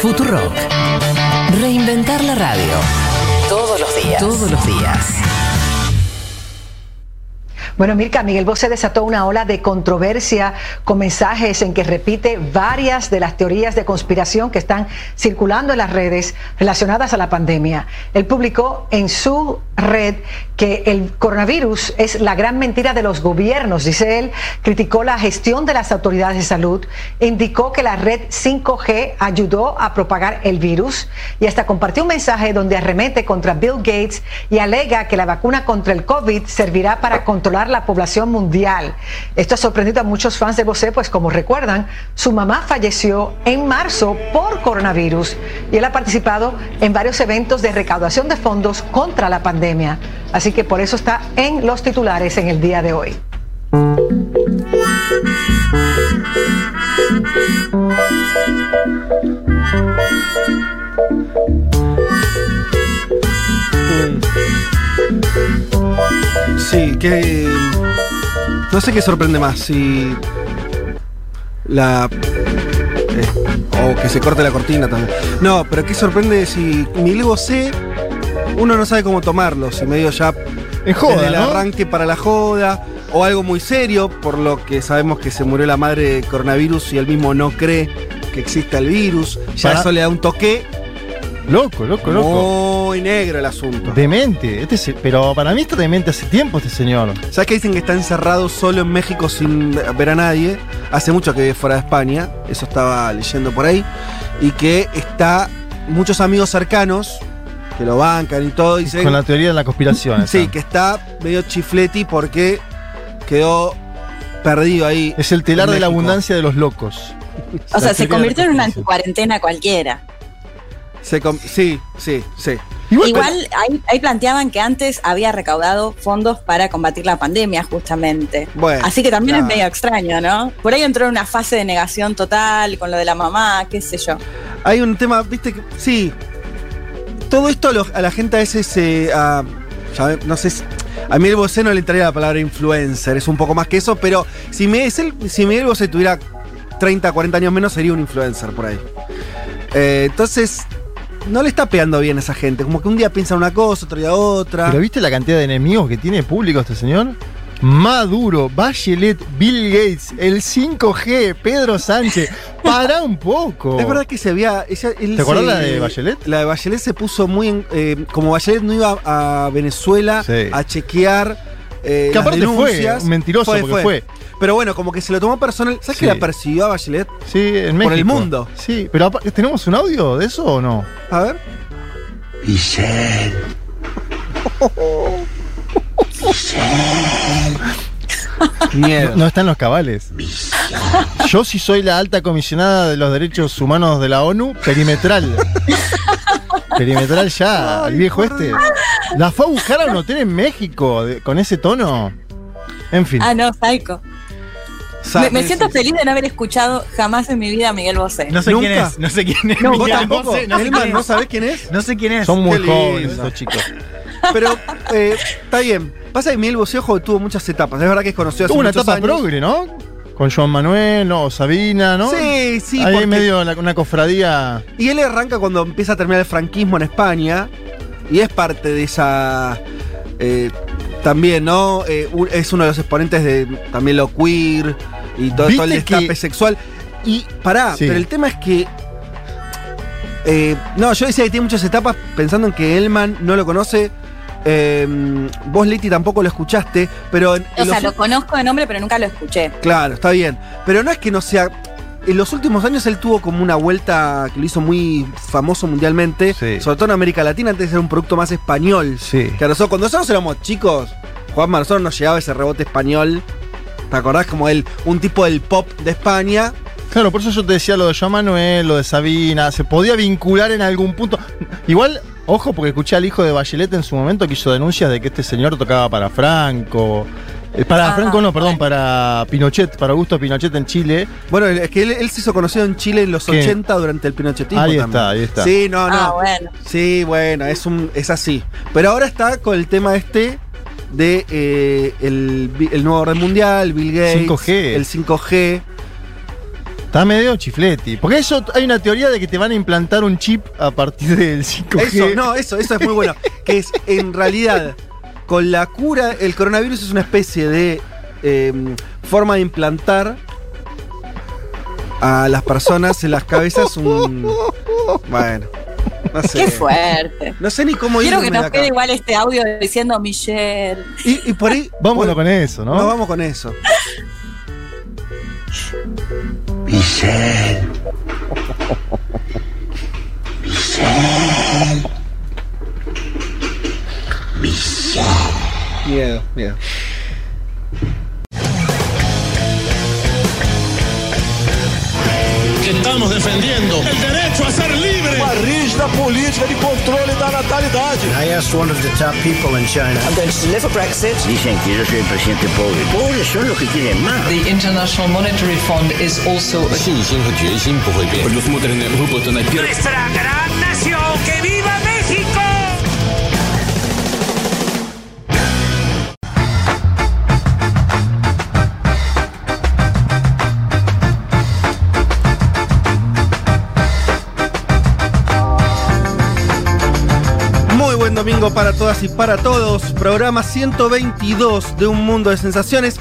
Futurock. Reinventar la radio. Todos los días. Todos los días. Bueno, Mirka, Miguel Bosé desató una ola de controversia con mensajes en que repite varias de las teorías de conspiración que están circulando en las redes relacionadas a la pandemia. Él publicó en su red que el coronavirus es la gran mentira de los gobiernos, dice él, criticó la gestión de las autoridades de salud, indicó que la red 5G ayudó a propagar el virus y hasta compartió un mensaje donde arremete contra Bill Gates y alega que la vacuna contra el COVID servirá para controlar la población mundial. Esto ha sorprendido a muchos fans de Bosé, pues como recuerdan, su mamá falleció en marzo por coronavirus y él ha participado en varios eventos de recaudación de fondos contra la pandemia. Así que por eso está en los titulares en el día de hoy. Sí, que. No sé qué sorprende más, si. La. eh, o que se corte la cortina también. No, pero qué sorprende si Miguel Bosé. Uno no sabe cómo tomarlo, si medio ya. En joda, desde el ¿no? arranque para la joda. O algo muy serio, por lo que sabemos que se murió la madre de coronavirus y él mismo no cree que exista el virus. Ya Para- eso le da un toque Loco, loco, loco. muy negro el asunto. Demente. Este se- pero para mí está demente hace tiempo este señor. ¿Sabes que dicen que está encerrado solo en México sin ver a nadie? Hace mucho que vive fuera de España, eso estaba leyendo por ahí. Y que está muchos amigos cercanos que lo bancan y todo. Dicen, Con la teoría de la conspiración. esa. sí, que está medio chifleti porque quedó perdido ahí. Es el telar en de la México. abundancia de los locos. O sea, se teoría convirtió en una conspiración. anticuarentena cualquiera. Se com- sí, sí, sí. Igual, Igual ahí, ahí planteaban que antes había recaudado fondos para combatir la pandemia, justamente. Bueno, Así que también es medio extraño, ¿no? Por ahí entró en una fase de negación total con lo de la mamá, qué sé yo. Hay un tema, viste que. Sí. Todo esto a, lo- a la gente a veces se. ya ve- no sé. si- A Miguel Bosé no le entraría la palabra influencer, es un poco más que eso, pero si, me, es él- si Miguel Bosé tuviera 30, 40 años menos, sería un influencer por ahí. Eh, entonces, no le está pegando bien a esa gente. Como que un día piensa una cosa, otro día otra. ¿Pero viste la cantidad de enemigos que tiene público este señor? Maduro, Bachelet, Bill Gates, el 5G, Pedro Sánchez. Para un poco. Es verdad que se había. ella- él ¿Te se- la de Bachelet? La de Bachelet se puso muy. en- eh, como Bachelet no iba a Venezuela Sí. a chequear. eh, Que las aparte fue un mentiroso porque fue. Pero bueno, como que se lo tomó personal. ¿Sabes Sí. que la persiguió a Bachelet? Sí, en México. Por el mundo. Sí, pero ¿tenemos un audio de eso o no? A ver. Miedo. No, no están los cabales. Yo sí soy la alta comisionada de los derechos humanos de la ONU, perimetral. perimetral ya, el viejo este. La fue a buscar a un hotel en México de- con ese tono. En fin. Ah, no, Psycho. Me, siento feliz de no haber escuchado jamás en mi vida a Miguel Bosé. No sé ¿Nunca? quién es, no sé quién es. No, vos Mira, tampoco. No sé, no sé Elman, quién ¿no es. sabés quién es? No sé quién es. Son muy jóvenes estos chicos. Pero eh, está bien. Pasa que Miguel Bosé, ojo, tuvo muchas etapas. Es verdad que es conocido hace Tuvo una etapa años. progre, ¿no? Con Joan Manuel, no, Sabina, ¿no? Sí, sí. Ahí porque- medio la- una cofradía. Y él arranca cuando empieza a terminar el franquismo en España. Y es parte de esa. eh, también, ¿no? Eh, es uno de los exponentes de también lo queer y todo, todo el ¿Viste destape que- sexual. Y pará, Sí. pero el tema es que. eh, no, yo decía que tiene muchas etapas pensando en que Elman no lo conoce. Eh, vos, Leti, tampoco lo escuchaste, pero. en- O en sea, los- lo conozco de nombre, pero nunca lo escuché. Claro, está bien. Pero no es que no sea. En los últimos años él tuvo como una vuelta que lo hizo muy famoso mundialmente, Sí. sobre todo en América Latina, antes era un producto más español. Sí. Que a nosotros, cuando nosotros éramos chicos, a nosotros nos llegaba ese rebote español. ¿Te acordás? Como él, un tipo del pop de España. Claro, por eso yo te decía lo de Joan Manuel, lo de Sabina, se podía vincular en algún punto. Igual, ojo, porque escuché al hijo de Bachelet en su momento que hizo denuncias de que este señor tocaba para Franco. eh, Para Ah, Franco no, perdón, para Pinochet, para Augusto Pinochet en Chile. Bueno, es que él, él se hizo conocido en Chile en los ¿Qué? 80 durante el pinochetismo. Ahí también. está, ahí está. Sí, no, no. Ah, bueno. Sí, bueno, es un es así. Pero ahora está con el tema este de eh, el, nuevo orden mundial, Bill Gates, 5G. el 5G. Está medio chifleti. Porque eso hay una teoría de que te van a implantar un chip a partir del 5G. Eso, no, eso, eso es muy bueno. que es, en realidad, con la cura, el coronavirus es una especie de eh, forma de implantar a las personas en las cabezas un. Bueno, no sé. Qué fuerte. No sé ni cómo Quiero irme que nos quede igual este audio diciendo Michelle. Y, y por ahí. Vámonos por- con eso, ¿no? No, vamos con eso. Miedo, miedo. que estamos defendiendo el derecho a ser libre. uma rígida política de controle da natalidade. I asked one of the top people in China. I'm going to deliver Brexit. Dicen que yo soy el presidente pobre. Pobres son los que quieren más. The International Monetary Fund is also a 信心和决心不会变。Предусмотрены выплаты на первый. nuestra gran nación. ¡Que viva domingo para todas y para todos. Programa 122 de Un Mundo de Sensaciones.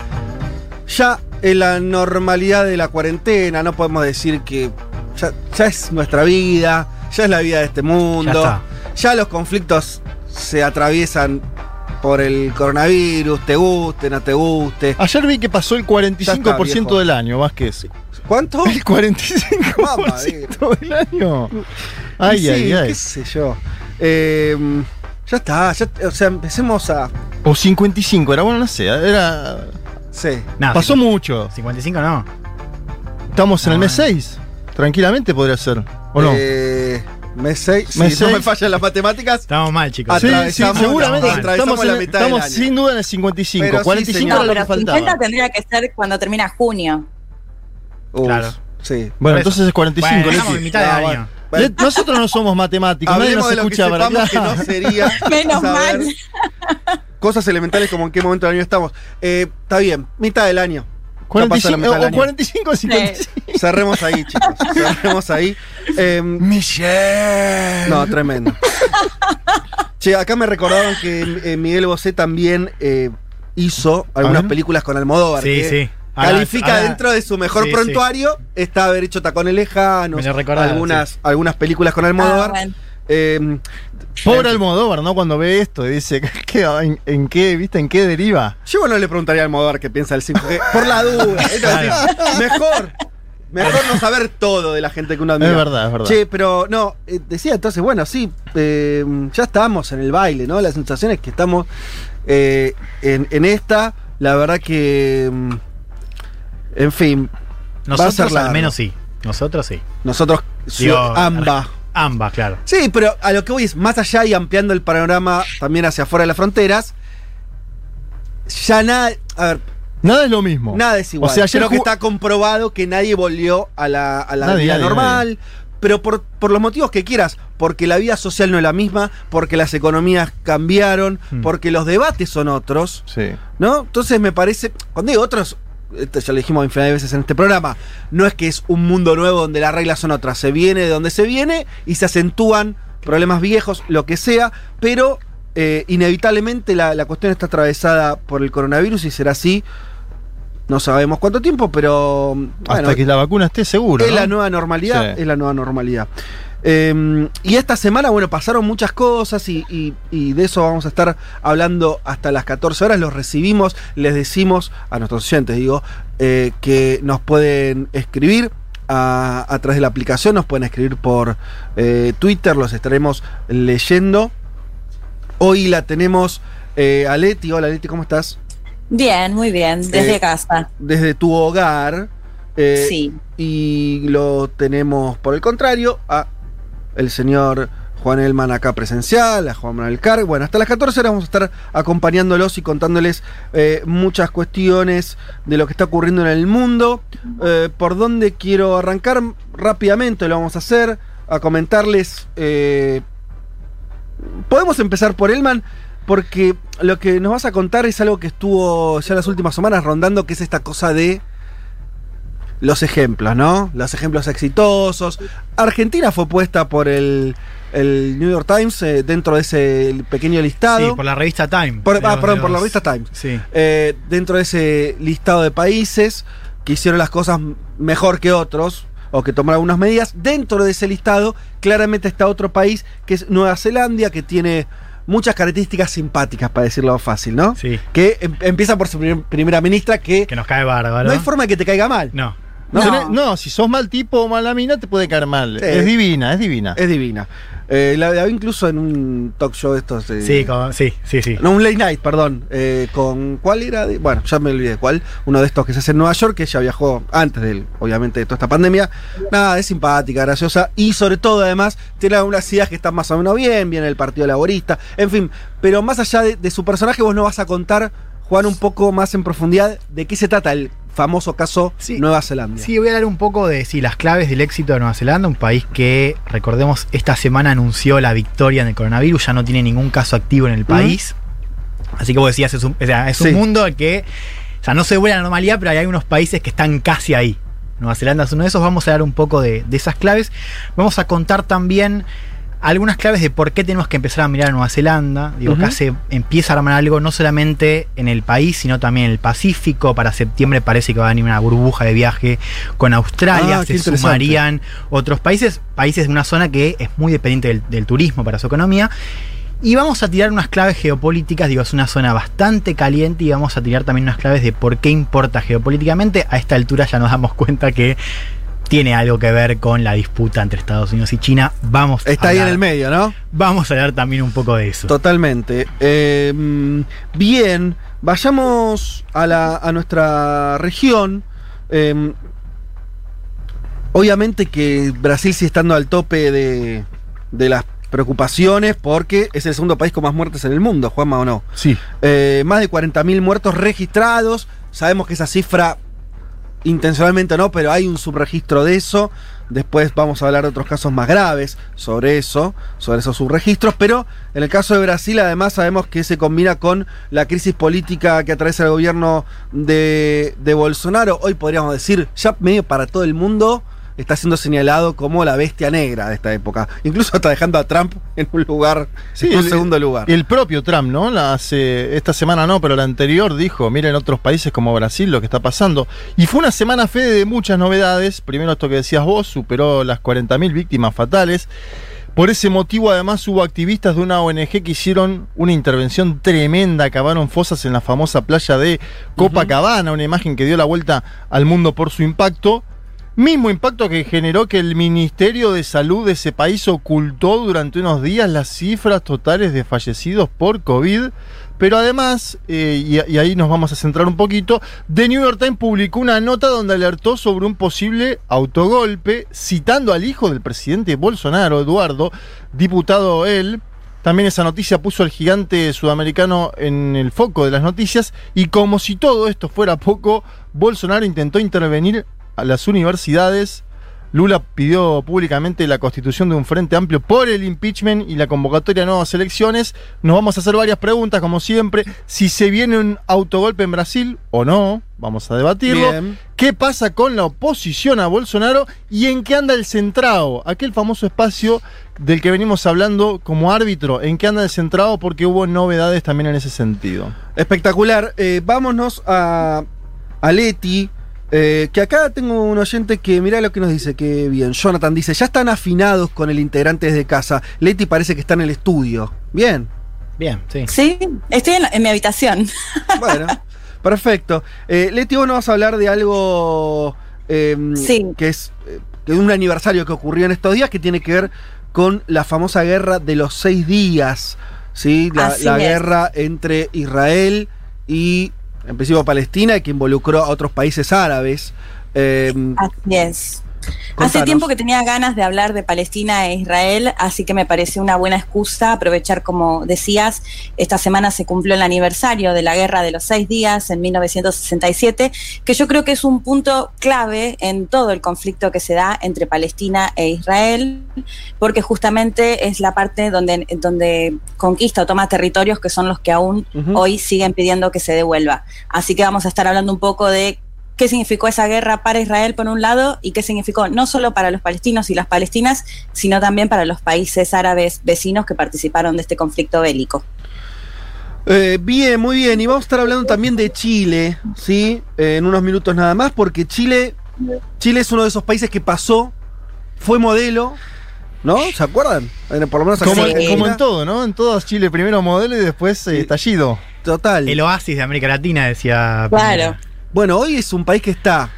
Ya en la normalidad de la cuarentena, no podemos decir que ya, ya es nuestra vida, ya es la vida de este mundo. Ya, los conflictos se atraviesan por el coronavirus, te guste, no te guste. Ayer vi que pasó el Ya está, 45% viejo. del año, Vázquez. ¿Cuánto? El 45% del año. Ay, Y ay, sí, ay. qué sé yo. Eh, ya está, ya, o sea, empecemos a... O 55, era bueno, no sé. Era. Sí. No, Pasó 50- mucho. 55 no. Estamos en el No, mes eh. 6. Tranquilamente podría ser. ¿O no? Eh, mes 6. Si Mes no me fallan las matemáticas. Estamos mal, chicos. Sí, sí, seguramente. la- Estamos, la en- mitad del estamos año. sin duda en el 55. Pero sí, 45 señor. No, era lo pero que faltaba. 50 tendría que ser cuando termina junio. Uf, Claro. Sí. Bueno, entonces es 45. Bueno, estamos en mitad No, de año. Nosotros no somos matemáticos, nadie hablemos nos de lo que escucha no sería Menos saber mal. cosas elementales como en qué momento del año estamos. Eh, está bien, mitad del año. Ya pasó la 45 mitad del o año. 45 o 55. Cerremos ahí, chicos. Cerremos ahí. Eh, Michelle. no, tremendo. che, acá me recordaban que eh, Miguel Bosé también eh, hizo algunas películas con Almodóvar. Sí, que sí. Ahora- Califica ahora- dentro de su mejor Sí, prontuario. Está haber hecho Tacones Lejanos. Recordaba, algunas, algunas películas con Ah, Almodóvar. bueno. Eh, Pobre Almodóvar, ¿no? Cuando ve esto y dice, ¿qué, en, en qué, viste, en qué deriva? yo no le preguntaría a Almodóvar qué piensa del 5G. Por la duda. Decir, mejor. Mejor no saber todo de la gente que uno admira. Es verdad, es verdad. Che, pero no, eh, decía entonces, bueno, sí, eh, ya estamos en el baile, ¿no? La sensación es que estamos eh, en, en esta, la verdad que, mm, en fin, va a Nosotros al menos sí. Nosotros sí. nosotros, Digo, ambas. Ambas, claro. Sí, pero a lo que voy es, más allá y ampliando el panorama también hacia afuera de las fronteras, ya nada, a ver, Nada es lo mismo. Nada es igual. O sea, ayer Creo que está comprobado que nadie volvió a la, a la Nadie, vida nadie, normal. Pero por, por los motivos que quieras, porque la vida social no es la misma, porque las economías cambiaron, Hmm. porque los debates son otros, Sí. ¿no? Entonces me parece, cuando digo otros, esto ya lo dijimos infinidad de veces en este programa, no es que es un mundo nuevo donde las reglas son otras, se viene de donde se viene y se acentúan problemas viejos, lo que sea, pero eh, inevitablemente la, la cuestión está atravesada por el coronavirus y será así. No sabemos cuánto tiempo, pero bueno, Hasta que la vacuna esté seguro. es ¿no? la nueva normalidad, Sí. es la nueva normalidad. Eh, y esta semana, bueno, pasaron muchas cosas y, y- y de eso vamos a estar hablando hasta las 14 horas. Los recibimos, les decimos a nuestros oyentes, digo, eh, que nos pueden escribir. A, a través de la aplicación, nos pueden escribir por eh, Twitter, los estaremos leyendo. Hoy la tenemos eh, a Leti. Hola Leti, ¿cómo estás? Bien, muy bien, desde casa. Desde tu hogar. Sí. y lo tenemos por el contrario a el señor Juan Elman acá presencial, a Juan Manuel Car. Bueno, hasta las 14 horas vamos a estar acompañándolos y contándoles eh, muchas cuestiones de lo que está ocurriendo en el mundo. Eh, ¿Por dónde quiero arrancar? Rápidamente lo vamos a hacer, a comentarles... eh, podemos empezar por Elman. Porque lo que nos vas a contar es algo que estuvo ya las últimas semanas rondando, que es esta cosa de los ejemplos, ¿no? Los ejemplos exitosos. Argentina fue puesta por el, el New York Times eh, dentro de ese pequeño listado. Sí, por la revista Time. Por- ah, perdón, por la revista Times. Sí. Eh, dentro de ese listado de países que hicieron las cosas mejor que otros o que tomaron algunas medidas, dentro de ese listado claramente está otro país que es Nueva Zelanda, que tiene muchas características simpáticas, para decirlo fácil, ¿no? Sí. Que em- empieza por su primer- primera ministra, que, Que nos cae bárbaro. no hay forma de que te caiga mal. No. No. No. si sos mal tipo o mala mina, te puede caer mal. Sí. Es divina, es divina. Es divina. Eh, la la vi incluso en un talk show de estos. eh, Sí, como- sí, sí, sí. No, un late night, perdón. eh, con ¿Cuál era? de- bueno, ya me olvidé cuál. Uno de estos que se hace en Nueva York, que ella viajó antes del, obviamente, de toda esta pandemia. Nada, es simpática, graciosa. Y sobre todo, además, tiene algunas ideas que están más o menos bien, viene el Partido Laborista. En fin, pero más allá de, de su personaje, vos no vas a contar, Juan, un poco más en profundidad de qué se trata el famoso caso Sí. Nueva Zelanda. Sí, voy a hablar un poco de sí, las claves del éxito de Nueva Zelanda, un país que, recordemos, esta semana anunció la victoria en el coronavirus, ya no tiene ningún caso activo en el país. Así que vos decías, es un, o sea, es un Sí. mundo que, o sea, no se vuelve a la normalidad, pero hay algunos países que están casi ahí. Nueva Zelanda es uno de esos, vamos a hablar un poco de, de esas claves. Vamos a contar también algunas claves de por qué tenemos que empezar a mirar a Nueva Zelanda. Digo, Ujú. acá se empieza a armar algo no solamente en el país, sino también en el Pacífico. Para septiembre parece que va a venir una burbuja de viaje con Australia. Ah, se sumarían otros países, países de una zona que es muy dependiente del, del turismo para su economía. Y vamos a tirar unas claves geopolíticas, digo, es una zona bastante caliente y vamos a tirar también unas claves de por qué importa geopolíticamente. A esta altura ya nos damos cuenta que tiene algo que ver con la disputa entre Estados Unidos y China. Vamos Está a ahí en el medio, ¿no? Vamos a hablar también un poco de eso. Totalmente. Eh, bien, vayamos a, la, a nuestra región. Eh, obviamente que Brasil sigue estando al tope de, de las preocupaciones porque es el segundo país con más muertes en el mundo, Juanma, ¿o no? Sí. Eh, más de 40.000 muertos registrados. Sabemos que esa cifra, intencionalmente no, pero hay un subregistro de eso. Después vamos a hablar de otros casos más graves sobre eso, sobre esos subregistros. Pero en el caso de Brasil, además, sabemos que se combina con la crisis política que atraviesa el gobierno de, de Bolsonaro. Hoy podríamos decir, ya medio para todo el mundo, está siendo señalado como la bestia negra de esta época. Incluso está dejando a Trump en un lugar, en un el- segundo lugar. El propio Trump, ¿no? La hace- esta semana no, pero la anterior dijo, miren otros países como Brasil lo que está pasando. Y fue una semana fe de muchas novedades. Primero esto que decías vos, superó las 40.000 víctimas fatales. Por ese motivo, además, hubo activistas de una ONG que hicieron una intervención tremenda, cavaron fosas en la famosa playa de Copacabana, una imagen que dio la vuelta al mundo por su impacto. Mismo impacto que generó que el Ministerio de Salud de ese país ocultó durante unos días las cifras totales de fallecidos por COVID. Pero además, eh, y, y ahí nos vamos a centrar un poquito, The New York Times publicó una nota donde alertó sobre un posible autogolpe, citando al hijo del presidente Bolsonaro, Eduardo, diputado él. También esa noticia puso al gigante sudamericano en el foco de las noticias y como si todo esto fuera poco, Bolsonaro intentó intervenir a las universidades. Lula pidió públicamente la constitución de un frente amplio por el impeachment y la convocatoria a nuevas elecciones. Nos vamos a hacer varias preguntas, como siempre. Si se viene un autogolpe en Brasil o no, vamos a debatirlo. Bien. ¿Qué pasa con la oposición a Bolsonaro y en qué anda el centrado? Aquel famoso espacio del que venimos hablando como árbitro. ¿En qué anda el centrado? Porque hubo novedades también en ese sentido. Espectacular. Eh, vámonos a, a Leti. Eh, que acá tengo un oyente que mira lo que nos dice, que bien. Jonathan dice, ya están afinados con el integrante desde casa. Leti parece que está en el estudio. Bien. Bien, sí. Sí, estoy en, mi habitación. Bueno, perfecto. Eh, Leti, vos nos vas a hablar de algo eh, Sí. que es eh, que un aniversario que ocurrió en estos días que tiene que ver con la famosa guerra de los seis días. ¿sí? La, guerra entre Israel y, en principio, Palestina, que involucró a otros países árabes. Eh, Así es. Contanos. Hace tiempo que tenía ganas de hablar de Palestina e Israel, así que me pareció una buena excusa aprovechar, como decías, esta semana se cumplió el aniversario de la Guerra de los Seis Días en 1967, que yo creo que es un punto clave en todo el conflicto que se da entre Palestina e Israel, porque justamente es la parte donde, donde conquista o toma territorios que son los que aún hoy siguen pidiendo que se devuelva. Así que vamos a estar hablando un poco de qué significó esa guerra para Israel por un lado y qué significó no solo para los palestinos y las palestinas, sino también para los países árabes vecinos que participaron de este conflicto bélico. Eh, bien, muy bien. Y vamos a estar hablando también de Chile, ¿sí? Eh, en unos minutos nada más, porque Chile, Chile es uno de esos países que pasó, fue modelo, ¿no? ¿Se acuerdan? Eh, Por lo menos acá Como, en Argentina. como en todo, ¿no? En todas Chile primero modelo y después eh, estallido. Total. El oasis de América Latina, decía. Claro. Bueno, hoy es un país que está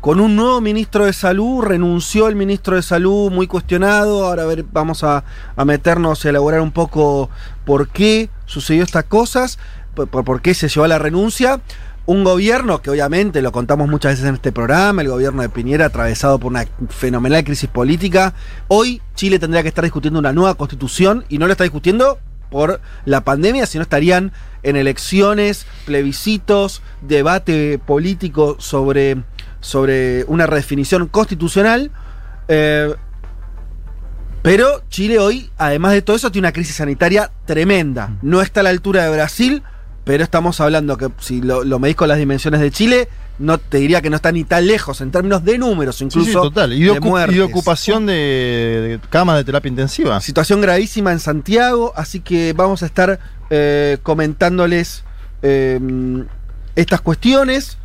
con un nuevo ministro de salud, renunció el ministro de salud muy cuestionado, ahora a ver, vamos a, a meternos y elaborar un poco por qué sucedió estas cosas, por, por- por qué se llevó a la renuncia. Un gobierno que obviamente lo contamos muchas veces en este programa, el gobierno de Piñera atravesado por una fenomenal crisis política. Hoy Chile tendría que estar discutiendo una nueva constitución y no lo está discutiendo por la pandemia, sino estarían en elecciones, plebiscitos, debate político sobre, sobre una redefinición constitucional. Eh, pero Chile hoy, además de todo eso, tiene una crisis sanitaria tremenda. No está a la altura de Brasil, pero estamos hablando que si lo, lo medís con las dimensiones de Chile, no te diría que no está ni tan lejos en términos de números, incluso sí, total. Y de, de ocu- y muertes. de ocupación de, de camas de terapia intensiva. Situación gravísima en Santiago, así que vamos a estar eh, comentándoles eh, estas cuestiones.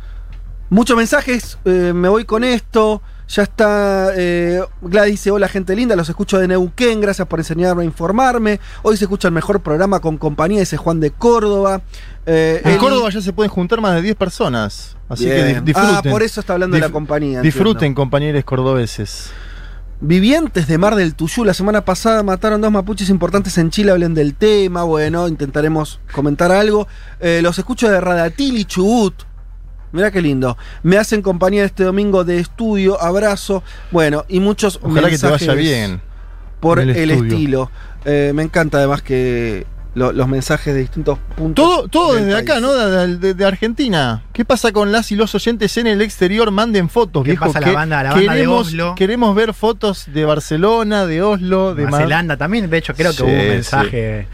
Muchos mensajes, eh, me voy con esto. Ya está, eh, Gladys dice, hola gente linda, los escucho de Neuquén, gracias por enseñarme a informarme. Hoy se escucha el mejor programa con compañía, dice Juan de Córdoba. Eh, En Córdoba ya se pueden juntar más de 10 personas. Así que Bien. disfruten. Ah, por eso está hablando de la compañía. Disfruten, entiendo. compañeros cordobeses. Vivientes de Mar del Tuyú, la semana pasada mataron dos mapuches importantes en Chile, hablen del tema, bueno, intentaremos comentar algo. Eh, los escucho de Radatil y Chubut. Mirá qué lindo. Me hacen compañía este domingo de estudio, abrazo. Bueno, y muchos Ojalá que te vaya mensajes bien. Por el, estilo. Eh, me encanta además que lo- los mensajes de distintos puntos. Todo, desde acá. ¿no? De, de- de Argentina. ¿Qué pasa con las y los oyentes en el exterior? Manden fotos, ¿Qué viejo. pasa la que banda- la banda de queremos, Oslo? queremos ver fotos de Barcelona, de Oslo, de Nueva Mar- Zelanda también, de hecho, creo Sí, que hubo un sí. mensaje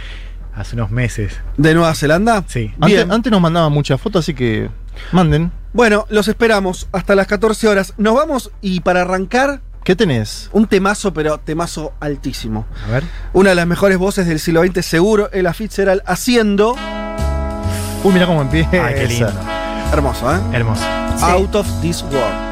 hace unos meses. ¿De Nueva Zelanda? Sí. Antes, antes nos mandaban muchas fotos, así que manden. Bueno, los esperamos hasta las 14 horas. Nos vamos y para arrancar, ¿Qué tenés? un temazo, pero temazo altísimo. A ver. Una de las mejores voces del siglo XX, seguro, Ella Fitzgerald haciendo. Uy, mira cómo empieza. Ay, qué lindo. Hermoso, ¿eh? Hermoso. Out of this world.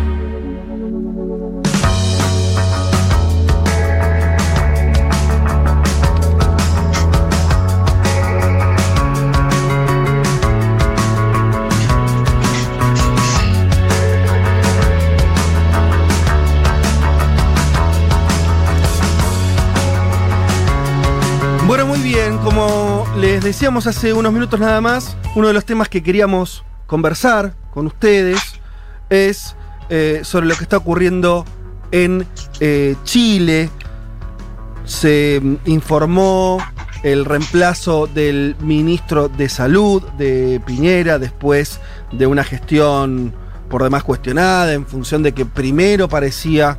Decíamos hace unos minutos nada más, uno de los temas que queríamos conversar con ustedes es eh, sobre lo que está ocurriendo en eh, Chile. Se mm, informó el reemplazo del ministro de Salud de Piñera después de una gestión por demás cuestionada en función de que primero parecía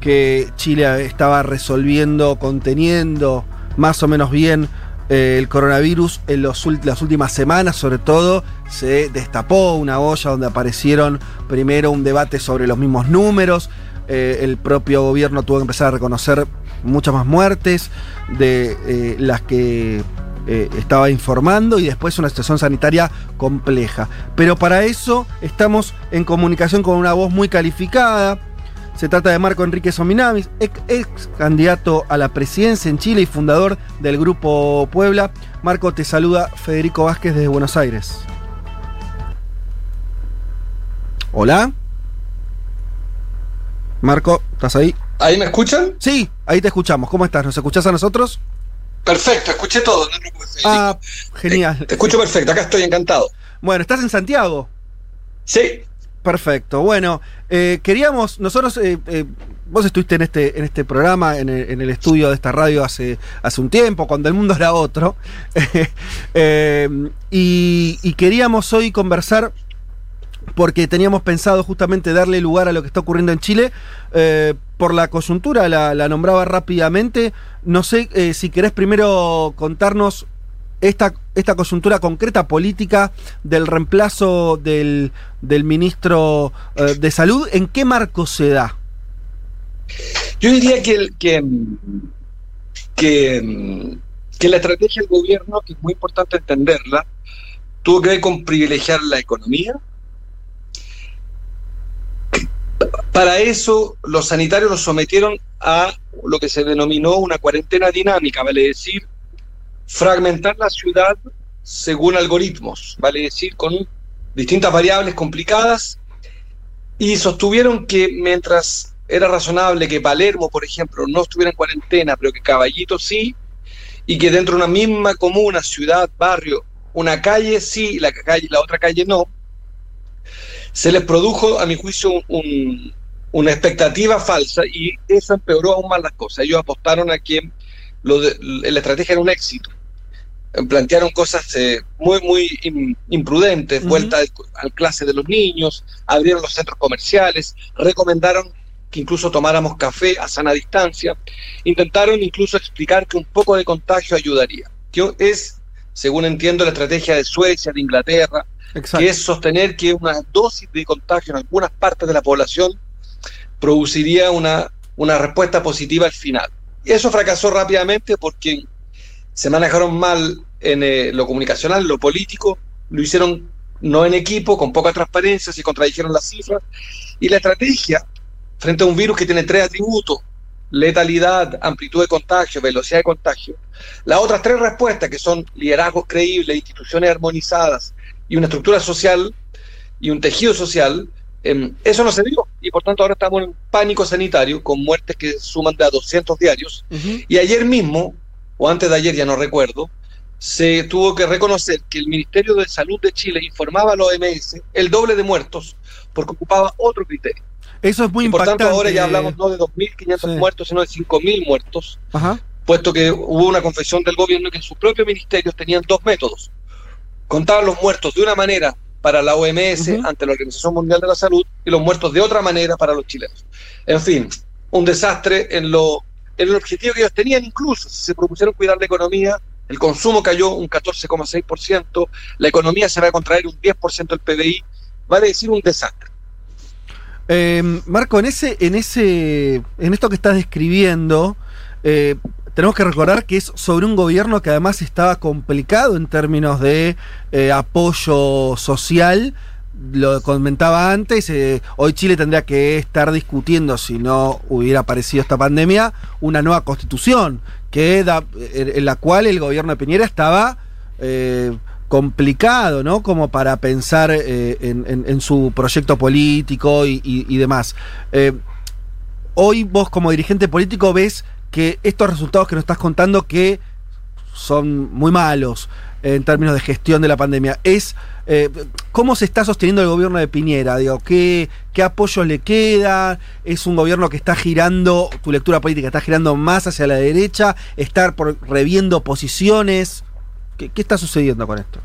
que Chile estaba resolviendo, conteniendo más o menos bien el coronavirus en las últimas semanas, sobre todo, se destapó una olla donde aparecieron primero un debate sobre los mismos números. eh, el propio gobierno tuvo que empezar a reconocer muchas más muertes de eh, las que eh, estaba informando y después una situación sanitaria compleja. Pero para eso estamos en comunicación con una voz muy calificada. Se trata de Marco Enrique Sominamis, ex, ex candidato a la presidencia en Chile y fundador del Grupo Puebla. Marco, te saluda Federico Vázquez desde Buenos Aires. Hola. Marco, ¿estás ahí? ¿Ahí me escuchan? Sí, ahí te escuchamos. ¿Cómo estás? ¿Nos escuchás a nosotros? Perfecto, escuché todo. No Federico. Ah, genial. Te, te escucho perfecto, acá estoy encantado. Bueno, ¿estás en Santiago? Sí. Perfecto. Bueno, eh, queríamos, nosotros, eh, eh, vos estuviste en este, en este programa, en el, estudio de esta radio hace, hace un tiempo, cuando el mundo era otro, y, queríamos hoy conversar porque teníamos pensado justamente darle lugar a lo que está ocurriendo en Chile. por la coyuntura, la, nombraba rápidamente. No sé si querés primero contarnos esta, esta coyuntura concreta política del reemplazo del, del ministro eh, de Salud. ¿En qué marco se da? Yo diría que, el- que, que, que la estrategia del gobierno, que es muy importante entenderla, tuvo que ver con privilegiar la economía. Para eso, los sanitarios los sometieron a lo que se denominó una cuarentena dinámica, vale decir, fragmentar la ciudad según algoritmos, vale decir, con distintas variables complicadas, y sostuvieron que mientras era razonable que Palermo, por ejemplo, no estuviera en cuarentena, pero que Caballito sí, y que dentro de una misma comuna, ciudad, barrio, una calle sí, la, calle, la otra calle no, se les produjo, a mi juicio, un- un- una expectativa falsa y eso empeoró aún más las cosas. Ellos apostaron a que lo la estrategia era un éxito. Eh, Plantearon cosas eh, muy, muy im- imprudentes, vuelta al, al clase de los niños, abrieron los centros comerciales, recomendaron que incluso tomáramos café a sana distancia, intentaron incluso explicar que un poco de contagio ayudaría. Que es, según entiendo, la estrategia de Suecia, de Inglaterra, Exacto. que es sostener que una dosis de contagio en algunas partes de la población produciría una, una respuesta positiva al final. Y eso fracasó rápidamente porque se manejaron mal en eh, lo comunicacional, lo político, lo hicieron no en equipo, con poca transparencia, se contradijeron las cifras. Y la estrategia frente a un virus que tiene tres atributos, letalidad, amplitud de contagio, velocidad de contagio, las otras tres respuestas que son liderazgos creíbles, instituciones armonizadas y una estructura social y un tejido social, eh, eso no se dio. Y por tanto ahora estamos en pánico sanitario con muertes que suman de a 200 diarios. Y ayer mismo, o antes de ayer ya no recuerdo, se tuvo que reconocer que el Ministerio de Salud de Chile informaba a la OMS el doble de muertos porque ocupaba otro criterio. Eso es muy y por impactante. tanto ahora ya hablamos no de 2.500 Sí. muertos, sino de 5.000 muertos, Ajá. puesto que hubo una confesión del gobierno que en sus propios ministerios tenían dos métodos. Contaban los muertos de una manera para la OMS ante la Organización Mundial de la Salud y los muertos de otra manera para los chilenos. En fin, un desastre en lo el objetivo que ellos tenían incluso, si se propusieron cuidar la economía, el consumo cayó un 14,6%, la economía se va a contraer un 10% del PBI, vale decir un desastre. Eh, Marco, en ese, en ese, en esto que estás describiendo, eh, tenemos que recordar que es sobre un gobierno que además estaba complicado en términos de eh, apoyo social. Lo comentaba antes, eh, hoy Chile tendría que estar discutiendo, si no hubiera aparecido esta pandemia, una nueva constitución, que en la cual el gobierno de Piñera estaba eh, complicado, ¿no? Como para pensar eh, en, su proyecto político y, y- demás. Hoy vos como dirigente político ves que estos resultados que nos estás contando que son muy malos en términos de gestión de la pandemia, es eh, cómo se está sosteniendo el gobierno de Piñera, digo, qué, qué apoyo le queda, es un gobierno que está girando, tu lectura política está girando más hacia la derecha, estar por, reviendo posiciones, ¿Qué, qué está sucediendo con esto?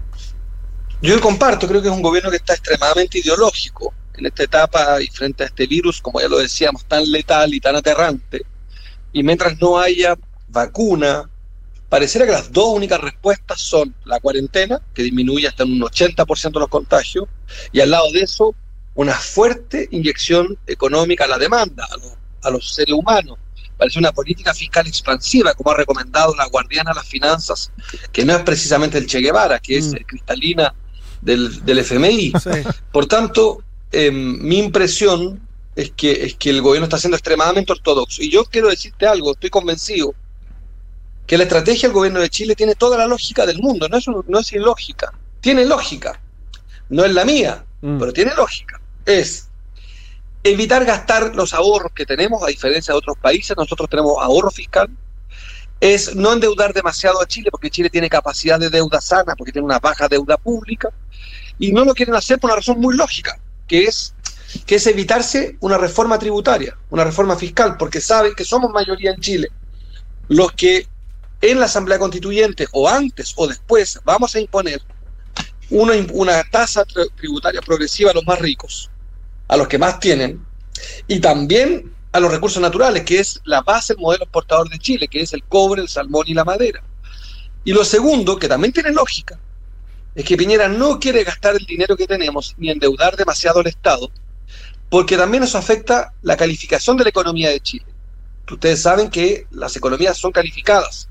Yo comparto, creo que es un gobierno que está extremadamente ideológico en esta etapa y frente a este virus, como ya lo decíamos, tan letal y tan aterrante. Y mientras no haya vacuna, pareciera que las dos únicas respuestas son la cuarentena, que disminuye hasta un 80% los contagios, y al lado de eso, una fuerte inyección económica a la demanda, a los, a los seres humanos. Parece una política fiscal expansiva, como ha recomendado la guardiana de las finanzas, que no es precisamente el Che Guevara, que es Mm. eh, cristalina del, del FMI. Sí. Por tanto, eh, mi impresión es que, es que el gobierno está siendo extremadamente ortodoxo. Y yo quiero decirte algo, estoy convencido que la estrategia del gobierno de Chile tiene toda la lógica del mundo, no es, no es ilógica, tiene lógica. No es la mía, pero tiene lógica. Es evitar gastar los ahorros que tenemos, a diferencia de otros países, nosotros tenemos ahorro fiscal. Es no endeudar demasiado a Chile, porque Chile tiene capacidad de deuda sana, porque tiene una baja deuda pública. Y no lo quieren hacer por una razón muy lógica, que es, que es evitarse una reforma tributaria, una reforma fiscal, porque saben que somos mayoría en Chile los que en la Asamblea Constituyente o antes o después vamos a imponer una, una tasa tri- tributaria progresiva a los más ricos, a los que más tienen, y también a los recursos naturales, que es la base del modelo exportador de Chile, que es el cobre, el salmón y la madera. Y lo segundo, que también tiene lógica, es que Piñera no quiere gastar el dinero que tenemos ni endeudar demasiado al Estado, porque también eso afecta la calificación de la economía de Chile. Ustedes saben que las economías son calificadas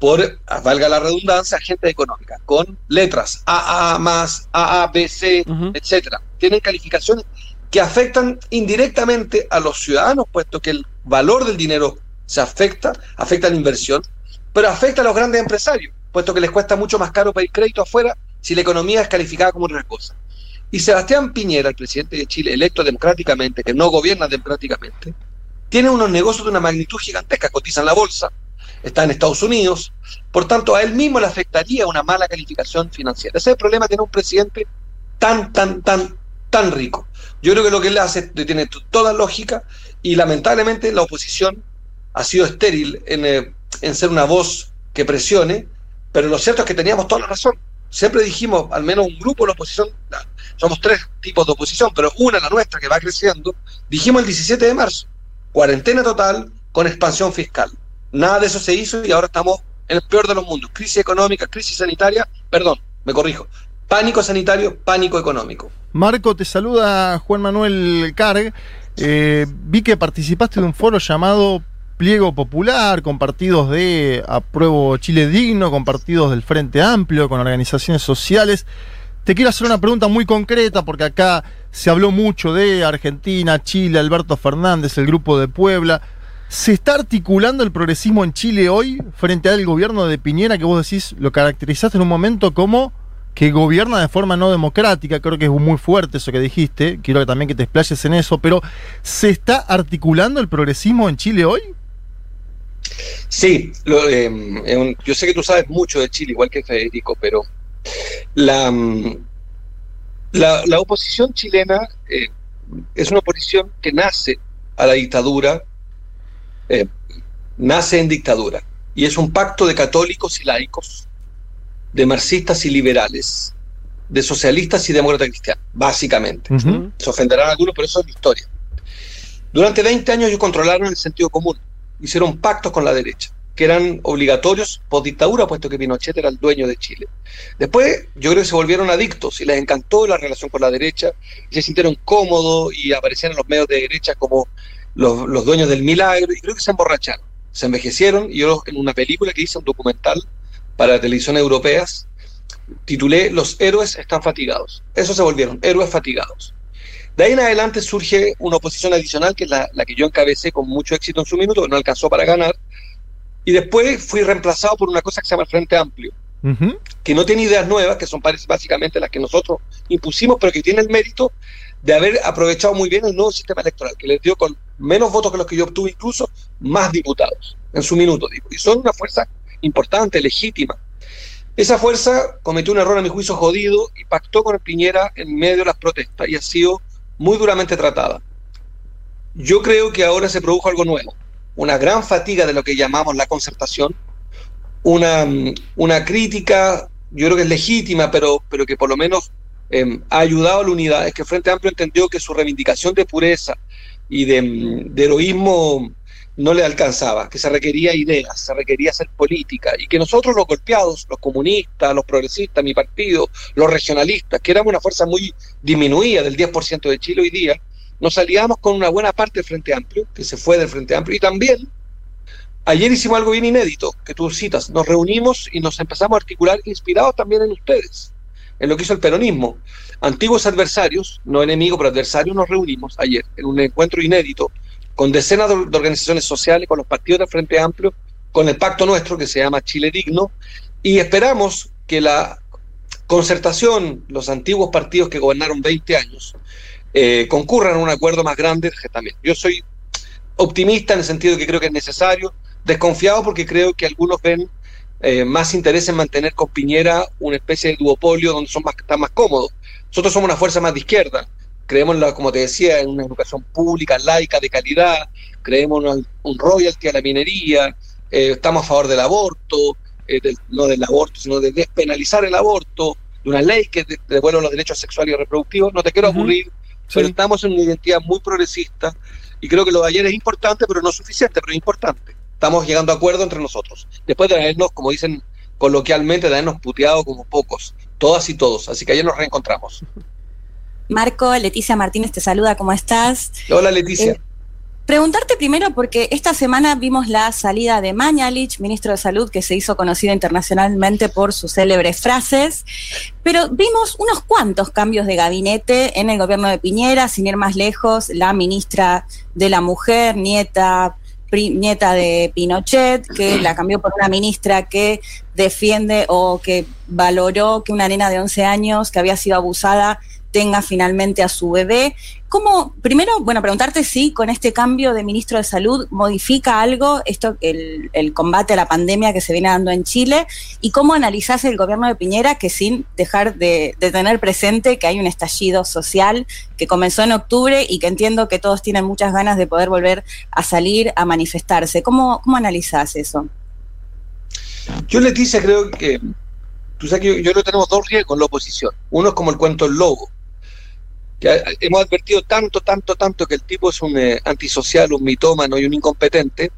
por, valga la redundancia, agentes económicas, con letras AA más, AA, BC, etcétera. Tienen calificaciones que afectan indirectamente a los ciudadanos, puesto que el valor del dinero se afecta, afecta a la inversión, pero afecta a los grandes empresarios, puesto que les cuesta mucho más caro pedir crédito afuera si la economía es calificada como otra cosa. Y Sebastián Piñera, el presidente de Chile, electo democráticamente, que no gobierna democráticamente, tiene unos negocios de una magnitud gigantesca, cotiza en la bolsa, está en Estados Unidos, por tanto a él mismo le afectaría una mala calificación financiera. Ese es el problema de tener un presidente tan, tan, tan, tan rico. Yo creo que lo que él hace tiene toda lógica y lamentablemente la oposición ha sido estéril en, eh, en ser una voz que presione, pero lo cierto es que teníamos toda la razón. Siempre dijimos, al menos un grupo de la oposición, somos tres tipos de oposición, pero una, la nuestra, que va creciendo, dijimos el 17 de marzo, cuarentena total con expansión fiscal. Nada de eso se hizo y ahora estamos en el peor de los mundos. Crisis económica, crisis sanitaria, perdón, me corrijo. Pánico sanitario, pánico económico. Marco, te saluda Juan Manuel Carg. Eh, vi que participaste de un foro llamado Pliego Popular, con partidos de Apruebo Chile Digno, con partidos del Frente Amplio, con organizaciones sociales. Te quiero hacer una pregunta muy concreta, porque acá se habló mucho de Argentina, Chile, Alberto Fernández, el grupo de Puebla. ¿Se está articulando el progresismo en Chile hoy frente al gobierno de Piñera, que vos decís, lo caracterizaste en un momento como que gobierna de forma no democrática, creo que es muy fuerte eso que dijiste, quiero también que te explayes en eso, pero ¿se está articulando el progresismo en Chile hoy? Sí, lo, un- yo sé que tú sabes mucho de Chile, igual que Federico, pero la, la, la oposición chilena eh, es una oposición que nace a la dictadura, eh, nace en dictadura, y es un pacto de católicos y laicos, de marxistas y liberales, de socialistas y demócratas cristianos, básicamente. Se ofenderán algunos, pero eso es la historia. Durante 20 años ellos controlaron el sentido común, hicieron pactos con la derecha, que eran obligatorios por dictadura, puesto que Pinochet era el dueño de Chile. Después yo creo que se volvieron adictos y les encantó la relación con la derecha, se sintieron cómodos y aparecían en los medios de derecha como los, los dueños del milagro, y creo que se emborracharon, se envejecieron, y yo en una película que hice, un documental para televisiones europeas, titulé Los héroes están fatigados. Eso se volvieron, héroes fatigados. De ahí en adelante surge una oposición adicional, que es la, la que yo encabecé con mucho éxito en su minuto, que no alcanzó para ganar. Y después fui reemplazado por una cosa que se llama el Frente Amplio, que no tiene ideas nuevas, que son básicamente las que nosotros impusimos, pero que tiene el mérito de haber aprovechado muy bien el nuevo sistema electoral, que les dio con menos votos que los que yo obtuve, incluso más diputados en su minuto, digo. Y son una fuerza importante, legítima. Esa fuerza cometió un error a mi juicio jodido y pactó con el Piñera en medio de las protestas y ha sido muy duramente tratada. Yo creo que ahora se produjo algo nuevo, una gran fatiga de lo que llamamos la concertación, una, una crítica, yo creo que es legítima, pero, pero que por lo menos eh, ha ayudado a la unidad, es que el Frente Amplio entendió que su reivindicación de pureza y de, heroísmo no le alcanzaba, que se requería ideas, se requería hacer política, y que nosotros los golpeados, los comunistas, los progresistas, mi partido, los regionalistas, que éramos una fuerza muy disminuida del 10% de Chile hoy día, nos aliamos con una buena parte del Frente Amplio, que se fue del Frente Amplio, y también ayer hicimos algo bien inédito, que tú citas, nos reunimos y nos empezamos a articular inspirados también en ustedes. En lo que hizo el peronismo. Antiguos adversarios, no enemigos, pero adversarios, nos reunimos ayer en un encuentro inédito con decenas de de organizaciones sociales, con los partidos del Frente Amplio, con el pacto nuestro que se llama Chile Digno, y esperamos que la concertación, los antiguos partidos que gobernaron 20 años, eh, concurran a un acuerdo más grande también. Yo soy optimista en el sentido de que creo que es necesario, desconfiado porque creo que algunos ven eh, más interés en mantener con Piñera una especie de duopolio donde son más, están más cómodos. Nosotros somos una fuerza más de izquierda, creemos, la, como te decía, en una educación pública, laica, de calidad, creemos en un royalty a la minería, eh, estamos a favor del aborto, eh, del- no del aborto, sino de despenalizar el aborto, de una ley que de- devuelva los derechos sexuales y reproductivos. No te quiero aburrir, pero estamos en una identidad muy progresista y creo que lo de ayer es importante, pero no suficiente, pero es importante. Estamos llegando a acuerdo entre nosotros. Después de habernos, como dicen coloquialmente, de habernos puteado como pocos, todas y todos. Así que ayer nos reencontramos. Marco, Leticia Martínez te saluda, ¿cómo estás? Hola Leticia. Eh, Preguntarte primero, porque esta semana vimos la salida de Mañalich, ministro de Salud, que se hizo conocido internacionalmente por sus célebres frases, pero vimos unos cuantos cambios de gabinete en el gobierno de Piñera, sin ir más lejos, la ministra de la Mujer, nieta, nieta de Pinochet, que la cambió por una ministra que defiende o que valoró que una nena de 11 años que había sido abusada tenga finalmente a su bebé. ¿Cómo, primero, bueno, preguntarte si con este cambio de ministro de Salud modifica algo esto, el, el combate a la pandemia que se viene dando en Chile y cómo analizás el gobierno de Piñera que sin dejar de, tener presente que hay un estallido social que comenzó en octubre y que entiendo que todos tienen muchas ganas de poder volver a salir a manifestarse. ¿Cómo, cómo analizás eso? Yo, Leticia, creo que. Tú sabes que yo, yo que tenemos dos riesgos en la oposición. Uno es como el cuento del lobo. Que hemos advertido tanto, tanto, tanto que el tipo es un eh, antisocial, un mitómano y un incompetente,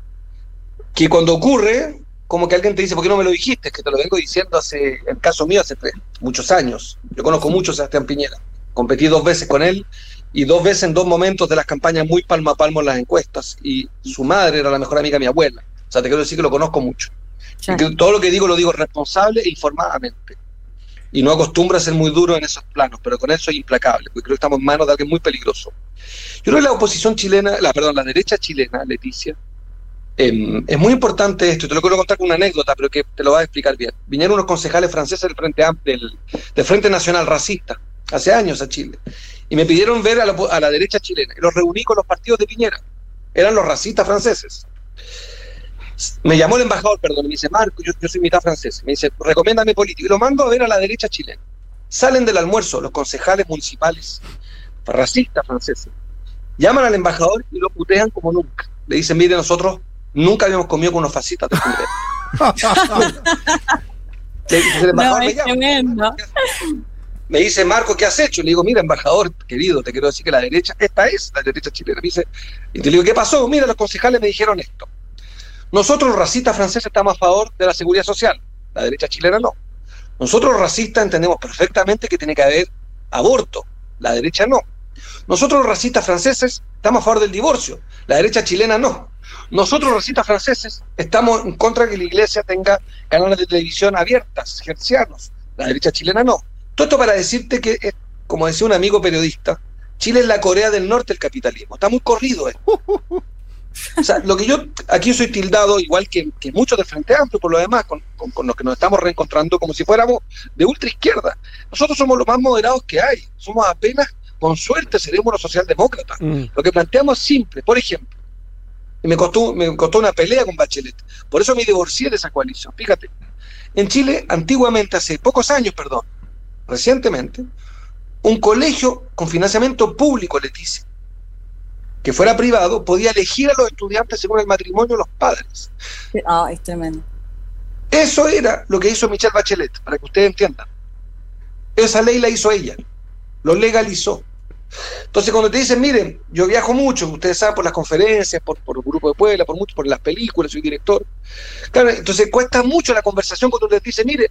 que cuando ocurre, como que alguien te dice, ¿por qué no me lo dijiste? Es que te lo vengo diciendo hace, en el caso mío, hace tres- muchos años. Yo conozco mucho a Sebastián Piñera. Competí dos veces con él y dos veces en dos momentos de las campañas muy palmo a palmo en las encuestas. Y su madre era la mejor amiga de mi abuela. O sea, te quiero decir que lo conozco mucho. Y que todo lo que digo lo digo responsable e informadamente. Y no acostumbro a ser muy duro en esos planos, pero con eso es implacable, porque creo que estamos en manos de alguien muy peligroso. Yo creo que la oposición chilena, la, perdón, la derecha chilena, Leticia, em, es muy importante esto, y te lo quiero contar con una anécdota, pero que te lo va a explicar bien. Vinieron unos concejales franceses del Frente, del, del Frente Nacional Racista, hace años a Chile, y me pidieron ver a la, a la derecha chilena, y los reuní con los partidos de Piñera. Eran los racistas franceses me llamó el embajador, perdón, y me dice, Marco, yo, yo soy mitad francés, me dice, recomiéndame político, y lo mando a ver a la derecha chilena. Salen del almuerzo los concejales municipales racistas franceses, llaman al embajador y lo putean como nunca. Le dicen, mire, nosotros nunca habíamos comido con unos fascistas de Chile. Le- el embajador No, me llama, me dice, Marco, ¿qué has hecho? Le digo, mira, embajador, querido, te quiero decir que la derecha, esta es la derecha chilena. Me dice, y te digo, ¿qué pasó? Mira, los concejales me dijeron esto. Nosotros racistas franceses estamos a favor de la seguridad social, la derecha chilena no. Nosotros racistas entendemos perfectamente que tiene que haber aborto, la derecha no. Nosotros racistas franceses estamos a favor del divorcio, la derecha chilena no. Nosotros racistas franceses estamos en contra de que la iglesia tenga canales de televisión abiertas, gercianos, la derecha chilena no. Todo esto para decirte que, eh, como decía un amigo periodista, Chile es la Corea del Norte del capitalismo. Está muy corrido esto. O sea, lo que yo aquí soy tildado, igual que, que muchos del Frente Amplio, por lo demás, con, con- con los que nos estamos reencontrando, como si fuéramos de ultra izquierda. Nosotros somos los más moderados que hay. Somos apenas, con suerte, seremos los socialdemócratas. Lo que planteamos es simple. Por ejemplo, y me costó, me costó una pelea con Bachelet. Por eso me divorcié de esa coalición. Fíjate, en Chile, antiguamente, hace pocos años, perdón, recientemente, un colegio con financiamiento público, Leticia, que fuera privado, podía elegir a los estudiantes según el matrimonio de los padres. Ah, es tremendo. Eso era lo que hizo Michelle Bachelet, para que ustedes entiendan. Esa ley la hizo ella, lo legalizó. Entonces, cuando te dicen, miren, yo viajo mucho, ustedes saben, por las conferencias, por, por el Grupo de Puebla, por, mucho, por las películas, soy director. Claro, entonces cuesta mucho la conversación cuando les dicen, mire,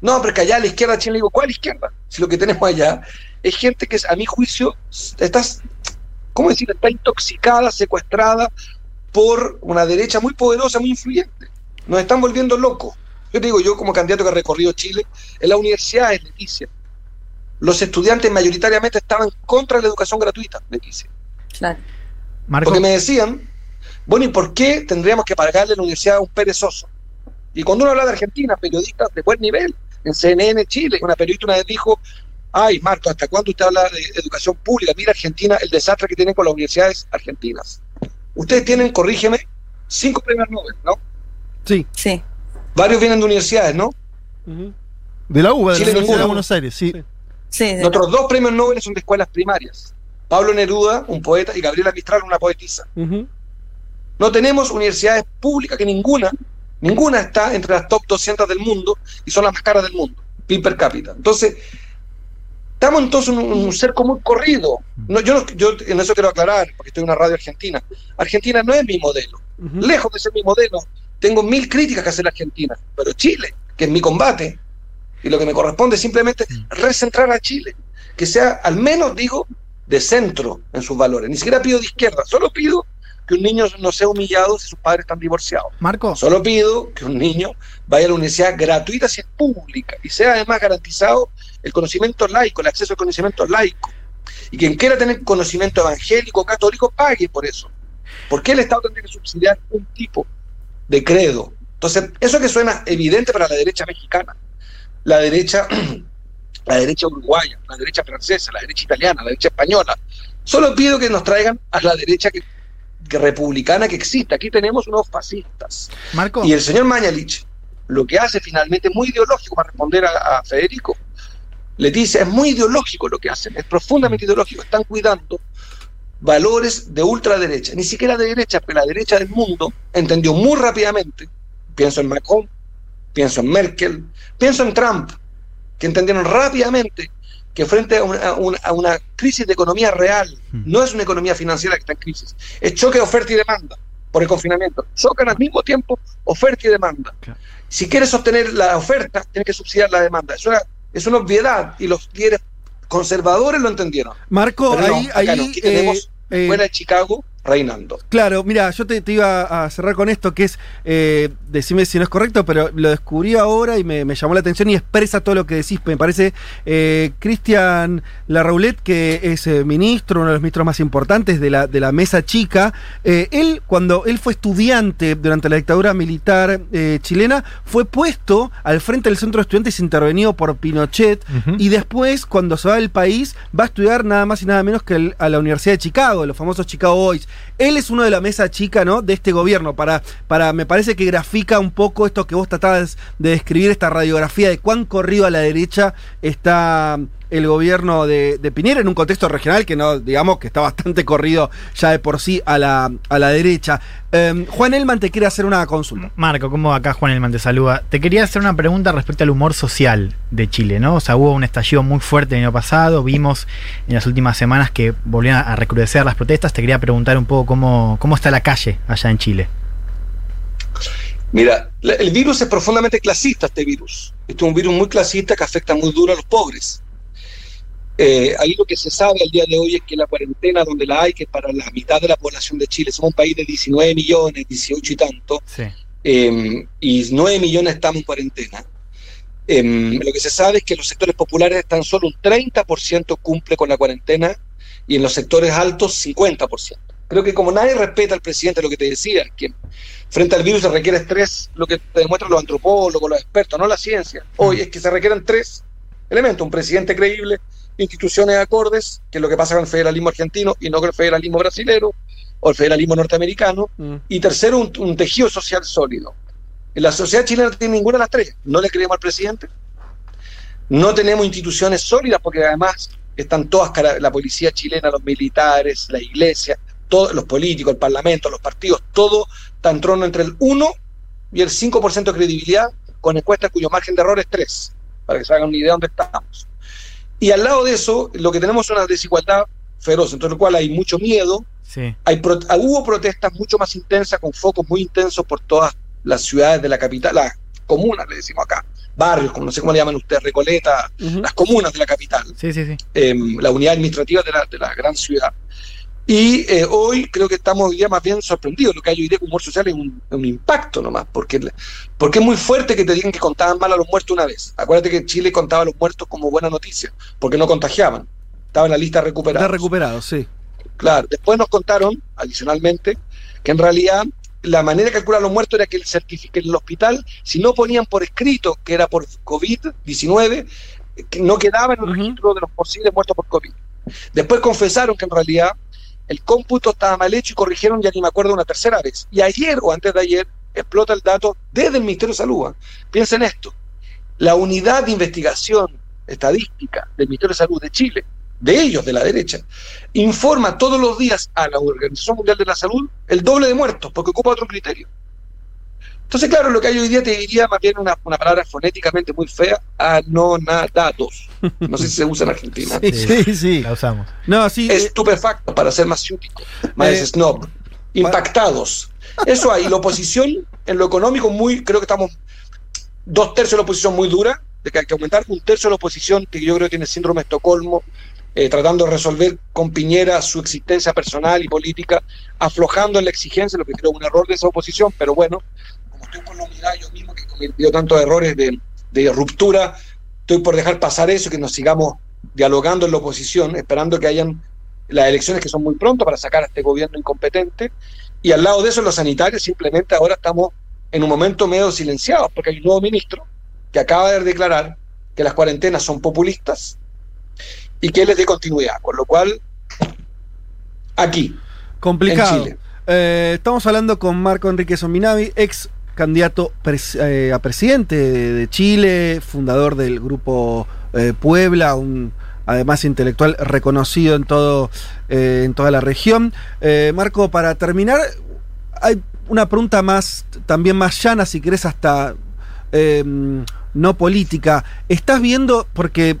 no, pero que allá a la izquierda, Chile, digo, ¿cuál izquierda? Si lo que tenemos allá es gente que, a mi juicio, estás, ¿cómo decir? Está intoxicada, secuestrada por una derecha muy poderosa, muy influyente. Nos están volviendo locos. Yo te digo, yo como candidato que ha recorrido Chile, en la universidad es Leticia. los estudiantes mayoritariamente estaban contra la educación gratuita, dice. Claro. Marco, Porque me decían, bueno, ¿y por qué tendríamos que pagarle a la universidad a un perezoso? Y cuando uno habla de Argentina, periodistas de buen nivel, en CNN Chile, una periodista una vez dijo, ay, Marco, ¿hasta cuándo usted habla de educación pública? Mira Argentina, el desastre que tienen con las universidades argentinas. Ustedes tienen, corrígeme, cinco premios Nobel, ¿no? Sí. Sí. Varios vienen de universidades, ¿no? De la UBA, de Chile la Universidad de. Buenos Aires, sí. Sí, de Nuestros dos premios Nobel son de escuelas primarias. Pablo Neruda, un poeta, y Gabriela Mistral, una poetisa. No tenemos universidades públicas que ninguna, ninguna está entre las top 200 del mundo y son las más caras del mundo, PIB per cápita. Entonces, estamos entonces en un, un cerco muy corrido. No, yo, no- yo en eso quiero aclarar, porque estoy en una radio argentina. Argentina no es mi modelo. Lejos de ser mi modelo, tengo mil críticas que hacer a Argentina. Pero Chile, que es mi combate, y lo que me corresponde es simplemente recentrar a Chile. Que sea, al menos digo, de centro en sus valores. Ni siquiera pido de izquierda, solo pido que un niño no sea humillado si sus padres están divorciados. Marco, Solo pido que un niño vaya a la universidad gratuita si es pública y sea además garantizado el conocimiento laico, el acceso al conocimiento laico. Y quien quiera tener conocimiento evangélico, católico, pague por eso. ¿Por qué el Estado tendría que subsidiar un tipo de credo? Entonces, eso que suena evidente para la derecha mexicana, la derecha, la derecha uruguaya, la derecha francesa, la derecha italiana, la derecha española, solo pido que nos traigan a la derecha que republicana que existe. Aquí tenemos unos fascistas. Marco, Y el señor Mañalich lo que hace finalmente es muy ideológico para responder a, a Federico. Leticia, es muy ideológico lo que hacen, es profundamente ideológico. Están cuidando valores de ultraderecha, ni siquiera de derecha, pero la derecha del mundo entendió muy rápidamente, pienso en Macron, pienso en Merkel, pienso en Trump, que entendieron rápidamente que frente a una, a una- a una crisis de economía real, no es una economía financiera que está en crisis, es choque de oferta y demanda por el confinamiento. Chocan al mismo tiempo oferta y demanda. Si quieres sostener la oferta, tienes que subsidiar la demanda. Es una, es una obviedad y los líderes conservadores lo entendieron. Marco, Pero no, ahí, acá ahí, no, aquí eh, tenemos eh, fuera de Chicago reinando. Claro, mira, yo te, te iba a cerrar con esto, que es, eh, decime si no es correcto, pero lo descubrí ahora y me, me llamó la atención y expresa todo lo que decís. Me parece eh, Cristian Larroulet, que es eh, ministro, uno de los ministros más importantes de la, de la mesa chica, eh, él, cuando él fue estudiante durante la dictadura militar eh, chilena, fue puesto al frente del centro de estudiantes intervenido por Pinochet y después, cuando se va del país, va a estudiar nada más y nada menos que el- a la Universidad de Chicago, los famosos Chicago Boys. Él es uno de la mesa chica, ¿no? De este gobierno. Para, para, me parece que grafica un poco esto que vos tratabas de describir, esta radiografía de cuán corrido a la derecha está el gobierno de, de Piñera en un contexto regional que no, digamos, que está bastante corrido ya de por sí a la, a la derecha. Eh, Juan Elman te quiere hacer una consulta. Marco, ¿cómo acá Juan Elman te saluda? Te quería hacer una pregunta respecto al humor social de Chile, ¿no? O sea, hubo un estallido muy fuerte el año pasado, vimos en las últimas semanas que volvían a recrudecer las protestas. Te quería preguntar un poco cómo, cómo está la calle allá en Chile. Mira, el virus es profundamente clasista, este virus. Este es un virus muy clasista que afecta muy duro a los pobres. Eh, ahí lo que se sabe al día de hoy es que la cuarentena donde la hay, que es para la mitad de la población de Chile, somos un país de 19 millones, 18 y tanto, Sí. eh, y 9 millones estamos en cuarentena. Em, lo que se sabe es que los sectores populares tan solo un 30% cumple con la cuarentena y en los sectores altos 50%. Creo que como nadie respeta al presidente lo que te decía, que frente al virus se requiere estrés, lo que te demuestran los antropólogos, los expertos, no la ciencia. Hoy es que se requieren tres elementos, un presidente creíble, instituciones acordes, que es lo que pasa con el federalismo argentino y no con el federalismo brasilero o el federalismo norteamericano, y tercero, un, un tejido social sólido. La sociedad chilena no tiene ninguna de las tres. No le creemos al presidente. No tenemos instituciones sólidas porque además están todas, la policía chilena, los militares, la iglesia, todos los políticos, el parlamento, los partidos, todo está en trono entre el 1 y el 5% de credibilidad con encuestas cuyo margen de error es 3, para que se hagan una idea de dónde estamos. Y al lado de eso, lo que tenemos es una desigualdad feroz, entre lo cual hay mucho miedo, Sí. hay pro- ah, hubo protestas mucho más intensas, con focos muy intensos por todas las ciudades de la capital, las comunas, le decimos acá, barrios, como no sé cómo le llaman ustedes, Recoleta, las comunas de la capital, Sí, sí, sí. em, la unidad administrativa de la, de la gran ciudad. Y eh, hoy creo que estamos día más bien sorprendidos. Lo que hay hoy día con humor social es un, un impacto nomás, porque, porque es muy fuerte que te digan que contaban mal a los muertos una vez. Acuérdate que Chile contaba a los muertos como buena noticia, porque no contagiaban. Estaba en la lista recuperada. Está recuperado, sí. Claro. Después nos contaron, adicionalmente, que en realidad la manera de calcular los muertos era que el el hospital, si no ponían por escrito que era por COVID-19, que no quedaba en el registro de los posibles muertos por COVID. Después confesaron que en realidad el cómputo estaba mal hecho y corrigieron, ya ni me acuerdo, una tercera vez. Y ayer o antes de ayer explota el dato desde el Ministerio de Salud. ¿ah? Piensen esto, la unidad de investigación estadística del Ministerio de Salud de Chile, de ellos, de la derecha, informa todos los días a la Organización Mundial de la Salud el doble de muertos, porque ocupa otro criterio. Entonces, claro, lo que hay hoy día te diría más bien una, una palabra fonéticamente muy fea, anonadados. No sé si se usa en Argentina. Sí, sí, sí. La usamos. No, sí. eh, Estupefacto, para ser más ciútico, más Eh, snob. Impactados. Eso hay. La oposición, en lo económico, muy, creo que estamos dos tercios de la oposición muy dura, de que hay que aumentar, un tercio de la oposición que yo creo que tiene síndrome de Estocolmo, eh, tratando de resolver con Piñera su existencia personal y política, aflojando en la exigencia, lo que creo un error de esa oposición, pero bueno, por la unidad yo mismo que cometió tantos errores de, de ruptura, estoy por dejar pasar eso, que nos sigamos dialogando en la oposición, esperando que hayan las elecciones que son muy pronto para sacar a este gobierno incompetente, y al lado de eso los sanitarios simplemente ahora estamos en un momento medio silenciados, porque hay un nuevo ministro que acaba de declarar que las cuarentenas son populistas y que él les dé continuidad, con lo cual, aquí, Complicado. en Chile. Eh, estamos hablando con Marco Enrique Zominavi, ex candidato eh, a presidente de, Chile, fundador del grupo eh, Puebla, un además intelectual reconocido en todo eh, en toda la región. Marco, para terminar, hay una pregunta más, también más llana, si querés, hasta eh, no política. ¿Estás viendo, porque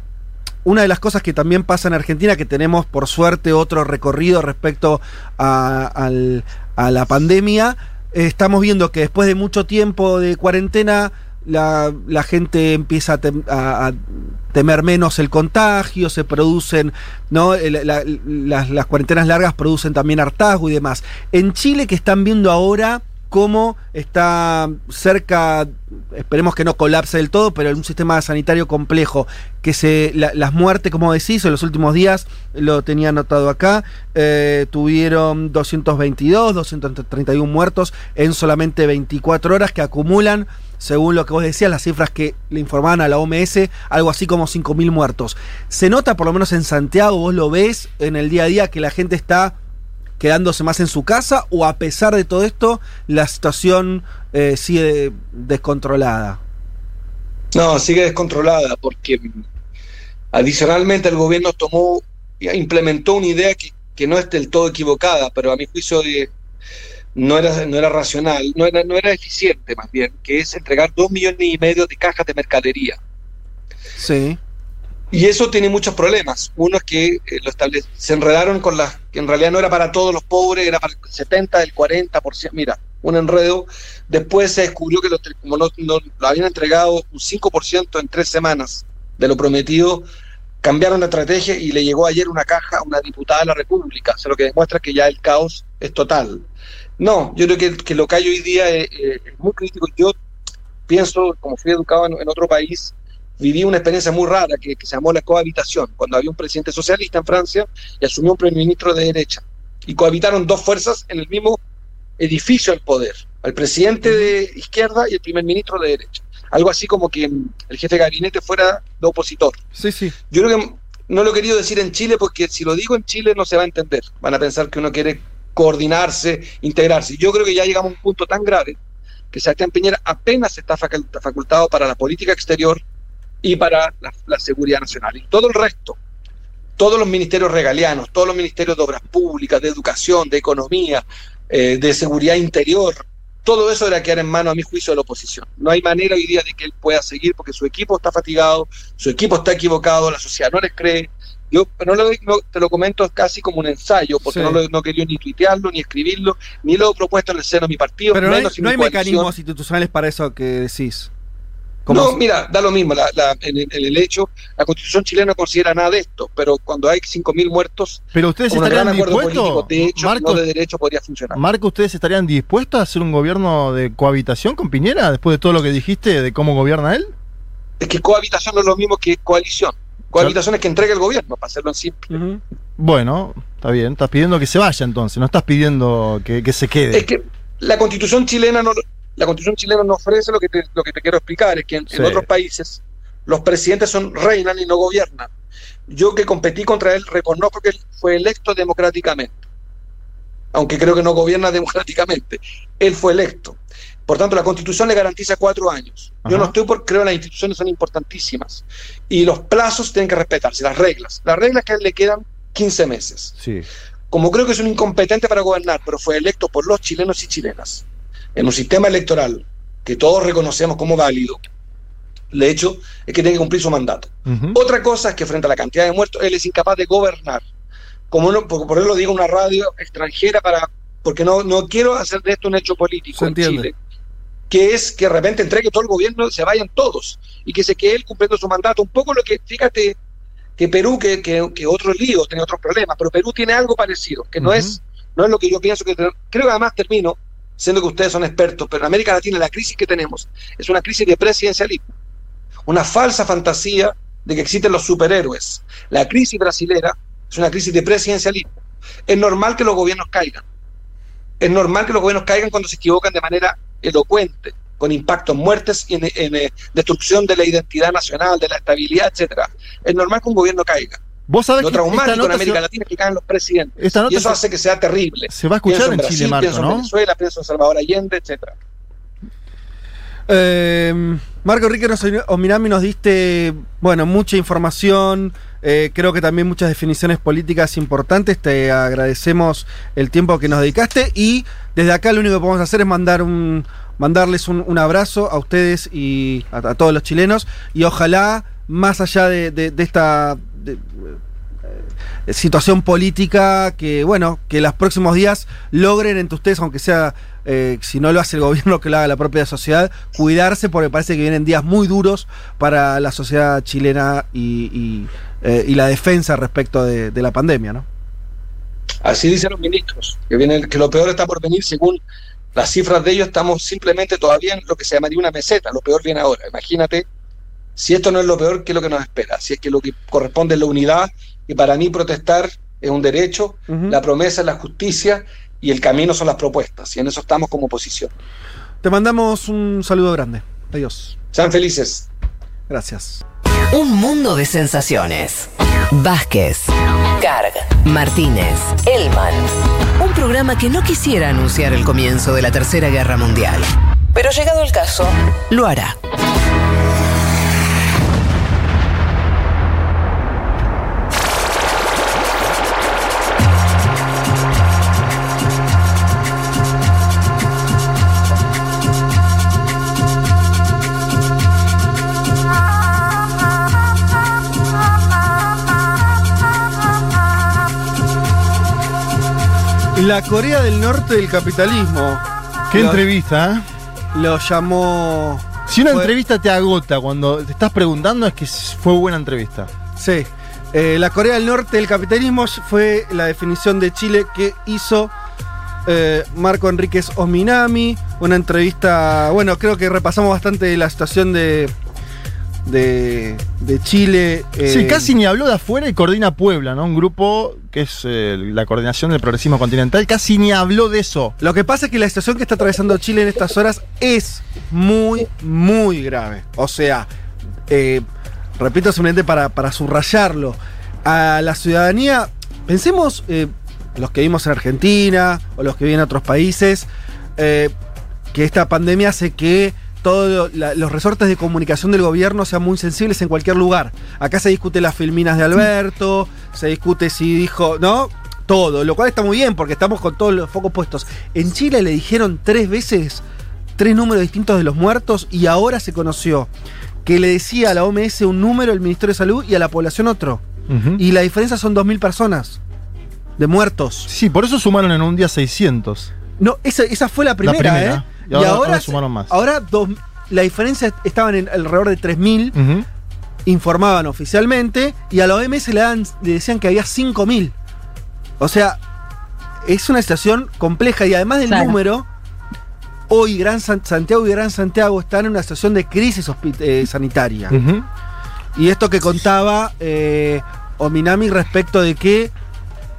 una de las cosas que también pasa en Argentina, que tenemos por suerte otro recorrido respecto a, al- a la pandemia, estamos viendo que después de mucho tiempo de cuarentena, la, gente empieza a, tem- a- temer menos el contagio, se producen, ¿no? Las, las cuarentenas largas producen también hartazgo y demás. En Chile, que están viendo ahora cómo está cerca, esperemos que no colapse del todo, pero un sistema sanitario complejo, que se la- las muertes, como decís, en los últimos días, lo tenía anotado acá, eh, tuvieron 222, 231 muertos en solamente 24 horas que acumulan, según lo que vos decías, las cifras que le informaban a la OMS, algo así como 5.000 muertos. Se nota, por lo menos en Santiago, vos lo ves en el día a día, que la gente está quedándose más en su casa o a pesar de todo esto, la situación eh, sigue descontrolada. No, sigue descontrolada porque mm, adicionalmente el gobierno tomó, implementó una idea que, que no es del todo equivocada, pero a mi juicio de, no, era, no era racional, no era, no era eficiente más bien, que es entregar dos millones y medio de cajas de mercadería. Sí. Y eso tiene muchos problemas. Uno es que eh, lo se enredaron con las que en realidad no era para todos los pobres, era para el 70, el 40%. Mira, un enredo. Después se descubrió que lo, como no, lo habían entregado un 5% en tres semanas de lo prometido, cambiaron la estrategia y le llegó ayer una caja a una diputada de la República, o lo que demuestra que ya el caos es total. No, yo creo que, lo que hay hoy día es, eh, es muy crítico. Yo pienso, como fui educado en otro país, viví una experiencia muy rara que, que se llamó la cohabitación, cuando había un presidente socialista en Francia y asumió un primer ministro de derecha. Y cohabitaron dos fuerzas en el mismo edificio del poder, al presidente de izquierda y el primer ministro de derecha. Algo así como que mm, el jefe de gabinete fuera de opositor. Sí, sí. Yo creo que no lo he querido decir en Chile porque si lo digo en Chile no se va a entender. Van a pensar que uno quiere coordinarse, integrarse. Yo creo que ya llegamos a un punto tan grave que Sebastián Piñera apenas está facul- facultado para la política exterior y para la, la seguridad nacional. Y todo el resto, todos los ministerios regalianos, todos los ministerios de obras públicas, de educación, de economía, eh, de seguridad interior, todo eso era quedar en mano, a mi juicio, de la oposición. No hay manera hoy día de que él pueda seguir porque su equipo está fatigado, su equipo está equivocado, la sociedad no les cree. Yo no, lo- no- te lo comento casi como un ensayo, porque Sí. no, lo, no quería ni tuitearlo, ni escribirlo, ni lo he propuesto en el seno de mi partido, Pero no hay, no hay mecanismos institucionales para eso que decís. ¿Cómo No, se- mira, da lo mismo. la- la- en, el, en el hecho, la Constitución chilena no considera nada de esto, pero cuando hay 5.000 muertos, Pero ustedes estarían dispuestos, de hecho, Marco, no de derecho, podría funcionar. Marco, ¿ustedes estarían dispuestos a hacer un gobierno de cohabitación con Piñera después de todo lo que dijiste de cómo gobierna él? Es que cohabitación no es lo mismo que coalición. Cohabitación es que entregue el gobierno, para hacerlo en simple. Bueno, está bien, estás pidiendo que se vaya entonces, no estás pidiendo que, que se quede. Es que la constitución chilena no la constitución chilena no ofrece lo que te, lo que te quiero explicar, es que en, otros países los presidentes son reinan y no gobiernan. Yo que competí contra él reconozco que él fue electo democráticamente, aunque creo que no gobierna democráticamente. Él fue electo. Por tanto, la constitución le garantiza cuatro años. Yo no estoy por, creo que las instituciones son importantísimas. Y los plazos tienen que respetarse, las reglas. Las reglas que a él le quedan 15 meses Sí. como creo que es un incompetente para gobernar, pero fue electo por los chilenos y chilenas, en un sistema electoral que todos reconocemos como válido, de hecho es que tiene que cumplir su mandato. Ujú. Otra cosa es que frente a la cantidad de muertos, él es incapaz de gobernar. Como no, por, por eso lo digo una radio extranjera, para, porque no, no quiero hacer de esto un hecho político Se en entiende. Chile, que es que de repente entregue todo el gobierno, se vayan todos, y que se quede él cumpliendo su mandato. Un poco lo que, fíjate, que Perú, que, que, que otro lío, tiene otros problemas, pero Perú tiene algo parecido, que no, Ujú. es, no es lo que yo pienso que... Creo que además termino, siendo que ustedes son expertos, pero en América Latina la crisis que tenemos es una crisis de presidencialismo, una falsa fantasía de que existen los superhéroes. La crisis brasilera es una crisis de presidencialismo. Es normal que los gobiernos caigan. Es normal que los gobiernos caigan cuando se equivocan de manera elocuente, con impacto en muertes en, en, eh, destrucción de la identidad nacional, de la estabilidad, etcétera. Es normal que un gobierno caiga. Vos sabés Lo que traumático en América Latina es que caen los presidentes. esta nota y eso se- hace que sea terrible. se va a escuchar Pienso en Brasil, Chile, Marco, pienso en ¿no? Venezuela, pienso en Salvador Allende, etcétera. Eh, Marco Enrique Ominami nos diste, bueno, mucha información, eh, creo que también muchas definiciones políticas importantes, te agradecemos el tiempo que nos dedicaste y desde acá lo único que podemos hacer es mandar un, mandarles un, un abrazo a ustedes y a, a todos los chilenos y ojalá, más allá de, de- de esta... de- eh, situación política que, bueno, que los próximos días logren entre ustedes, aunque sea, eh, si no lo hace el gobierno, que lo haga la propia sociedad, cuidarse porque parece que vienen días muy duros para la sociedad chilena y, y, eh, la defensa respecto de, de la pandemia, ¿no? Así dicen los ministros, que, viene, que lo peor está por venir según las cifras de ellos, estamos simplemente todavía en lo que se llamaría una meseta, lo peor viene ahora. Imagínate si esto no es lo peor, ¿qué es lo que nos espera? Si es que lo que corresponde es la unidad, y para mí protestar es un derecho, la promesa es la justicia y el camino son las propuestas, y en eso estamos como oposición. Te mandamos un saludo grande. Adiós. Sean felices. Gracias. Un mundo de sensaciones. Vázquez, Carg, Martínez, Elman. Un programa que no quisiera anunciar el comienzo de la Tercera Guerra Mundial. Pero llegado el caso, lo hará. La Corea del Norte del capitalismo. Qué Lo- entrevista, ¿eh? Lo llamó. Si una Fue- entrevista te agota cuando te estás preguntando es que fue buena entrevista. Sí. Eh, la Corea del Norte del capitalismo fue la definición de Chile que hizo eh, Marco Enríquez Ominami. Una entrevista. Bueno, creo que repasamos bastante la situación de. De, de Chile. eh, Sí, casi ni habló de afuera y coordina Puebla, ¿no? Un grupo que es eh, la coordinación del progresismo continental, casi ni habló de eso. Lo que pasa es que la situación que está atravesando Chile en estas horas es muy, muy grave. O sea, eh, repito simplemente para, para subrayarlo, a la ciudadanía, pensemos los que vivimos en Argentina o los que viven en otros países, que esta pandemia hace que todos los resortes de comunicación del gobierno sean muy sensibles en cualquier lugar. Acá se discute las filminas de Alberto, se discute si dijo, ¿no? Todo, lo cual está muy bien porque estamos con todos los focos puestos. En Chile le dijeron tres veces tres números distintos de los muertos y ahora se conoció que le decía a la OMS un número, el Ministerio de Salud y a la población otro. Y la diferencia son 2.000 personas de muertos. Sí, por eso sumaron en un día 600. No, esa, esa fue la primera, primera. ¿eh? Y ahora- ahora sumaron más. Ahora dos- la diferencia estaba en alrededor de 3.000, Ujú. informaban oficialmente, y a la OMS le, dan- le decían que había 5.000. O sea, es una situación compleja y además del Claro. número, hoy Gran San- Santiago y Gran Santiago están en una situación de crisis eh, sanitaria. Y esto que contaba eh, Ominami respecto de que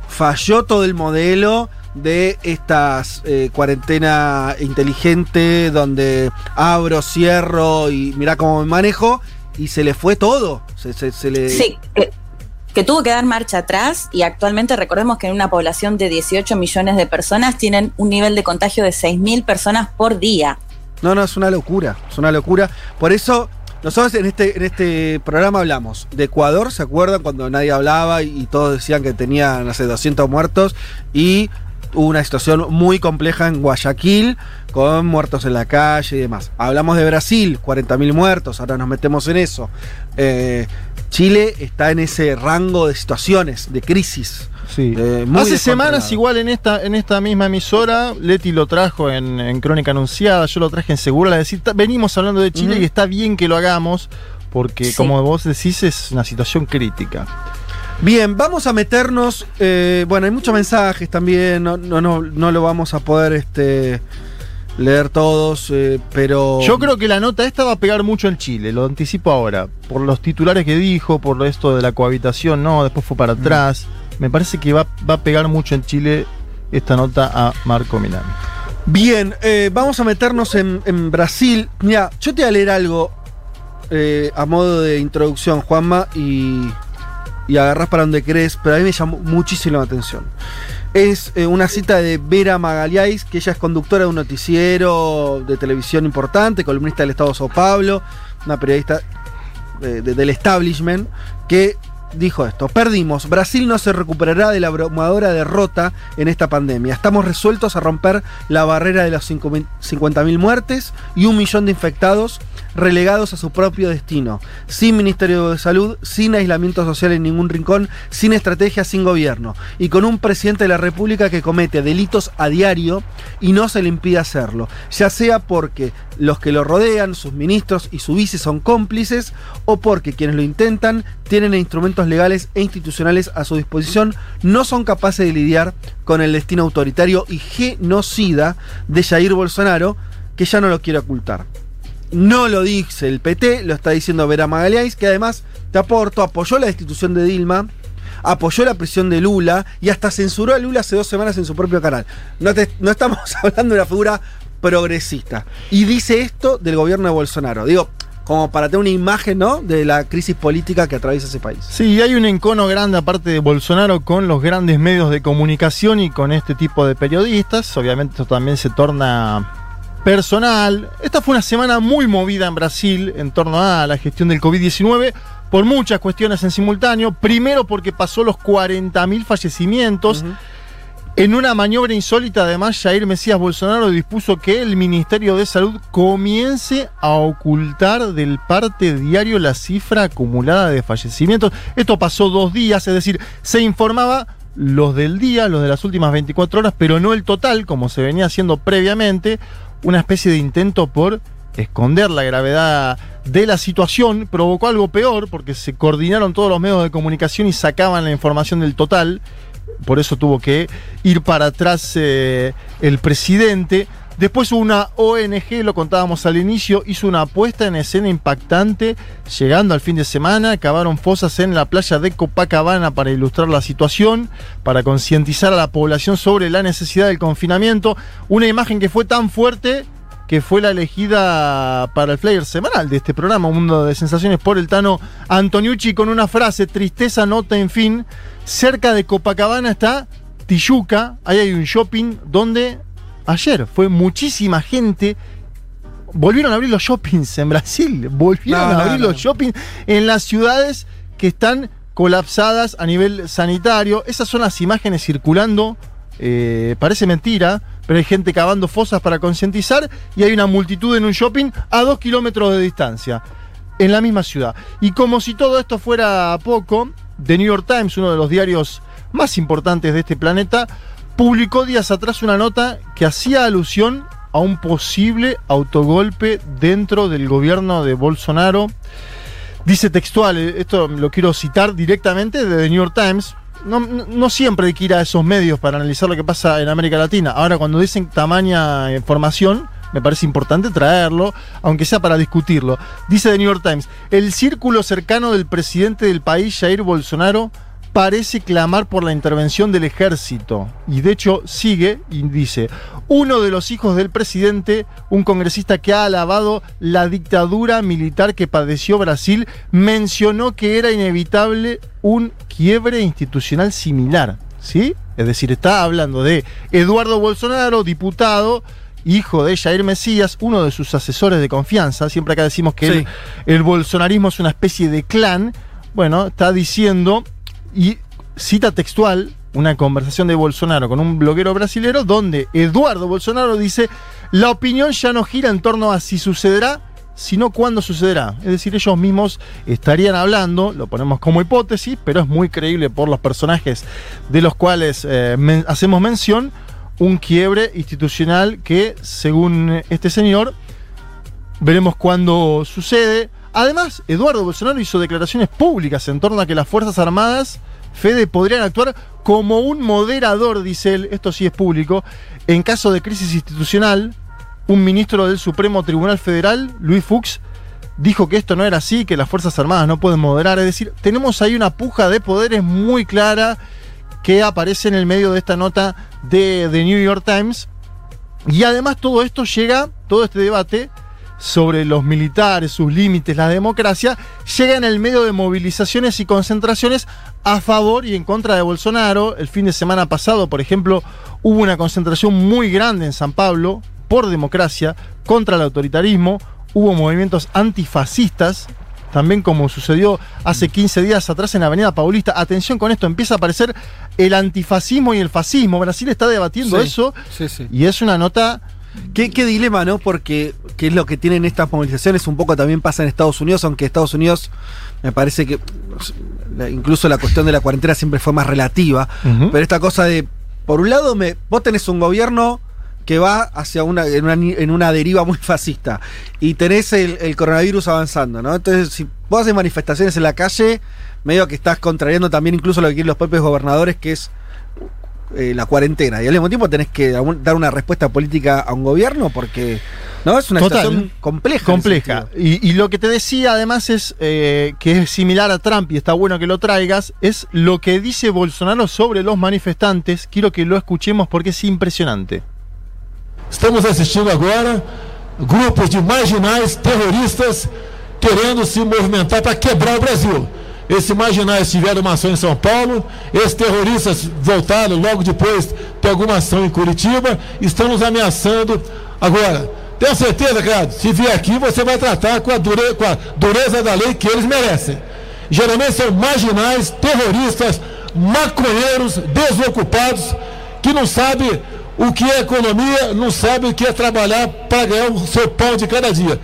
falló todo el modelo de estas eh, cuarentena inteligente donde abro, cierro y mira cómo me manejo y se le fue todo. Se, se- se le... Sí, que, que tuvo que dar marcha atrás y actualmente recordemos que en una población de 18 millones de personas tienen un nivel de contagio de 6.000 personas por día. No, no, es una locura, es una locura. Por eso, nosotros en este, en este programa hablamos de Ecuador, ¿se acuerdan? Cuando nadie hablaba y, y todos decían que tenían, no sé, 200 muertos y hubo una situación muy compleja en Guayaquil con muertos en la calle y demás. Hablamos de Brasil, 40.000 muertos, ahora nos metemos en eso. Eh, Chile está en ese rango de situaciones, de crisis. Sí. Eh, Hace semanas, igual en esta, en esta misma emisora, Leti lo trajo en, en Crónica Anunciada, yo lo traje en Segura, decir, "Ta- venimos hablando de Chile y está bien que lo hagamos, porque Sí. como vos decís, es una situación crítica. Bien, vamos a meternos. eh, bueno, hay muchos mensajes también. No, no, no, no lo vamos a poder este, leer todos, eh, pero. Yo creo que la nota esta va a pegar mucho en Chile, lo anticipo ahora, por los titulares que dijo, por esto de la cohabitación, no, después fue para atrás. Me parece que va, va a pegar mucho en Chile esta nota a Marco Minami. Bien, eh, vamos a meternos en, en Brasil. Mira, yo te voy a leer algo a modo de introducción, Juanma, y, y agarrás para donde querés, pero a mí me llamó muchísimo la atención. Es eh, una cita de Vera Magalhães, que ella es conductora de un noticiero de televisión importante, columnista del Estado de Sao Paulo, una periodista eh, de- del establishment, que dijo esto, perdimos, Brasil no se recuperará de la abrumadora derrota en esta pandemia. Estamos resueltos a romper la barrera de los 50.000 muertes y un millón de infectados relegados a su propio destino, sin Ministerio de Salud, sin aislamiento social en ningún rincón, sin estrategia, sin gobierno, y con un presidente de la República que comete delitos a diario y no se le impide hacerlo, ya sea porque los que lo rodean, sus ministros y su vice son cómplices, o porque quienes lo intentan tienen instrumentos legales e institucionales a su disposición, no son capaces de lidiar con el destino autoritario y genocida de Jair Bolsonaro, que ya no lo quiere ocultar. No lo dice el PT, lo está diciendo Vera Magalhães, que además, te aporto, apoyó la destitución de Dilma, apoyó la prisión de Lula y hasta censuró a Lula hace dos semanas en su propio canal. No, no estamos hablando de una figura progresista. Y dice esto del gobierno de Bolsonaro. Digo, como para tener una imagen, ¿no? De la crisis política que atraviesa ese país. Sí, hay un encono grande aparte de Bolsonaro con los grandes medios de comunicación y con este tipo de periodistas. Obviamente esto también se torna personal. Esta fue una semana muy movida en Brasil en torno a la gestión del COVID-19 por muchas cuestiones en simultáneo. Primero porque pasó los 40.000 fallecimientos. En una maniobra insólita, además, Jair Mesías Bolsonaro dispuso que el Ministerio de Salud comience a ocultar del parte diario la cifra acumulada de fallecimientos. Esto pasó dos días, es decir, se informaba los del día, los de las últimas 24 horas, pero no el total, como se venía haciendo previamente, una especie de intento por esconder la gravedad de la situación, provocó algo peor, porque se coordinaron todos los medios de comunicación y sacaban la información del total por eso tuvo que ir para atrás eh, el presidente. Después una ONG, lo contábamos al inicio, hizo una puesta en escena impactante, llegando al fin de semana, cavaron fosas en la playa de Copacabana para ilustrar la situación, para concientizar a la población sobre la necesidad del confinamiento. Una imagen que fue tan fuerte que fue la elegida para el flyer semanal de este programa, Un Mundo de Sensaciones, por el Tano Antoniucci, con una frase, tristeza, nota, en fin. Cerca de Copacabana está Tijuca, ahí hay un shopping donde ayer fue muchísima gente. Volvieron a abrir los shoppings en Brasil, volvieron No, a abrir no. los shoppings en las ciudades que están colapsadas a nivel sanitario. Esas son las imágenes circulando. eh, parece mentira, pero hay gente cavando fosas para concientizar y hay una multitud en un shopping a dos kilómetros de distancia, en la misma ciudad. Y como si todo esto fuera poco, The New York Times, uno de los diarios más importantes de este planeta, publicó días atrás una nota que hacía alusión a un posible autogolpe dentro del gobierno de Bolsonaro. Dice textual, eh, esto lo quiero citar directamente de The New York Times. No, no- siempre hay que ir a esos medios para analizar lo que pasa en América Latina. Ahora, cuando dicen tamaña información, me parece importante traerlo, aunque sea para discutirlo. Dice The New York Times, el círculo cercano del presidente del país, Jair Bolsonaro, parece clamar por la intervención del ejército. Y de hecho sigue y dice, uno de los hijos del presidente, un congresista que ha alabado la dictadura militar que padeció Brasil, mencionó que era inevitable un quiebre institucional similar. ¿Sí? Es decir, está hablando de Eduardo Bolsonaro, diputado, hijo de Jair Mesías, uno de sus asesores de confianza. Siempre acá decimos que Sí. el, el bolsonarismo es una especie de clan. Bueno, está diciendo y cita textual una conversación de Bolsonaro con un bloguero brasilero donde Eduardo Bolsonaro dice, la opinión ya no gira en torno a si sucederá, sino cuándo sucederá. Es decir, ellos mismos estarían hablando, lo ponemos como hipótesis, pero es muy creíble por los personajes de los cuales eh, hacemos mención, un quiebre institucional que, según este señor, Veremos cuándo sucede. Además, Eduardo Bolsonaro hizo declaraciones públicas en torno a que las Fuerzas Armadas, Fede, podrían actuar como un moderador, dice él, esto sí es público, en caso de crisis institucional. Un ministro del Supremo Tribunal Federal, Luis Fuchs, dijo que esto no era así, que las Fuerzas Armadas no pueden moderar. Es decir, tenemos ahí una puja de poderes muy clara que aparece en el medio de esta nota de The New York Times. Y además todo esto llega, todo este debate sobre los militares, sus límites, la democracia, llega en el medio de movilizaciones y concentraciones a favor y en contra de Bolsonaro. El fin de semana pasado, por ejemplo, hubo una concentración muy grande en San Pablo por democracia contra el autoritarismo. Hubo movimientos antifascistas, también como sucedió hace 15 días atrás en Avenida Paulista. Atención con esto, empieza a aparecer el antifascismo y el fascismo. Brasil está debatiendo Sí, eso sí, sí. y es una nota ¿Qué, qué dilema, ¿no? Porque qué es lo que tienen estas movilizaciones, un poco también pasa en Estados Unidos, aunque Estados Unidos me parece que incluso la cuestión de la cuarentena siempre fue más relativa, pero esta cosa de, por un lado, me, vos tenés un gobierno que va hacia una en, una, ni- en una deriva muy fascista y tenés el, el coronavirus avanzando, ¿no? Entonces, si vos haces manifestaciones en la calle, medio que estás contrariando también incluso lo que quieren los propios gobernadores, que es eh, la cuarentena. Y al mismo tiempo tenés que dar una respuesta política a un gobierno porque no es una Total. situación compleja. compleja. Y, y lo que te decía además es eh, que es similar a Trump y está bueno que lo traigas, es lo que dice Bolsonaro sobre los manifestantes. Quiero que lo escuchemos porque es impresionante. Estamos assistindo agora grupos de marginais terroristas querendo se movimentar para quebrar o Brasil. Esses marginais tiveram uma ação em São Paulo, esses terroristas voltaram logo depois de alguma ação em Curitiba, estão nos ameaçando. Agora, tenho certeza, cara, se vier aqui você vai tratar com a, dure- com a dureza da lei que eles merecem. Geralmente são marginais, terroristas, maconheiros, desocupados, que não sabem o que é economia, não sabem o que é trabalhar para ganhar o seu pão de cada dia.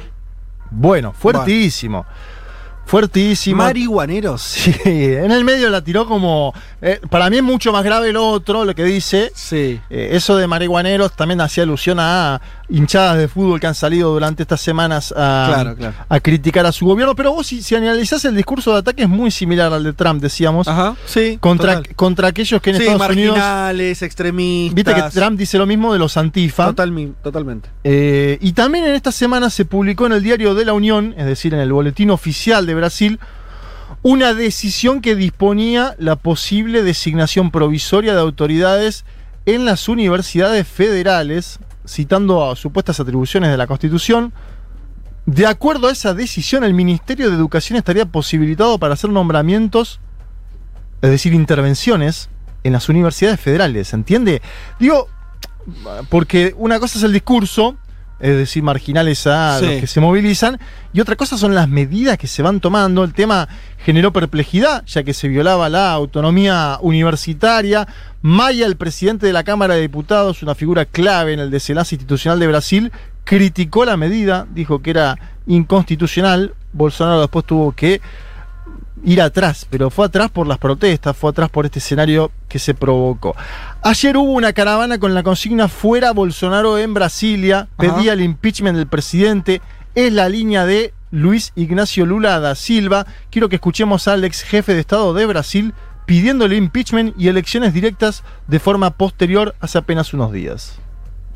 Bueno, fuertísimo. Fuertísimo. Marihuaneros. Sí, en el medio la tiró como. eh, para mí es mucho más grave lo otro, lo que dice. Sí. Eh, eso de marihuaneros también hacía alusión a hinchadas de fútbol que han salido durante estas semanas a, Claro, claro. a criticar a su gobierno. Pero vos, si, si analizás el discurso de ataque, es muy similar al de Trump, decíamos. Ajá, sí. Contra, total. contra aquellos que en Sí, Estados Unidos. marginales, extremistas. Viste que Trump dice lo mismo de los antifa. Total- totalmente. Eh, y también en esta semana se publicó en el Diario de la Unión, es decir, en el Boletín Oficial de Brasil, una decisión que disponía la posible designación provisoria de autoridades en las universidades federales, citando a supuestas atribuciones de la Constitución. De acuerdo a esa decisión, el Ministerio de Educación estaría posibilitado para hacer nombramientos, es decir, intervenciones en las universidades federales, ¿se entiende? Digo, porque una cosa es el discurso, es decir, marginales a Sí. los que se movilizan, y otra cosa son las medidas que se van tomando. El tema generó perplejidad, ya que se violaba la autonomía universitaria. Maya, el presidente de la Cámara de Diputados, una figura clave en el desenlace institucional de Brasil, criticó la medida, dijo que era inconstitucional. Bolsonaro después tuvo que ir atrás, pero fue atrás por las protestas, fue atrás por este escenario que se provocó. Ayer hubo una caravana con la consigna fuera Bolsonaro en Brasilia, pedía el impeachment del presidente, es la línea de Luis Ignacio Lula da Silva. Quiero que escuchemos al ex jefe de Estado de Brasil pidiéndole impeachment y elecciones directas de forma posterior hace apenas unos días.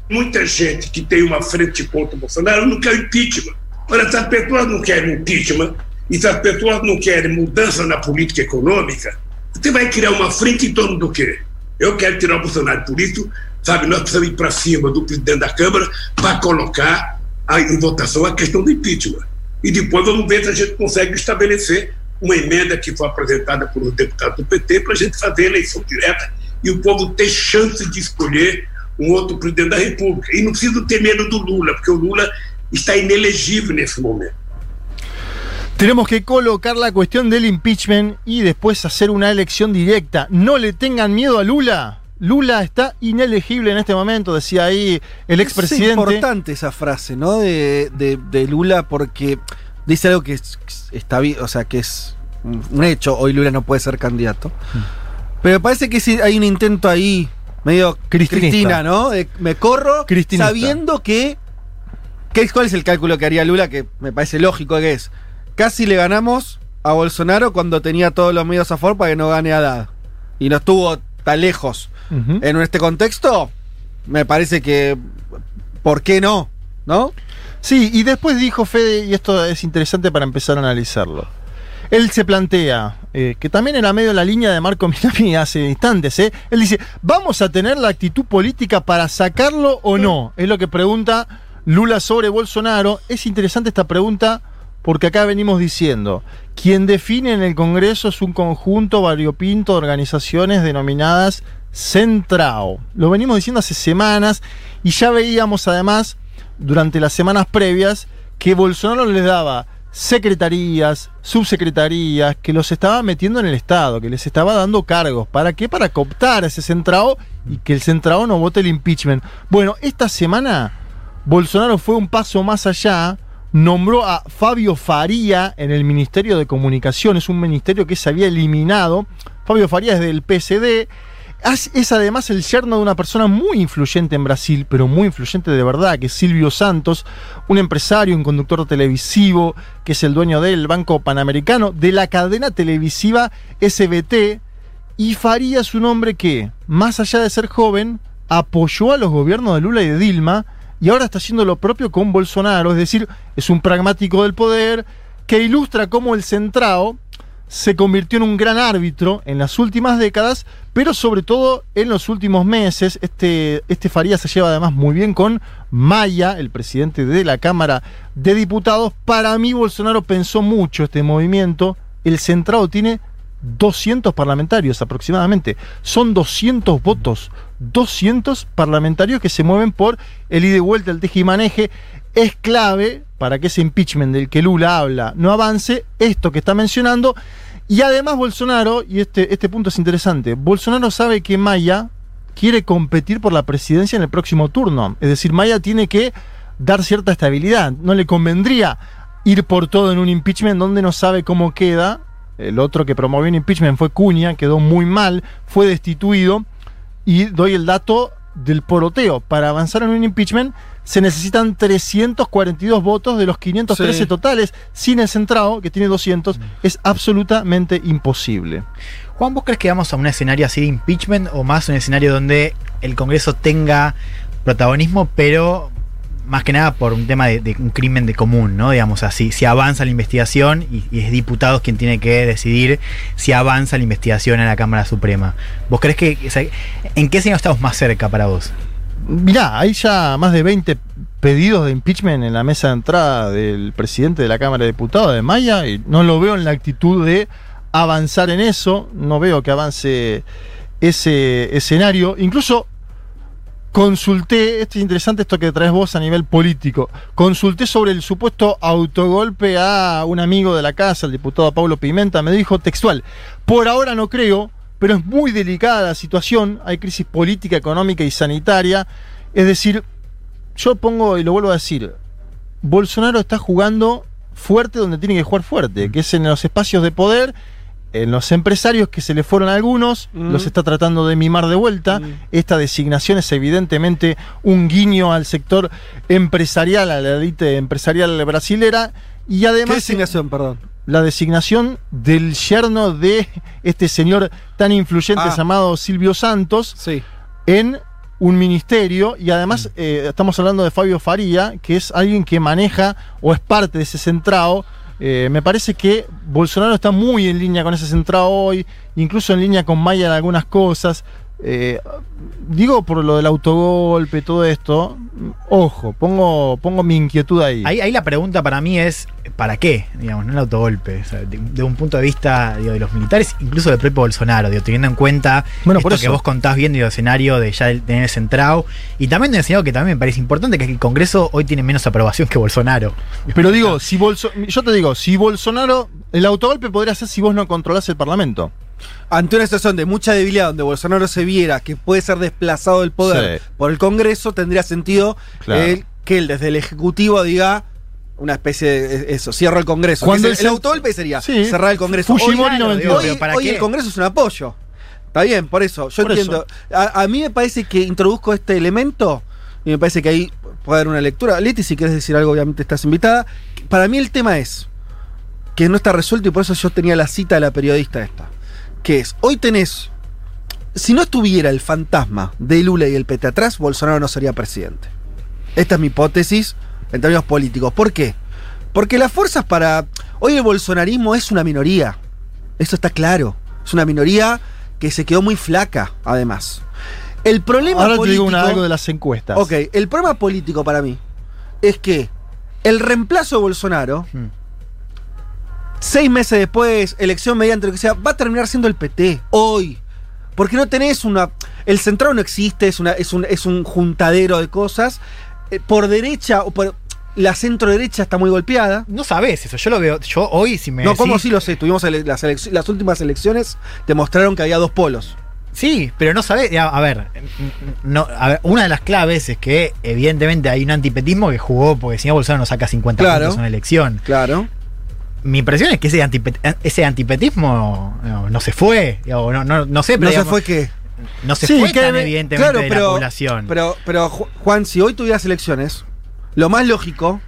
Muita gente que tem uma frente contra Bolsonaro não quer impeachment. Ora, se as pessoas não querem impeachment e se as pessoas não querem mudança na política econômica, você vai criar uma frente em torno do quê? Eu quero tirar o Bolsonaro. Por isso, sabe, nós precisamos ir para cima do presidente da Câmara para colocar a, em votação a questão do impeachment. E depois vamos ver se a gente consegue estabelecer uma emenda que foi apresentada por um deputado do PT para a gente fazer eleição direta e o povo ter chance de escolher um outro presidente da República. E não precisa ter medo do Lula, porque o Lula está inelegível nesse momento. Tenemos que colocar la cuestión del impeachment y después hacer una elección directa. No le tengan miedo a Lula. Lula está inelegible en este momento, decía ahí el expresidente. Es importante esa frase, ¿no? De, de- de Lula porque dice algo que es- está bien, o sea, que es un hecho. Hoy Lula no puede ser candidato. Pero parece que hay un intento ahí, medio Cristinista. Cristina, ¿no? De- me corro Cristinista. sabiendo que, ¿Cuál es el cálculo que haría Lula? Que me parece lógico que es. Casi le ganamos a Bolsonaro cuando tenía todos los medios a favor para que no gane a Haddad. Y no estuvo tan lejos. En este contexto, me parece que. ¿Por qué no? ¿No? Sí, y después dijo Fede, y esto es interesante para empezar a analizarlo. Él se plantea, eh, que también era medio la línea de Marco Minami hace instantes, ¿eh? él dice, ¿vamos a tener la actitud política para sacarlo o no? Es lo que pregunta Lula sobre Bolsonaro. Es interesante esta pregunta porque acá venimos diciendo, quien define en el Congreso es un conjunto variopinto de organizaciones denominadas Centrao. Lo venimos diciendo hace semanas y ya veíamos además durante las semanas previas que Bolsonaro les daba secretarías, subsecretarías, que los estaba metiendo en el Estado, que les estaba dando cargos. ¿Para qué? Para cooptar ese centrao y que el centrao no vote el impeachment. Bueno, esta semana Bolsonaro fue un paso más allá, nombró a Fabio Faría en el Ministerio de Comunicaciones, un ministerio que se había eliminado. Fabio Faría es del PSD. Es además el yerno de una persona muy influyente en Brasil, pero muy influyente de verdad, que es Silvio Santos, un empresario, un conductor televisivo, que es el dueño del Banco Panamericano, de la cadena televisiva SBT. Y Faría es un hombre que, más allá de ser joven, apoyó a los gobiernos de Lula y de Dilma y ahora está haciendo lo propio con Bolsonaro, es decir, es un pragmático del poder que ilustra cómo el centrao se convirtió en un gran árbitro en las últimas décadas, pero sobre todo en los últimos meses. Este, este Faría se lleva además muy bien con Maya, el presidente de la Cámara de Diputados. Para mí Bolsonaro pensó mucho este movimiento. El centrado tiene 200 parlamentarios aproximadamente. Son 200 votos. 200 parlamentarios que se mueven por el ida y vuelta, el teje y maneje. Es clave para que ese impeachment del que Lula habla no avance, esto que está mencionando. Y además Bolsonaro, y este, este punto es interesante, Bolsonaro sabe que Maya quiere competir por la presidencia en el próximo turno. Es decir, Maya tiene que dar cierta estabilidad. No le convendría ir por todo en un impeachment donde no sabe cómo queda. El otro que promovió un impeachment fue Cuña, quedó muy mal, fue destituido. Y doy el dato del poroteo. Para avanzar en un impeachment se necesitan 342 votos de los 513 Sí. totales. Sin el centrado, que tiene 200, es absolutamente imposible. Juan, ¿vos crees que vamos a un escenario así de impeachment o más un escenario donde el Congreso tenga protagonismo, pero más que nada por un tema de, un crimen de común, ¿no? Digamos así, si avanza la investigación y, es diputados quien tiene que decidir si avanza la investigación en la Cámara Suprema. ¿Vos crees que, en qué escenario estamos más cerca para vos? Mirá, hay ya más de 20 pedidos de impeachment en la mesa de entrada del presidente de la Cámara de Diputados de Maya y no lo veo en la actitud de avanzar en eso, no veo que avance ese escenario. Incluso consulté, esto es interesante esto que traes vos a nivel político, consulté sobre el supuesto autogolpe a un amigo de la casa, el diputado Pablo Pimenta, me dijo textual, por ahora no creo, pero es muy delicada la situación, hay crisis política, económica y sanitaria, es decir, yo pongo, y lo vuelvo a decir, Bolsonaro está jugando fuerte donde tiene que jugar fuerte, que es en los espacios de poder en los empresarios que se le fueron algunos, Mm. los está tratando de mimar de vuelta. Esta designación es evidentemente un guiño al sector empresarial, a la élite empresarial brasilera. Y además. ¿Qué designación, perdón? La designación del yerno de este señor tan influyente Ah. llamado Silvio Santos Sí. en un ministerio y además eh, estamos hablando de Fabio Faría, que es alguien que maneja o es parte de ese centrado. Eh, me parece que Bolsonaro está muy en línea con ese centrado hoy, incluso en línea con Maya en algunas cosas. Eh, digo por lo del autogolpe, todo esto, ojo, pongo, pongo mi inquietud ahí. Ahí, ahí la pregunta para mí es, ¿para qué? Digamos, no el autogolpe. O sea, de, de un punto de vista digo, de los militares, incluso del propio Bolsonaro, digo, teniendo en cuenta Bueno, esto por que vos contás bien del escenario de ya tener centrado. Y también de un escenario que también me parece importante, que el Congreso hoy tiene menos aprobación que Bolsonaro. Pero digo, si Bolso- yo te digo, si Bolsonaro, el autogolpe podría ser si vos no controlás el Parlamento. Ante una situación de mucha debilidad donde Bolsonaro se viera que puede ser desplazado del poder Sí. por el Congreso, tendría sentido Claro. el- que él desde el Ejecutivo diga una especie de eso, cierro el Congreso. Cuando el, el- autogolpe sería Sí. cerrar el Congreso. Fujimori hoy, no hoy- vendió, pero ¿para hoy qué? el Congreso es un apoyo. Está bien, por eso. Yo Por entiendo. A, a mí me parece que introduzco este elemento y me parece que ahí puede haber una lectura. Leti, si quieres decir algo, obviamente estás invitada. Para mí el tema es que no está resuelto y por eso yo tenía la cita de la periodista esta. Que es, hoy tenés, si no estuviera el fantasma de Lula y el PT atrás, Bolsonaro no sería presidente. Esta es mi hipótesis en términos políticos. ¿Por qué? Porque las fuerzas para... Hoy el bolsonarismo es una minoría. Eso está claro. Es una minoría que se quedó muy flaca, además. El problema Ahora te político... digo una- algo de las encuestas. Ok, el problema político para mí es que el reemplazo de Bolsonaro, Hmm. Seis meses después, elección mediante lo que sea, va a terminar siendo el PT. Hoy. Porque no tenés una. El centrado no existe, es, una, es, un, es un juntadero de cosas. Eh, por derecha o por. La centro derecha está muy golpeada. No sabes eso, yo lo veo. Yo hoy, si me. No, decís- ¿cómo sí lo sé? Tuvimos ele- las, últimas elecciones, demostraron que había dos polos. Sí, pero no sabes. ya, A ver, no, a ver, una de las claves es que, evidentemente, hay un antipetismo que jugó porque si no Bolsonaro no saca 50 Claro. puntos en una elección. Claro. Mi impresión es que ese, antipet- ese antipetismo no, no se fue. No, no, no sé, pero. no se fue que. No se Sí, fue que- tan evidentemente claro, de la población. Pero, pero, Ju- Juan, si hoy tuvieras elecciones, lo más lógico.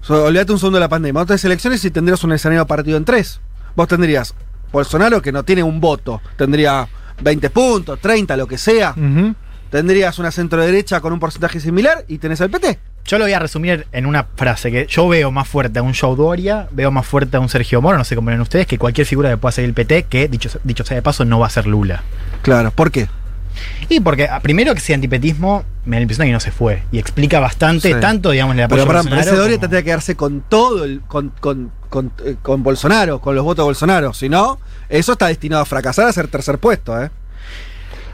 so- olvídate un segundo de la pandemia. Otras elecciones y tendrías un escenario partido en tres. Vos tendrías Bolsonaro, que no tiene un voto, tendría 20 puntos, 30, lo que sea. Tendrías una centro derecha con un porcentaje similar y tenés al PT. Yo lo voy a resumir en una frase que yo veo más fuerte a un Joe Doria, veo más fuerte a un Sergio Moro, no sé cómo ven ustedes, que cualquier figura que pueda ser el PT, que dicho, dicho sea de paso no va a ser Lula. Claro, ¿por qué? Y porque ah, primero que ese antipetismo me da la impresión de que no se fue. Y explica bastante, Sí. tanto, digamos, apoyo Pero para Bolsonaro ese Doria como- tendría que quedarse con todo el. con, con, con, eh, con Bolsonaro, con los votos de Bolsonaro. Si no, eso está destinado a fracasar a ser tercer puesto, ¿eh?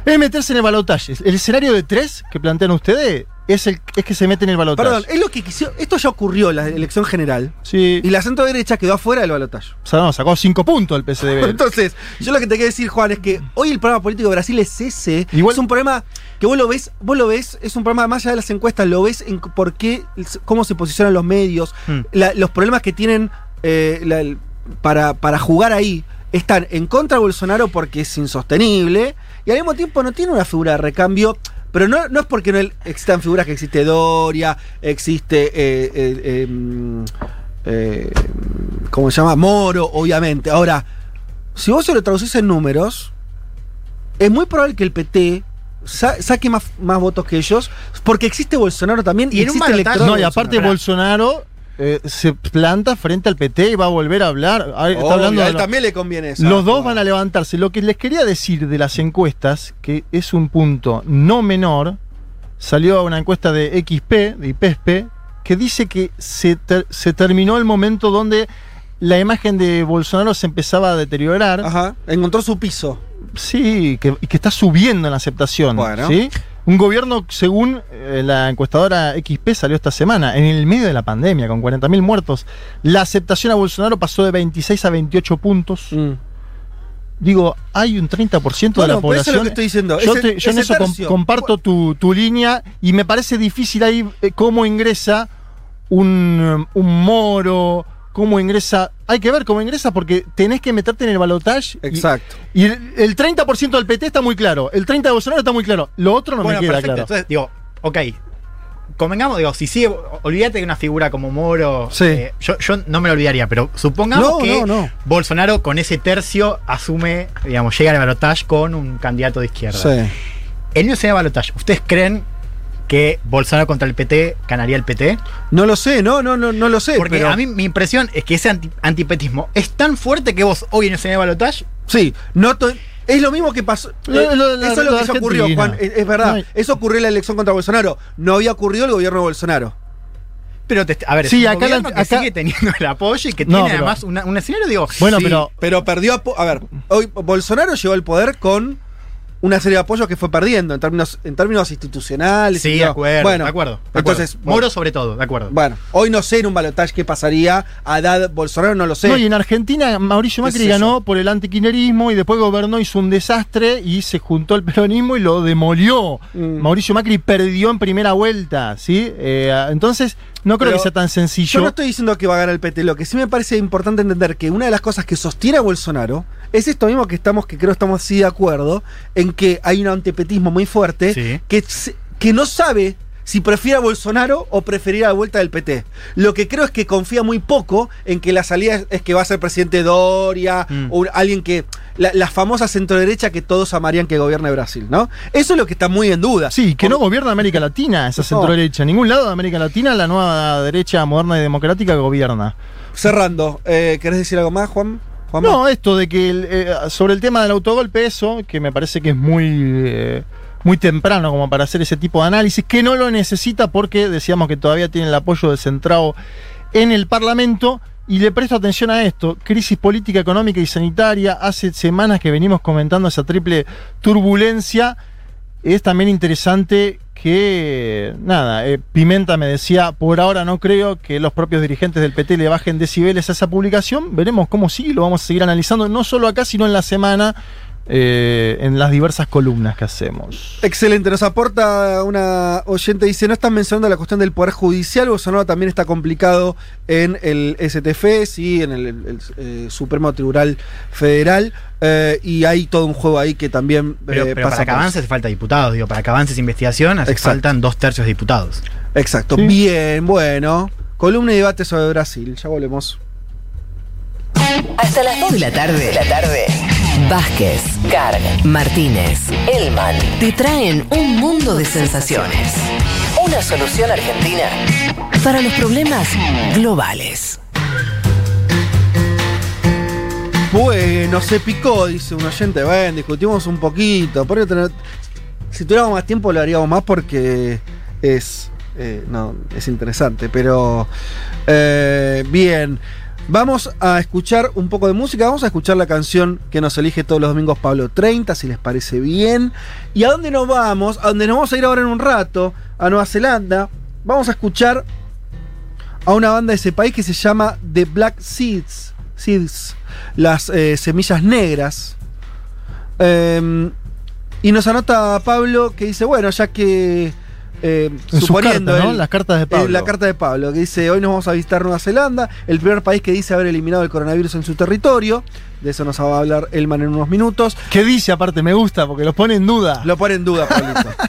Es meterse en el balotaje. El escenario de tres que plantean ustedes es, el, es que se mete en el balotaje. Perdón, es lo que quisieron. Esto ya ocurrió en la elección general. Sí. Y la centro derecha quedó afuera del balotaje. O sea, no, sacó cinco puntos el PSDB. Entonces, yo lo que te quiero decir, Juan, es que hoy el problema político de Brasil es ese. Igual- es un problema que vos lo ves, vos lo ves, es un problema más allá de las encuestas, lo ves en por qué, cómo se posicionan los medios, la- los problemas que tienen eh, la- para, para jugar ahí. Están en contra de Bolsonaro porque es insostenible y al mismo tiempo no tiene una figura de recambio. Pero no, no es porque no el- existan figuras que existe Doria, existe. eh, eh, eh, mm, eh, ¿Cómo se llama? Moro, obviamente. Ahora, si vos se lo traducís en números, es muy probable que el PT sa- saque más, más votos que ellos, porque existe Bolsonaro también Y en un existe balotaje- electorado No, y de aparte Bolsonaro eh, se planta frente al PT y va a volver a hablar. Está Obvio, hablando a él también le conviene eso. Los dos van a levantarse. Lo que les quería decir de las encuestas, que es un punto no menor, salió una encuesta de XP, de IPESP, que dice que se, ter- se terminó el momento donde la imagen de Bolsonaro se empezaba a deteriorar. Ajá, encontró su piso. Sí, que, y que está subiendo en la aceptación. Bueno. ¿sí? Un gobierno, según eh, la encuestadora XP, salió esta semana, en el medio de la pandemia, con 40.000 muertos. La aceptación a Bolsonaro pasó de 26 a 28 puntos. Mm. Digo, hay un 30% de Bueno, la pero eso es población. lo que estoy diciendo. Yo, Ese- te- yo en eso com- comparto tu, tu línea y me parece difícil ahí eh, cómo ingresa un, um, un Moro, cómo ingresa. Hay que ver cómo ingresa porque tenés que meterte en el balotaje. Exacto. Y, el, el 30% del PT está muy claro. El 30% de Bolsonaro está muy claro. Lo otro no bueno, me queda perfecto. claro. Entonces, digo, ok. Convengamos, digo, si sigue, olvídate de una figura como Moro. Sí. eh, yo, yo no me lo olvidaría, pero supongamos No, que no, no. Bolsonaro con ese tercio asume, digamos, llega al balotaje con un candidato de izquierda. Sí. El escenario de balotaje, ¿ustedes creen que Bolsonaro contra el PT ganaría el PT? No lo sé, no, no, no, no lo sé. Porque pero- a mí mi impresión es que ese anti- antipetismo es tan fuerte que vos hoy en el escenario de balotaje Sí, no es lo mismo que pasó. La- eso es lo que se ocurrió. Juan. Es, es verdad. No hay- Eso ocurrió en la elección contra Bolsonaro. No había ocurrido el gobierno de Bolsonaro. Pero, te- a ver, Sí, es un acá la- gobierno que acá- sigue teniendo el apoyo y que No, tiene pero- además una- un escenario, digo, Bueno, Sí, pero. Pero perdió. A ver, hoy Bolsonaro llegó al poder con una serie de apoyos que fue perdiendo en términos, en términos institucionales. sí, de acuerdo, Bueno, de acuerdo. de Entonces, acuerdo. Moro sobre todo, de acuerdo. Bueno, hoy no sé en un balotaje qué pasaría. A edad Bolsonaro no lo sé. No, y en Argentina Mauricio ¿Qué Macri ganó por el antiquinerismo y después gobernó, hizo un desastre y se juntó el peronismo y lo demolió. Mm. Mauricio Macri perdió en primera vuelta, ¿sí? Eh, entonces, no creo Pero que sea tan sencillo. Yo no estoy diciendo que va a ganar el PT. Lo que sí me parece importante entender que una de las cosas que sostiene a Bolsonaro es esto mismo que estamos, que creo estamos sí de acuerdo, en que hay un antipetismo muy fuerte Sí. que, que no sabe si prefiere a Bolsonaro o preferir a la vuelta del PT. Lo que creo es que confía muy poco en que la salida es, es que va a ser presidente Doria Mm. o un- alguien que. La, la famosa centroderecha que todos amarían que gobierne Brasil, ¿no? Eso es lo que está muy en duda. Sí, que no gobierna América Latina, esa No. centro derecha. En ningún lado de América Latina la nueva derecha moderna y democrática gobierna. Cerrando, eh, ¿querés decir algo más, Juan? Juanma? No, esto de que el, eh, sobre el tema del autogolpe, eso, que me parece que es muy, eh, muy temprano como para hacer ese tipo de análisis, que no lo necesita porque decíamos que todavía tiene el apoyo de Centrado en el Parlamento. Y le presto atención a esto, crisis política, económica y sanitaria. Hace semanas que venimos comentando esa triple turbulencia. Es también interesante que, nada, eh, Pimenta me decía, por ahora no creo que los propios dirigentes del PT le bajen decibeles a esa publicación. Veremos cómo sigue, lo vamos a seguir analizando, no solo acá, sino en la semana, eh, en las diversas columnas que hacemos. Excelente, nos aporta una oyente, dice, no están mencionando la cuestión del Poder Judicial, Bolsonaro también está complicado en el STF, sí, en el, el- el, eh, Supremo Tribunal Federal, eh, y hay todo un juego ahí que también Pero, eh, pero pasa para que avance hace falta diputados, digo, para que avance esa investigación hace Exacto. faltan dos tercios de diputados. Exacto, Sí. bien, bueno, columna y debate sobre Brasil, ya volvemos. Hasta las 2 de la tarde. la tarde. Vázquez, Carg, Martínez, Elman te traen un mundo de sensaciones. Una solución argentina para los problemas globales. Bueno, se picó, dice un oyente, bueno, discutimos un poquito, por tener- si tuviéramos más tiempo lo haríamos más porque es, eh, no, es interesante, pero eh, bien. Vamos a escuchar un poco de música, vamos a escuchar la canción que nos elige todos los domingos Pablo 30, si les parece bien. ¿Y a dónde nos vamos? A dónde nos vamos a ir ahora en un rato, a Nueva Zelanda. Vamos a escuchar a una banda de ese país que se llama The Black Seeds, Seeds las eh, semillas negras. Eh, y nos anota Pablo que dice, bueno, ya que eh, suponiendo ¿no? Las cartas de eh, Pablo. la carta de Pablo, que dice, hoy nos vamos a visitar Nueva Zelanda, el primer país que dice haber eliminado el coronavirus en su territorio. De eso nos va a hablar Elman en unos minutos. ¿Qué dice aparte? Me gusta, porque lo pone en duda. Lo pone en duda, Pablito.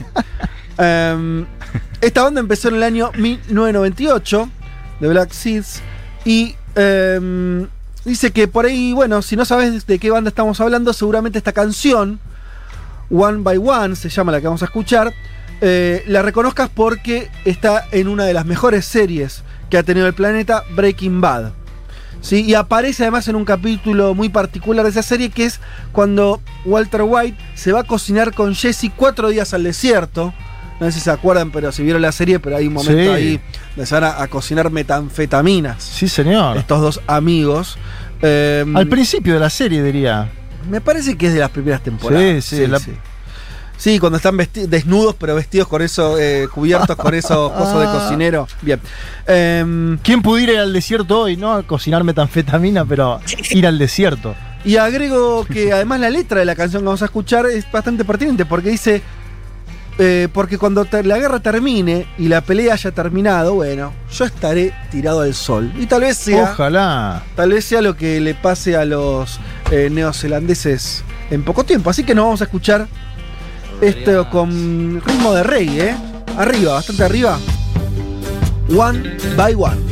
Em, esta banda empezó en el año 1998, de Black Seeds, y em, dice que por ahí, bueno, si no sabes de qué banda estamos hablando, seguramente esta canción, One by One, se llama la que vamos a escuchar, eh, la reconozcas porque está en una de las mejores series que ha tenido el planeta, Breaking Bad. ¿sí? Y aparece además en un capítulo muy particular de esa serie que es cuando Walter White se va a cocinar con Jesse cuatro días al desierto. No sé si se acuerdan, pero si vieron la serie, pero hay un momento Sí. ahí donde se van a, a cocinar metanfetaminas. Sí, señor. Estos dos amigos. Eh, Al principio de la serie, diría. me parece que es de las primeras temporadas. Sí, sí, la- Sí, cuando están desnudos, pero vestidos con eso, eh, cubiertos con esos cosas de cocinero. Bien. Em, ¿Quién pudiera ir al desierto hoy, no? A cocinar metanfetamina, pero ir al desierto. Y agrego que además la letra de la canción que vamos a escuchar es bastante pertinente porque dice, eh, porque cuando la guerra termine y la pelea haya terminado, bueno, yo estaré tirado al sol. Y tal vez sea. Ojalá. Tal vez sea lo que le pase a los eh, neozelandeses en poco tiempo. Así que nos vamos a escuchar esto con ritmo de reggae, ¿eh? Arriba, bastante arriba. One by one.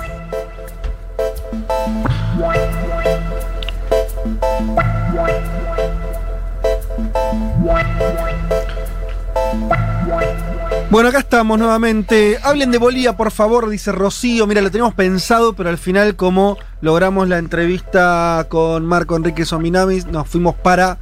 Bueno, acá estamos nuevamente. Hablen de Bolivia, por favor, dice Rocío. Mira, lo teníamos pensado, pero al final, como logramos la entrevista con Marco Enrique Sominamis, nos fuimos para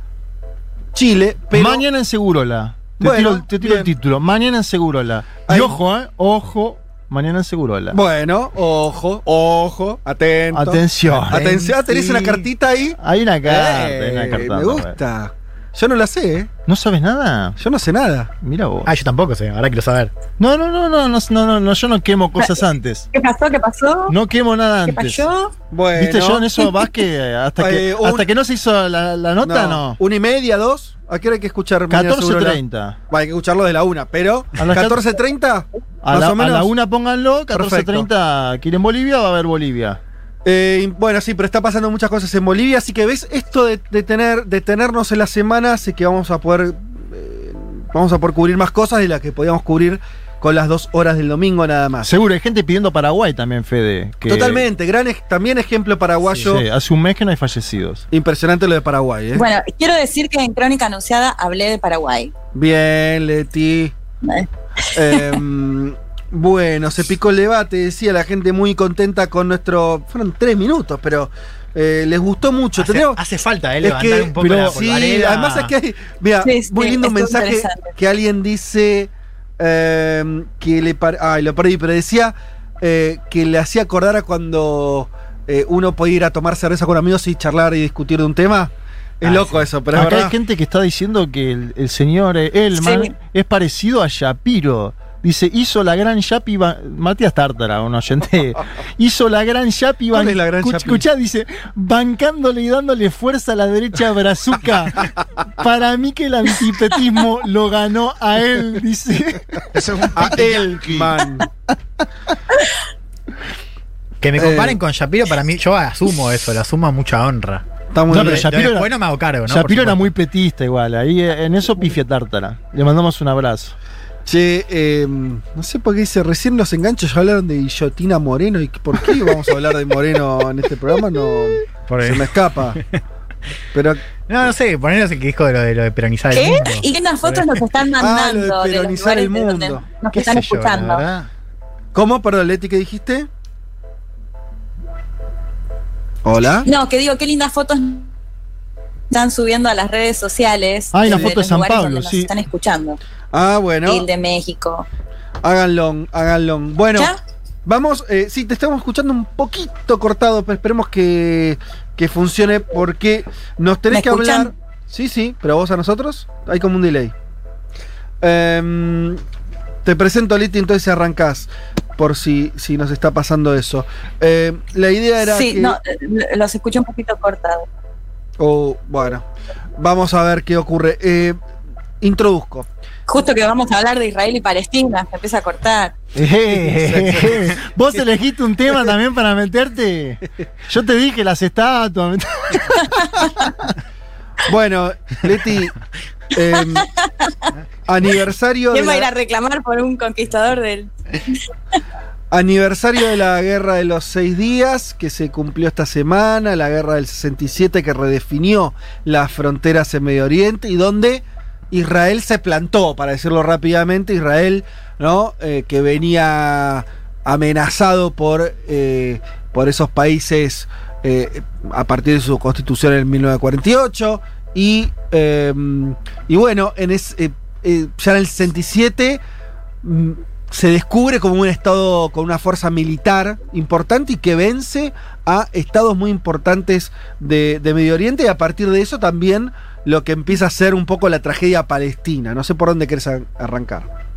Chile. Pero Mañana en Segurola. Te Bueno, tiro, te tiro el título. Mañana en Segurola. Y Ahí- ojo, ¿eh? Ojo. Mañana en Segurola. Bueno, ojo, ojo, atento. Atención. Atención, tenés una cartita ahí. Hay una carta, Eh, una carta. me gusta. Yo no la sé, ¿eh? ¿No sabes nada? Yo no sé nada. Mira vos. Ah, yo tampoco sé, ahora quiero saber. No, no, no, no, no, no, no, no, yo no quemo cosas antes. ¿Qué pasó? ¿Qué pasó? No quemo nada ¿Qué antes. pasó? Bueno. ¿Viste yo en eso vas que hasta que Eh, un- hasta que no se hizo la, la nota no. Una y media, dos. ¿A qué hora hay que escuchar? Mañana Segurola? 14.30. Va, hay que escucharlo de la una, pero. A las 14.30. A más la, o menos. a la una pónganlo, 14.30 quieren Bolivia, va a haber Bolivia. Eh, bueno, sí, pero está pasando muchas cosas en Bolivia, así que ves, esto de, de tener, de tenernos en la semana, así que vamos a poder. eh, vamos a poder cubrir más cosas de las que podíamos cubrir con las dos horas del domingo nada más. Seguro, hay gente pidiendo Paraguay también, Fede. que- Totalmente, gran ej- también ejemplo paraguayo. Sí, hace un mes que no hay fallecidos. Impresionante lo de Paraguay, ¿eh? Bueno, quiero decir que en Crónica Anunciada hablé de Paraguay. Bien, Leti. Eh. Bueno, se picó el debate, decía la gente muy contenta con nuestro. Fueron tres minutos, pero eh, les gustó mucho. Hace, hace falta, ¿eh? Es Levantar que- un poco pero la sí, además es que hay, mira, Sí, sí, muy lindo un mensaje que alguien dice eh, que le ay, lo perdí, pero decía eh, que le hacía acordar a cuando eh, uno podía ir a tomar cerveza con amigos y charlar y discutir de un tema. Es Ah, loco eso, pero es Acá verdad. hay gente que está diciendo que el, el señor eh, Elman Sí. es parecido a Shapiro. Dice, hizo la gran Yapi, ba- Matías Tártara, un oyente, hizo la gran Yapi, ¿Cuál ban- es la gran escuchá, dice, bancándole y dándole fuerza a la derecha brazuca. Para mí que el antipetismo lo ganó a él, dice. a él, man. Que me Eh. comparen con Shapiro, para mí, yo asumo eso, lo asumo mucha honra. Está muy No, pero Shapiro Después era- no me hago cargo, ¿no? Shapiro era muy petista igual, ahí eh, en eso pifia Tártara. Le mandamos un abrazo. Che, eh, no sé por qué dice, recién los enganchos ya hablaron de Guillotina Moreno y por qué vamos a hablar de Moreno en este programa, no Por se me escapa. Pero No, no sé, ponernos el que dijo de lo de, lo de peronizar el ¿Qué? mundo. ¿Y qué las fotos nos están Ah, mandando lo de de, los peronizar el de mundo. nos ¿Qué están yo, escuchando? ¿Cómo? Perdón, Leti, ¿qué dijiste? ¿Hola? No, que digo, qué lindas fotos están subiendo a las redes sociales. Ah, hay una de foto de San Pablo, donde nos sí. están escuchando. Ah, bueno. El de México. Háganlo, háganlo. Bueno, ¿Ya? vamos, eh, sí, te estamos escuchando un poquito cortado, pero esperemos que, que funcione porque nos tenés ¿Me que escuchan? hablar. Sí, sí, pero vos a nosotros hay como un delay. Em, te presento a Liti, entonces arrancás, por si, si nos está pasando eso. Em, la idea era Sí, que... no, eh, los escuché un poquito cortados. o, bueno, vamos a ver qué ocurre. Eh, introduzco. Justo que vamos a hablar de Israel y Palestina, se empieza a cortar. Eh, Vos elegiste un tema también para meterte. Yo te dije las estatuas. Bueno, Leti, em, aniversario de ¿Quién va a ir a reclamar por un conquistador del.? Aniversario de la guerra de los seis días, que se cumplió esta semana, la guerra del 67 que redefinió las fronteras en Medio Oriente y donde Israel se plantó, para decirlo rápidamente, Israel, ¿no? Eh, que venía amenazado por, eh, por esos países eh, a partir de su constitución en 1948 y, eh, y bueno, en es, ya en el 67 mm, se descubre como un estado con una fuerza militar importante y que vence a estados muy importantes de, de Medio Oriente y a partir de eso también lo que empieza a ser un poco la tragedia palestina. No sé por dónde querés arrancar.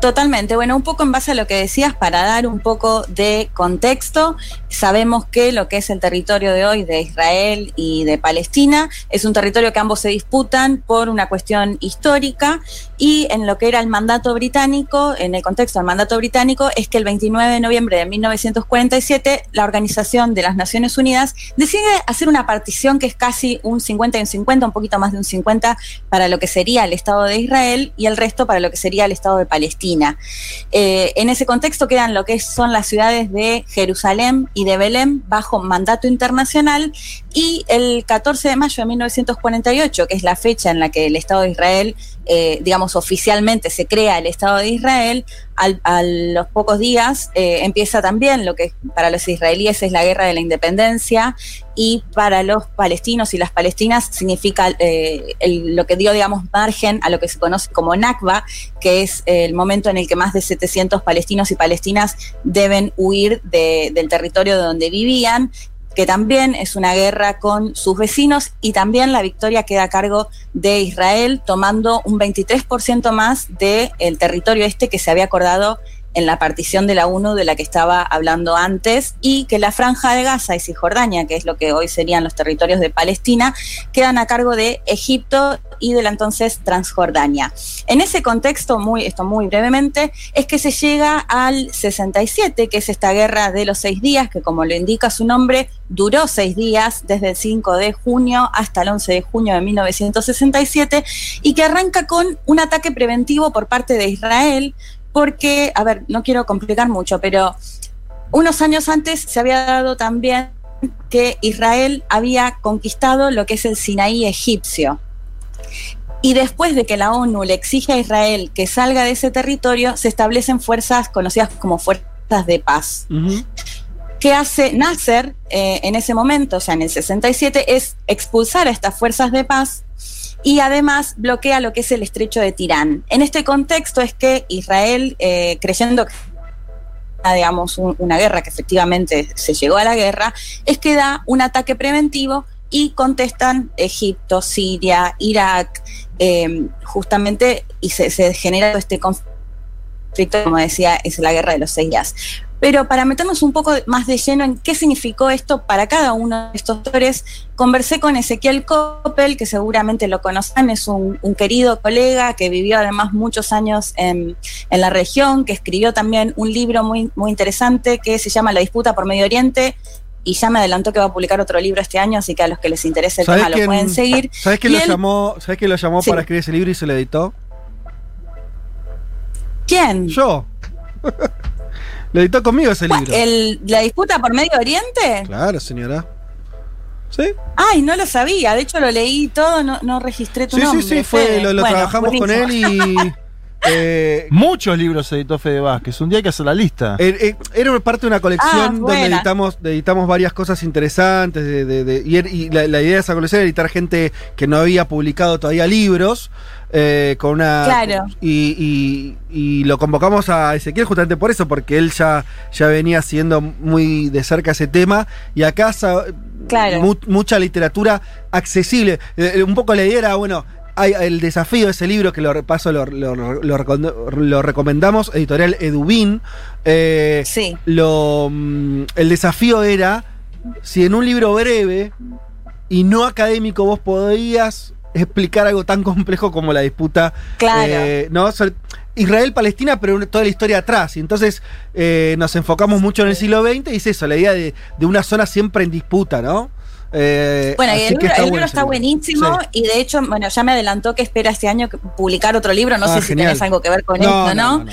Totalmente. Bueno, un poco en base a lo que decías, para dar un poco de contexto, sabemos que lo que es el territorio de hoy de Israel y de Palestina es un territorio que ambos se disputan por una cuestión histórica y en lo que era el mandato británico, en el contexto del mandato británico, es que el 29 de noviembre de 1947 la Organización de las Naciones Unidas decide hacer una partición que es casi un 50 y un 50, un poquito más de un 50 para lo que sería el Estado de Israel y el resto para lo que sería el Estado de Palestina. Eh, en ese contexto quedan lo que son las ciudades de Jerusalén y de Belén bajo mandato internacional y el 14 de mayo de 1948, que es la fecha en la que el Estado de Israel, eh, digamos, oficialmente se crea el Estado de Israel, al- a los pocos días eh, empieza también lo que para los israelíes es la guerra de la independencia y para los palestinos y las palestinas significa eh, el- lo que dio, digamos, margen a lo que se conoce como Nakba, que es el momento en el que más de 700 palestinos y palestinas deben huir de- del territorio de donde vivían que también es una guerra con sus vecinos y también la victoria queda a cargo de Israel tomando un 23% más del territorio este que se había acordado en la partición de la ONU de la que estaba hablando antes y que la franja de Gaza y Cisjordania, que es lo que hoy serían los territorios de Palestina, quedan a cargo de Egipto y de la entonces Transjordania. En ese contexto, muy, esto muy brevemente, es que se llega al 67, que es esta guerra de los seis días, que como lo indica su nombre, duró seis días, desde el 5 de junio hasta el 11 de junio de 1967, y que arranca con un ataque preventivo por parte de Israel, porque, a ver, no quiero complicar mucho, pero unos años antes se había dado también que Israel había conquistado lo que es el Sinaí egipcio. Y después de que la ONU le exige a Israel que salga de ese territorio, se establecen fuerzas conocidas como fuerzas de paz. ¿Qué hace Nasser eh, en ese momento, o sea, en el 67, es expulsar a estas fuerzas de paz y además bloquea lo que es el estrecho de Tirán. En este contexto es que Israel, eh, creyendo que digamos, un- una guerra que efectivamente se llegó a la guerra, es que da un ataque preventivo y contestan Egipto, Siria, Irak, eh, justamente, y se, se genera este conflicto, como decía, es la guerra de los seis días. Pero para meternos un poco más de lleno en qué significó esto para cada uno de estos actores, conversé con Ezequiel Coppel, que seguramente lo conocen, es un, un querido colega que vivió además muchos años en, en la región, que escribió también un libro muy, muy interesante que se llama La disputa por Medio Oriente. Y ya me adelantó que va a publicar otro libro este año, así que a los que les interese el ¿Sabés tema lo pueden seguir. ¿Sabés quién lo llamó, ¿sabés quién lo llamó Sí. para escribir ese libro y se lo editó? ¿Quién? Yo. lo editó conmigo ese libro. El, ¿La disputa por Medio Oriente? Claro, señora. ¿Sí? Ay, no lo sabía. De hecho, lo leí todo, no, no registré tu Sí, sí, nombre. sí, fue, Fede. lo, lo Bueno, trabajamos con él y. eh, Muchos libros editó Fede Vázquez. Un día hay que hacer la lista. Eh, eh, Era parte de una colección Ah, donde editamos, editamos varias cosas interesantes. de- de- de- y er- y la, la idea de esa colección era editar gente que no había publicado todavía libros. eh, con una. Claro. Y, y- y lo convocamos a Ezequiel justamente por eso, porque él ya, ya venía siendo muy de cerca ese tema. Y acá sa- Claro. mu- mucha literatura accesible. Eh, un poco la idea era, bueno. Hay el desafío de ese libro que lo repaso, lo, lo- lo recom- lo recomendamos, editorial Edubin. Eh, Sí. lo, mm, el desafío era si en un libro breve y no académico vos podías explicar algo tan complejo como la disputa Claro. eh, Israel-Palestina, pero toda la historia atrás. Y entonces eh, nos enfocamos mucho en el siglo XX y es eso, la idea de, de una zona siempre en disputa, ¿no? Eh, Bueno, y el libro, el libro bueno está buenísimo Sí. y de hecho, bueno, ya me adelantó que espera este año publicar otro libro. No Ah, sé si genial. tenés algo que ver con No, esto, no, ¿no? no, no.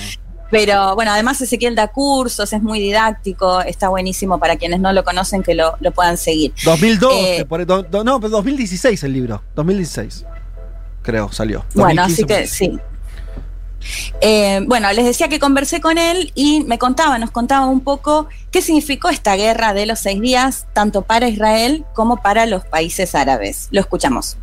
Pero bueno, además Ezequiel da cursos, es muy didáctico, está buenísimo para quienes no lo conocen que lo, lo puedan seguir. 2002, Eh, do- do- no, pero 2016 el libro. 2016. Creo, salió. Bueno, 2015 así que sí. Eh, bueno, les decía que conversé con él y me contaba, nos contaba un poco qué significó esta guerra de los seis días, tanto para Israel como para los países árabes. Lo escuchamos.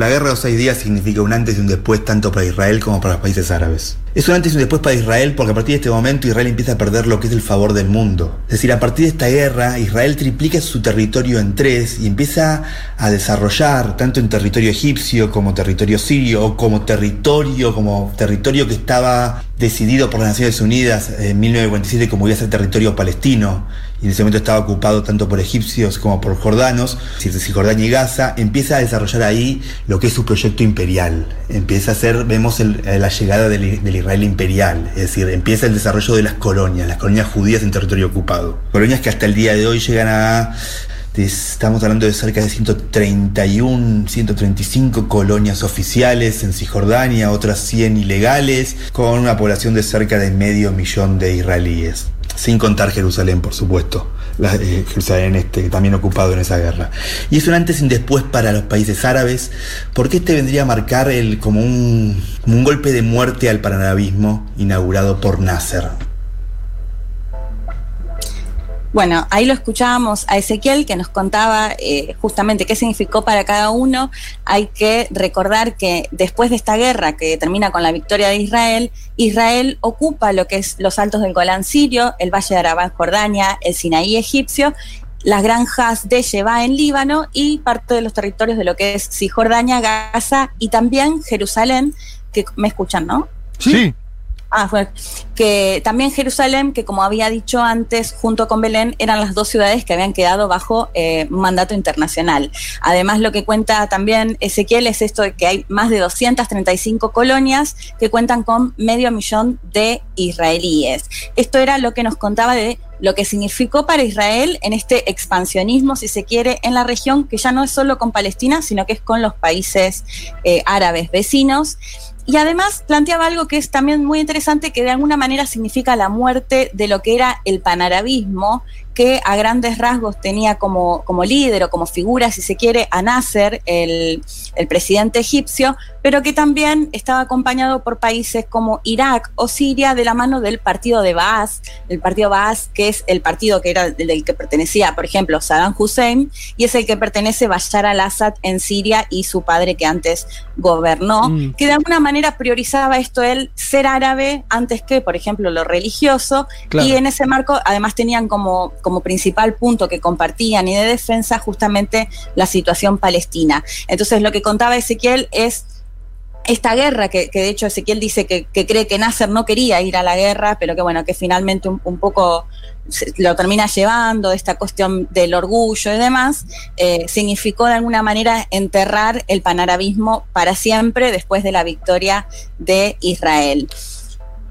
La guerra de los seis días significa un antes y un después tanto para Israel como para los países árabes. Es un antes y un después para Israel porque a partir de este momento Israel empieza a perder lo que es el favor del mundo. Es decir, a partir de esta guerra Israel triplica su territorio en tres y empieza a desarrollar tanto en territorio egipcio como territorio sirio o como territorio, como territorio que estaba decidido por las Naciones Unidas en 1947 como iba a ser territorio palestino y en ese momento estaba ocupado tanto por egipcios como por jordanos, Cisjordania y Gaza, empieza a desarrollar ahí lo que es su proyecto imperial. Empieza a ser, vemos eh, la llegada del, del Israel imperial, es decir, empieza el desarrollo de las colonias, las colonias judías en territorio ocupado. Colonias que hasta el día de hoy llegan a Estamos hablando de cerca de 131, 135 colonias oficiales en Cisjordania, otras 100 ilegales, con una población de cerca de medio millón de israelíes. Sin contar Jerusalén, por supuesto. Eh, Jerusalén este, también ocupado en esa guerra. Y es un antes y un después para los países árabes, porque este vendría a marcar el, como, un, como un golpe de muerte al panarabismo inaugurado por Nasser. Bueno, ahí lo escuchábamos a Ezequiel que nos contaba eh, justamente qué significó para cada uno. Hay que recordar que después de esta guerra que termina con la victoria de Israel, Israel ocupa lo que es los altos del Golán sirio, el Valle de Arabá en Jordania, el Sinaí egipcio, las granjas de Sheba en Líbano y parte de los territorios de lo que es Cisjordania, Gaza y también Jerusalén, que me escuchan, ¿no? Sí. Ah, fue que también Jerusalén, que como había dicho antes, junto con Belén, eran las dos ciudades que habían quedado bajo eh, mandato internacional. Además, lo que cuenta también Ezequiel es esto de que hay más de 235 colonias que cuentan con medio millón de israelíes. Esto era lo que nos contaba de lo que significó para Israel en este expansionismo, si se quiere, en la región, que ya no es solo con Palestina, sino que es con los países eh, árabes vecinos. Y además planteaba algo que es también muy interesante, que de alguna manera significa la muerte de lo que era el panarabismo, que a grandes rasgos tenía como, como líder o como figura, si se quiere, a Nasser, el, el presidente egipcio, pero que también estaba acompañado por países como Irak o Siria de la mano del partido de Baas, el partido Baas, que es el partido que era el del que pertenecía, por ejemplo, Saddam Hussein, y es el que pertenece Bashar al-Assad en Siria y su padre que antes gobernó, Mm. que de alguna manera priorizaba esto el ser árabe antes que, por ejemplo, lo religioso, Claro. y en ese marco además tenían como, como principal punto que compartían y de defensa justamente la situación palestina. Entonces lo que contaba Ezequiel es esta guerra, que, que de hecho Ezequiel dice que, que cree que Nasser no quería ir a la guerra, pero que bueno, que finalmente un, un poco se- lo termina llevando, esta cuestión del orgullo y demás, eh, significó de alguna manera enterrar el panarabismo para siempre después de la victoria de Israel.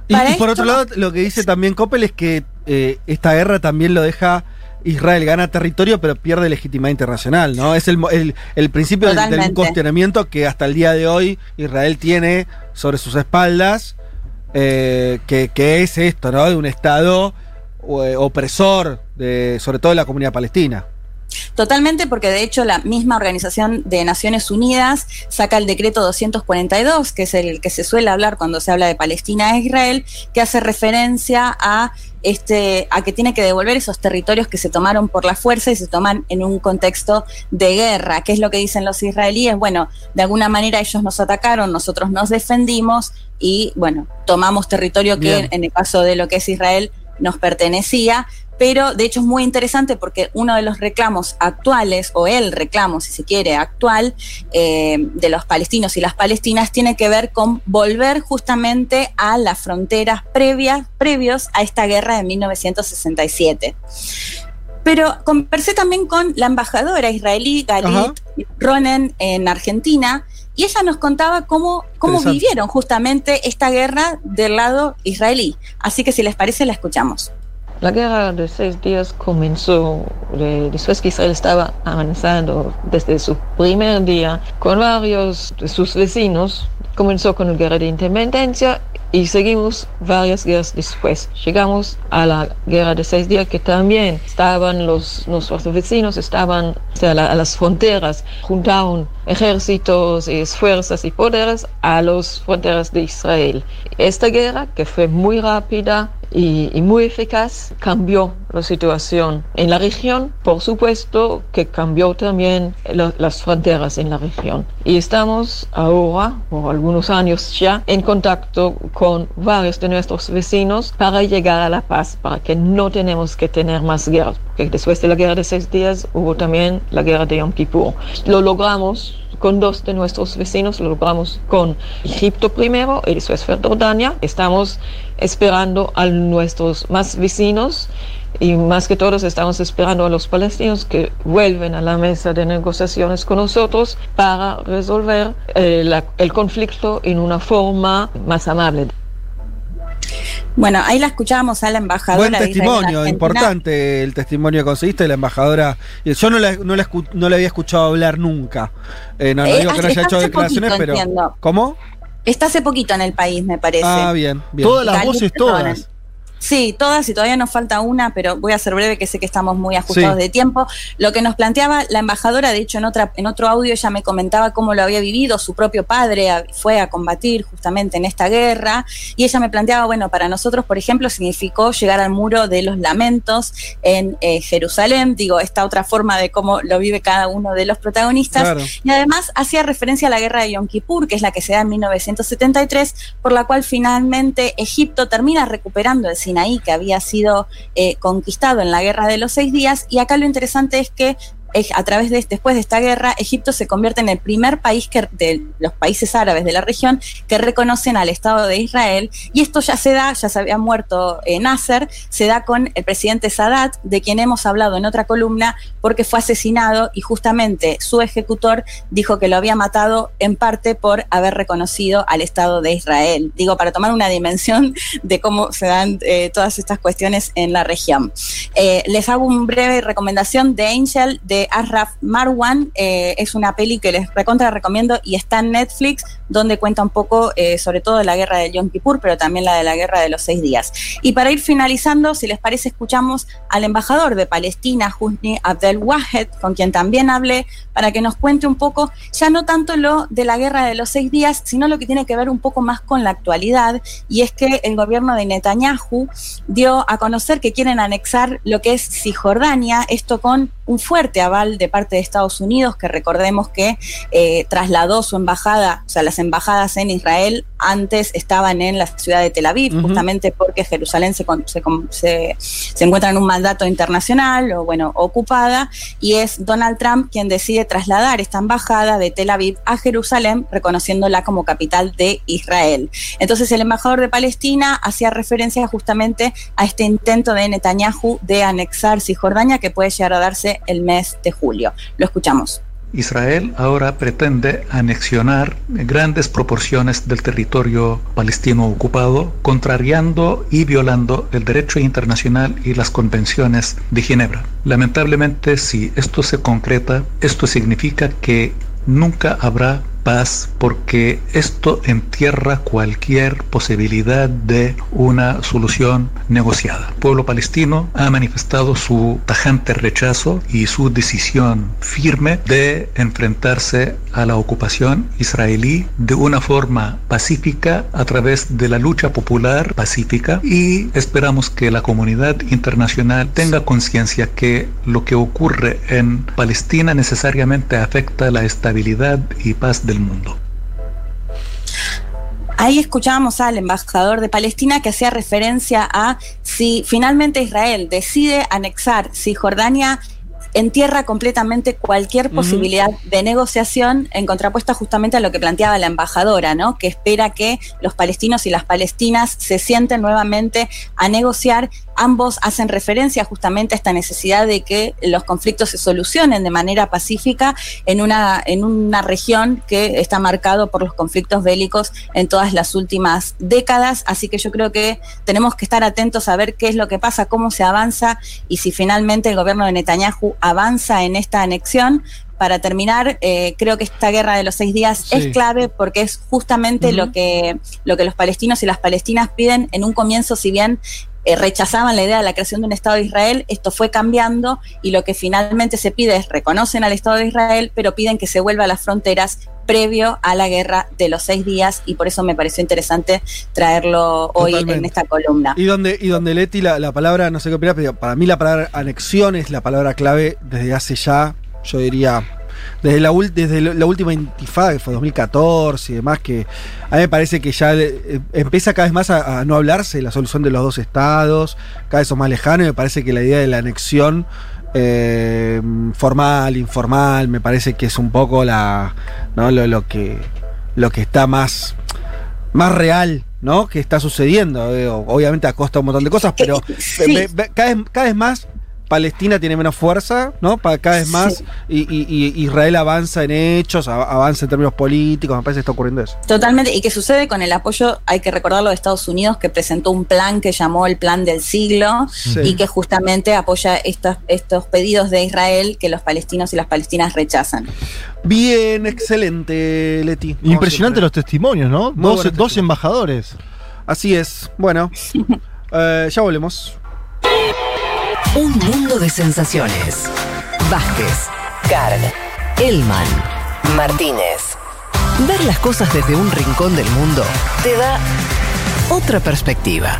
Y, por esto- otro lado, lo que dice también Coppel es que eh, esta guerra también lo deja. Israel gana territorio, pero pierde legitimidad internacional, ¿no? Es el, el, el principio del, del cuestionamiento que hasta el día de hoy Israel tiene sobre sus espaldas, eh, que, que es esto, ¿no? De un Estado eh, opresor, de, sobre todo de la comunidad palestina. Totalmente, porque de hecho la misma Organización de Naciones Unidas saca el decreto 242, que es el que se suele hablar cuando se habla de Palestina e Israel, que hace referencia a este a que tiene que devolver esos territorios que se tomaron por la fuerza y se toman en un contexto de guerra. ¿Qué es lo que dicen los israelíes? Bueno, de alguna manera ellos nos atacaron, nosotros nos defendimos y bueno, tomamos territorio que Bien. en el caso de lo que es Israel nos pertenecía, pero de hecho es muy interesante porque uno de los reclamos actuales, o el reclamo, si se quiere, actual eh, de los palestinos y las palestinas tiene que ver con volver justamente a las fronteras previas, previos a esta guerra de 1967. Pero conversé también con la embajadora israelí Galit Ronen en Argentina y ella nos contaba cómo, cómo vivieron justamente esta guerra del lado israelí. Así que si les parece, la escuchamos. La guerra de seis días comenzó de- después que Israel estaba avanzando desde su primer día con varios de sus vecinos. Comenzó con la guerra de independencia y seguimos varias guerras después. Llegamos a la guerra de seis días que también estaban los, nuestros vecinos, estaban sea, la- a las fronteras, juntaron ejércitos y fuerzas y poderes a las fronteras de Israel. Esta guerra, que fue muy rápida, y, y muy eficaz, cambió la situación en la región, por supuesto que cambió también la- las fronteras en la región. Y estamos ahora, por algunos años ya, en contacto con varios de nuestros vecinos para llegar a la paz, para que no tenemos que tener más guerras, porque después de la guerra de seis días hubo también la guerra de Yom Kippur. Lo logramos con dos de nuestros vecinos, lo logramos con Egipto primero y después Jordania. Estamos esperando a nuestros más vecinos y más que todos estamos esperando a los palestinos que vuelven a la mesa de negociaciones con nosotros para resolver eh, la- el conflicto en una forma más amable. Bueno, ahí la escuchábamos a la embajadora. Buen testimonio, importante el testimonio que conseguiste de la embajadora. Yo no la, no la, escu- no la había escuchado hablar nunca. Eh, no, no Eh, digo que no haya hecho declaraciones, poquito, pero. entiendo. ¿Cómo? Está hace poquito en el país, me parece. Ah, bien, bien. Todas las voces, todas. Sí, todas y todavía nos falta una, pero voy a ser breve que sé que estamos muy ajustados Sí. de tiempo. Lo que nos planteaba la embajadora, de hecho en otra en otro audio ella me comentaba cómo lo había vivido, su propio padre fue a combatir justamente en esta guerra y ella me planteaba, bueno, para nosotros, por ejemplo, significó llegar al muro de los lamentos en eh, Jerusalén, digo, esta otra forma de cómo lo vive cada uno de los protagonistas Claro. y además hacía referencia a la guerra de Yom Kippur, que es la que se da en 1973, por la cual finalmente Egipto termina recuperando el Que había sido eh, conquistado en la guerra de los seis días. Y acá lo interesante es que a través de después de esta guerra, Egipto se convierte en el primer país de los países árabes de la región que reconocen al Estado de Israel. Y esto ya se da, ya se había muerto eh, Nasser, se da con el presidente Sadat, de quien hemos hablado en otra columna, porque fue asesinado y justamente su ejecutor dijo que lo había matado en parte por haber reconocido al Estado de Israel. Digo, para tomar una dimensión de cómo se dan eh, todas estas cuestiones en la región. Eh, les hago una breve recomendación de Angel de Ashraf Marwan. Eh, es una peli que les recontra recomiendo y está en Netflix, donde cuenta un poco eh, sobre todo de la guerra de Yom Kippur, pero también la de la guerra de los seis días. Y para ir finalizando, si les parece, escuchamos al embajador de Palestina, Husni Abdel Wahed, con quien también hablé, para que nos cuente un poco, ya no tanto lo de la guerra de los seis días, sino lo que tiene que ver un poco más con la actualidad, y es que el gobierno de Netanyahu dio a conocer que quieren anexar lo que es Cisjordania, esto con un fuerte aval de parte de Estados Unidos, que recordemos que eh, trasladó su embajada, o sea, las embajadas en Israel antes estaban en la ciudad de Tel Aviv, justamente porque Jerusalén se, se, se- se encuentra en un mandato internacional o, bueno, ocupada, y es Donald Trump quien decide trasladar esta embajada de Tel Aviv a Jerusalén, reconociéndola como capital de Israel. Entonces, el embajador de Palestina hacía referencia justamente a este intento de Netanyahu de anexar Cisjordania que puede llegar a darse el mes de julio. Lo escuchamos. Israel ahora pretende anexionar grandes proporciones del territorio palestino ocupado, contrariando y violando el derecho internacional y las convenciones de Ginebra. Lamentablemente, si esto se concreta, esto significa que nunca habrá paz porque esto entierra cualquier posibilidad de una solución negociada. El pueblo palestino ha manifestado su tajante rechazo y su decisión firme de enfrentarse a la ocupación israelí de una forma pacífica a través de la lucha popular pacífica y esperamos que la comunidad internacional tenga conciencia que lo que ocurre en Palestina necesariamente afecta la estabilidad y paz del mundo. Ahí escuchábamos al embajador de Palestina que hacía referencia a si finalmente Israel decide anexar Cisjordania entierra completamente cualquier posibilidad de negociación en contrapuesta justamente a lo que planteaba la embajadora, ¿no? Que espera que los palestinos y las palestinas se sienten nuevamente a negociar ambos hacen referencia justamente a esta necesidad de que los conflictos se solucionen de manera pacífica en una, en una región que está marcado por los conflictos bélicos en todas las últimas décadas. Así que yo creo que tenemos que estar atentos a ver qué es lo que pasa, cómo se avanza y si finalmente el gobierno de Netanyahu avanza en esta anexión, para terminar, eh, creo que esta guerra de los seis días Sí. es clave porque es justamente lo, que, lo que los palestinos y las palestinas piden en un comienzo, si bien eh, rechazaban la idea de la creación de un Estado de Israel, esto fue cambiando y lo que finalmente se pide es reconocen al Estado de Israel, pero piden que se vuelva a las fronteras previo a la guerra de los seis días y por eso me pareció interesante traerlo hoy en esta columna. Y donde, y donde Leti, la, la palabra, no sé qué opinas, pero para mí la palabra anexión es la palabra clave desde hace ya, yo diría, desde la, desde la última intifada, que fue 2014 y demás, que a mí me parece que ya eh, empieza cada vez más a, a no hablarse de la solución de los dos estados, cada vez son más lejanos, y me parece que la idea de la anexión eh, formal, informal, me parece que es un poco la ¿no? lo, lo que lo que está más más real, ¿no? Que está sucediendo. eh, obviamente a costa de un montón de cosas, pero sí. ve- ve- cada, vez, cada vez más Palestina tiene menos fuerza, ¿no? Pa- Cada vez más Sí. y, y- y Israel avanza en hechos, avanza en términos políticos, me parece que está ocurriendo eso. Totalmente, y que sucede con el apoyo, hay que recordarlo de Estados Unidos, que presentó un plan que llamó el Plan del Siglo Sí. y que justamente apoya estos, estos pedidos de Israel que los palestinos y las palestinas rechazan. Bien, excelente, Leti. Impresionante siempre. los testimonios, ¿no? Dos embajadores. Así es. Bueno, eh, ya volvemos. Un mundo de sensaciones. Vázquez, Carl, Elman, Martínez. Ver las cosas desde un rincón del mundo te da otra perspectiva.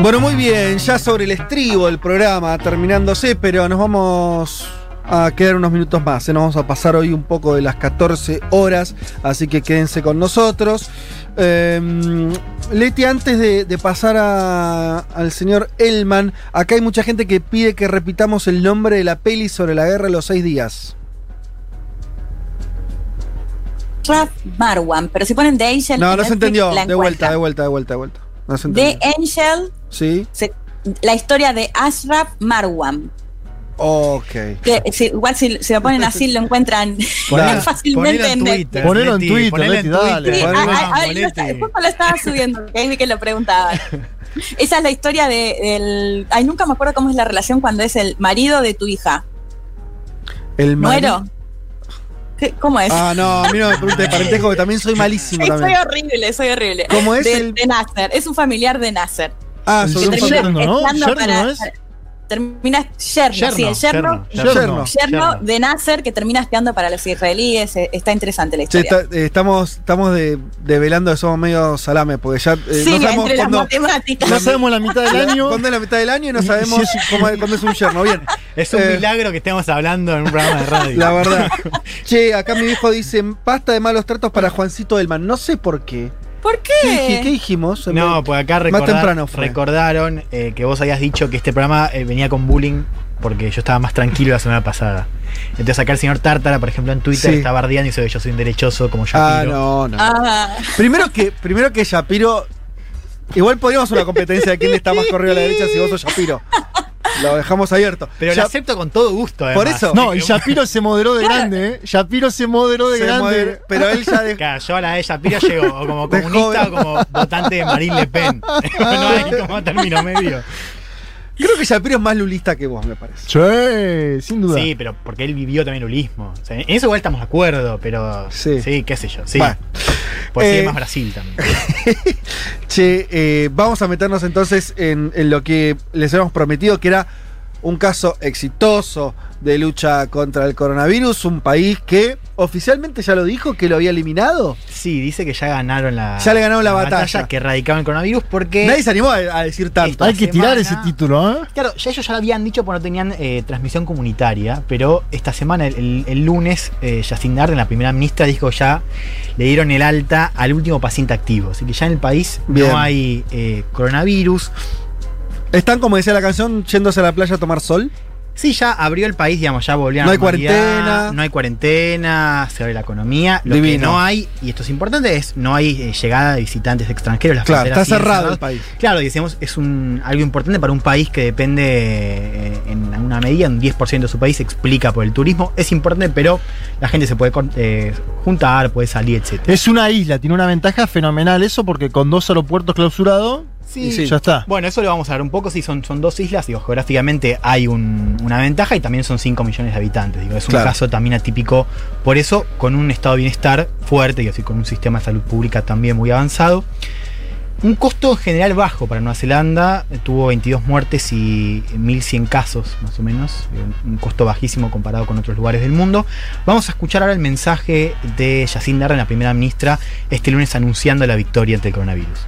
Bueno, muy bien, ya sobre el estribo del programa terminándose, pero nos vamos a quedar unos minutos más. ¿eh? Nos vamos a pasar hoy un poco de las 14 horas, así que quédense con nosotros. Eh, Leti, antes de, de pasar a- al señor Elman, acá hay mucha gente que pide que repitamos el nombre de la peli sobre la guerra de los seis días. Raf Marwan, pero si ponen The Angel. No, no se entendió. De vuelta, de vuelta, de vuelta, de vuelta. No se The entendió. Angel, Sí. se- la historia de Ashraf Marwan. Ok. Que si- igual si, si lo ponen así lo encuentran Ponelo- fácilmente en Twitter. Ponelo en Twitter, ponelo en Leti, dale. Twitter. Sí, lo estaba subiendo, que ahí vi que lo preguntaban. Esa es la historia de el. Ay, nunca me acuerdo cómo es la relación cuando es el marido de tu hija. El mari- ¿Muero? ¿Qué- ¿Cómo es? Ah, no, a mí no me pregunte de parentesco, que también soy malísimo Sí, soy también. horrible, soy horrible. ¿Cómo es de, el- de Nasser, es un familiar de Nasser. Ah, sobre un termina ¿no? para- ¿no es? Termina yerno, Yerno, sí, el yerno. yerno, yerno. Yerno de Nasser que termina espiando para los israelíes. eh, Está interesante la historia. está- eh, estamos estamos de, develando que somos medio salame, porque ya eh, sí, no sabemos cuándo, matemáticas. No sabemos la mitad del año. cuándo es la mitad del año y no sabemos cómo- cuándo es un yerno. Bien, Es un Eh, milagro que estemos hablando en un programa de radio. la verdad. che, acá mi viejo dice, pasta de malos tratos para Juancito Delman. No sé por qué. ¿Por qué? ¿Qué, dijimos? No, pues acá Más recordar- temprano fue. recordaron eh, que vos habías dicho que este programa eh, venía con bullying porque yo estaba más tranquilo la semana pasada. Entonces acá el señor Tártara, por ejemplo, en Twitter Sí. está bardeando y dice que yo soy un derechoso como yo. Ah, no, no. Ah, Primero que, primero que Shapiro. Igual podríamos hacer una competencia de quién está más corrido a la derecha si vos sos Shapiro. Lo dejamos abierto. Pero Ya- lo acepto con todo gusto, Por además. eso. No, y Shapiro se moderó de grande, ¿eh? Shapiro se moderó de se grande. pero él ya dejó. Claro, yo a la de Shapiro llego o como De comunista o como votante de Marine Le Pen. no hay como término medio. Creo que Shapiro es más lulista que vos, me parece. Sí, sin duda. Sí, pero porque él vivió también ulismo. O sea, en eso igual estamos de acuerdo, pero. Sí. Sí, qué sé yo. Sí. Bueno. Pues sí, Eh, es más Brasil también. Che, eh, vamos a meternos entonces en, en lo que les habíamos prometido, que era un caso exitoso de lucha contra el coronavirus, un país que oficialmente ya lo dijo que lo había eliminado. Sí, dice que ya ganaron la. Ya le ganaron la batalla. Que erradicaban el coronavirus porque. Nadie se animó a, a decir tanto. Hay que tirar ese título, ¿eh? Claro, ya ellos ya lo habían dicho porque no tenían eh, transmisión comunitaria, pero esta semana, el, el- el lunes, eh, Jacinda Ardern, la primera ministra, dijo que ya le dieron el alta al último paciente activo. Así que ya en el país Bien. no hay eh, coronavirus. Están, como decía la canción, yéndose a la playa a tomar sol. Sí, ya abrió el país, digamos, ya volvió a No hay cuarentena. No hay cuarentena, se abre la economía. Lo que no hay, y esto es importante, es no hay eh, llegada de visitantes extranjeros. Las Claro, está cerrado el país. Claro, decíamos, es un, algo importante para un país que depende eh, en una medida, un 10% de su país se explica por el turismo. Es importante, pero la gente se puede eh, juntar, puede salir, etc. Es una isla, tiene una ventaja fenomenal eso, porque con dos aeropuertos clausurados, Sí. ya está. Bueno, eso lo vamos a ver un poco. Sí, son, son dos islas. Digo, geográficamente hay un- una ventaja y también son 5 millones de habitantes. Digo, es un Claro. caso también atípico. Por eso, con un estado de bienestar fuerte y así con un sistema de salud pública también muy avanzado. Un costo en general bajo para Nueva Zelanda. Tuvo 22 muertes y 1.100 casos, más o menos. Un costo bajísimo comparado con otros lugares del mundo. Vamos a escuchar ahora el mensaje de Jacinda Ardern, la primera ministra, este lunes anunciando la victoria ante el coronavirus.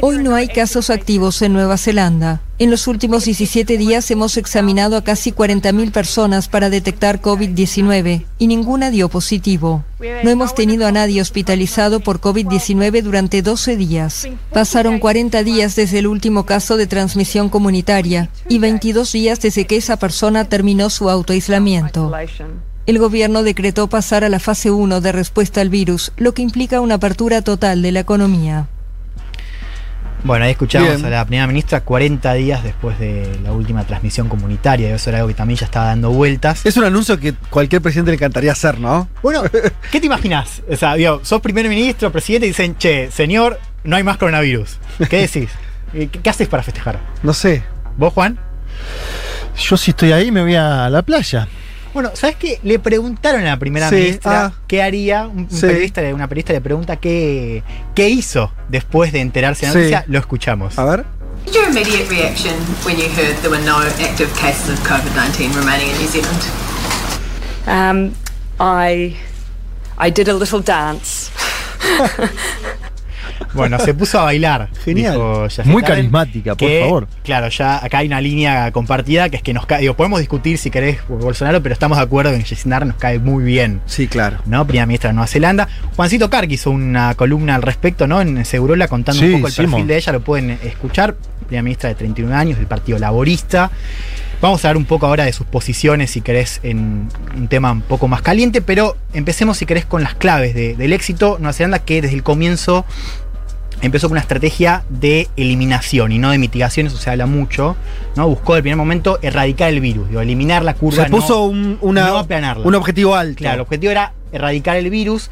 Hoy no hay casos activos en Nueva Zelanda. En los últimos 17 días hemos examinado a casi 40.000 personas para detectar COVID-19 y ninguna dio positivo. No hemos tenido a nadie hospitalizado por COVID-19 durante 12 días. Pasaron 40 días desde el último caso de transmisión comunitaria y 22 días desde que esa persona terminó su autoaislamiento. El gobierno decretó pasar a la fase 1 de respuesta al virus, lo que implica una apertura total de la economía. Bueno, ahí escuchamos Bien. a la primera ministra 40 días después de la última transmisión comunitaria. Eso era algo que también ya estaba dando vueltas. Es un anuncio que cualquier presidente le encantaría hacer, ¿no? Bueno, ¿qué te imaginas? O sea, digo, sos primer ministro, presidente y dicen, che, señor, no hay más coronavirus. ¿Qué decís? ¿Qué, qué haces para festejar? No sé. ¿Vos, Juan? Yo si estoy ahí me voy a la playa. Bueno, ¿sabes qué? Le preguntaron a la primera Sí, ministra ah. qué haría. Un, un Sí. periodista, una periodista le pregunta qué, qué hizo después de enterarse de la Sí. noticia. Lo escuchamos. A ver. Your immediate reaction when you heard there were no active cases of COVID 19 remaining in New Zealand? Um, I I did a little dance. Bueno, se puso a bailar. Genial. dijo Muy carismática, por que, favor. Claro, ya acá hay una línea compartida que es que nos cae. Digo, podemos discutir si querés por Bolsonaro, pero estamos de acuerdo en que Ardern nos cae muy bien. Sí, claro. ¿No? Primera ministra de Nueva Zelanda. Juancito Carg hizo una columna al respecto, ¿no? En Segurola contando Sí, un poco el hicimos. perfil de ella, lo pueden escuchar. Primera ministra de 31 años, del Partido Laborista. Vamos a hablar un poco ahora de sus posiciones, si querés, en un tema un poco más caliente, pero empecemos, si querés, con las claves de- del éxito. Nueva Zelanda, que desde el comienzo empezó con una estrategia de eliminación y no de mitigación, eso se habla mucho, ¿no? Buscó del primer momento erradicar el virus, digo, eliminar la curva. Se puso no- un, una- no un objetivo alto. Claro, el objetivo era erradicar el virus.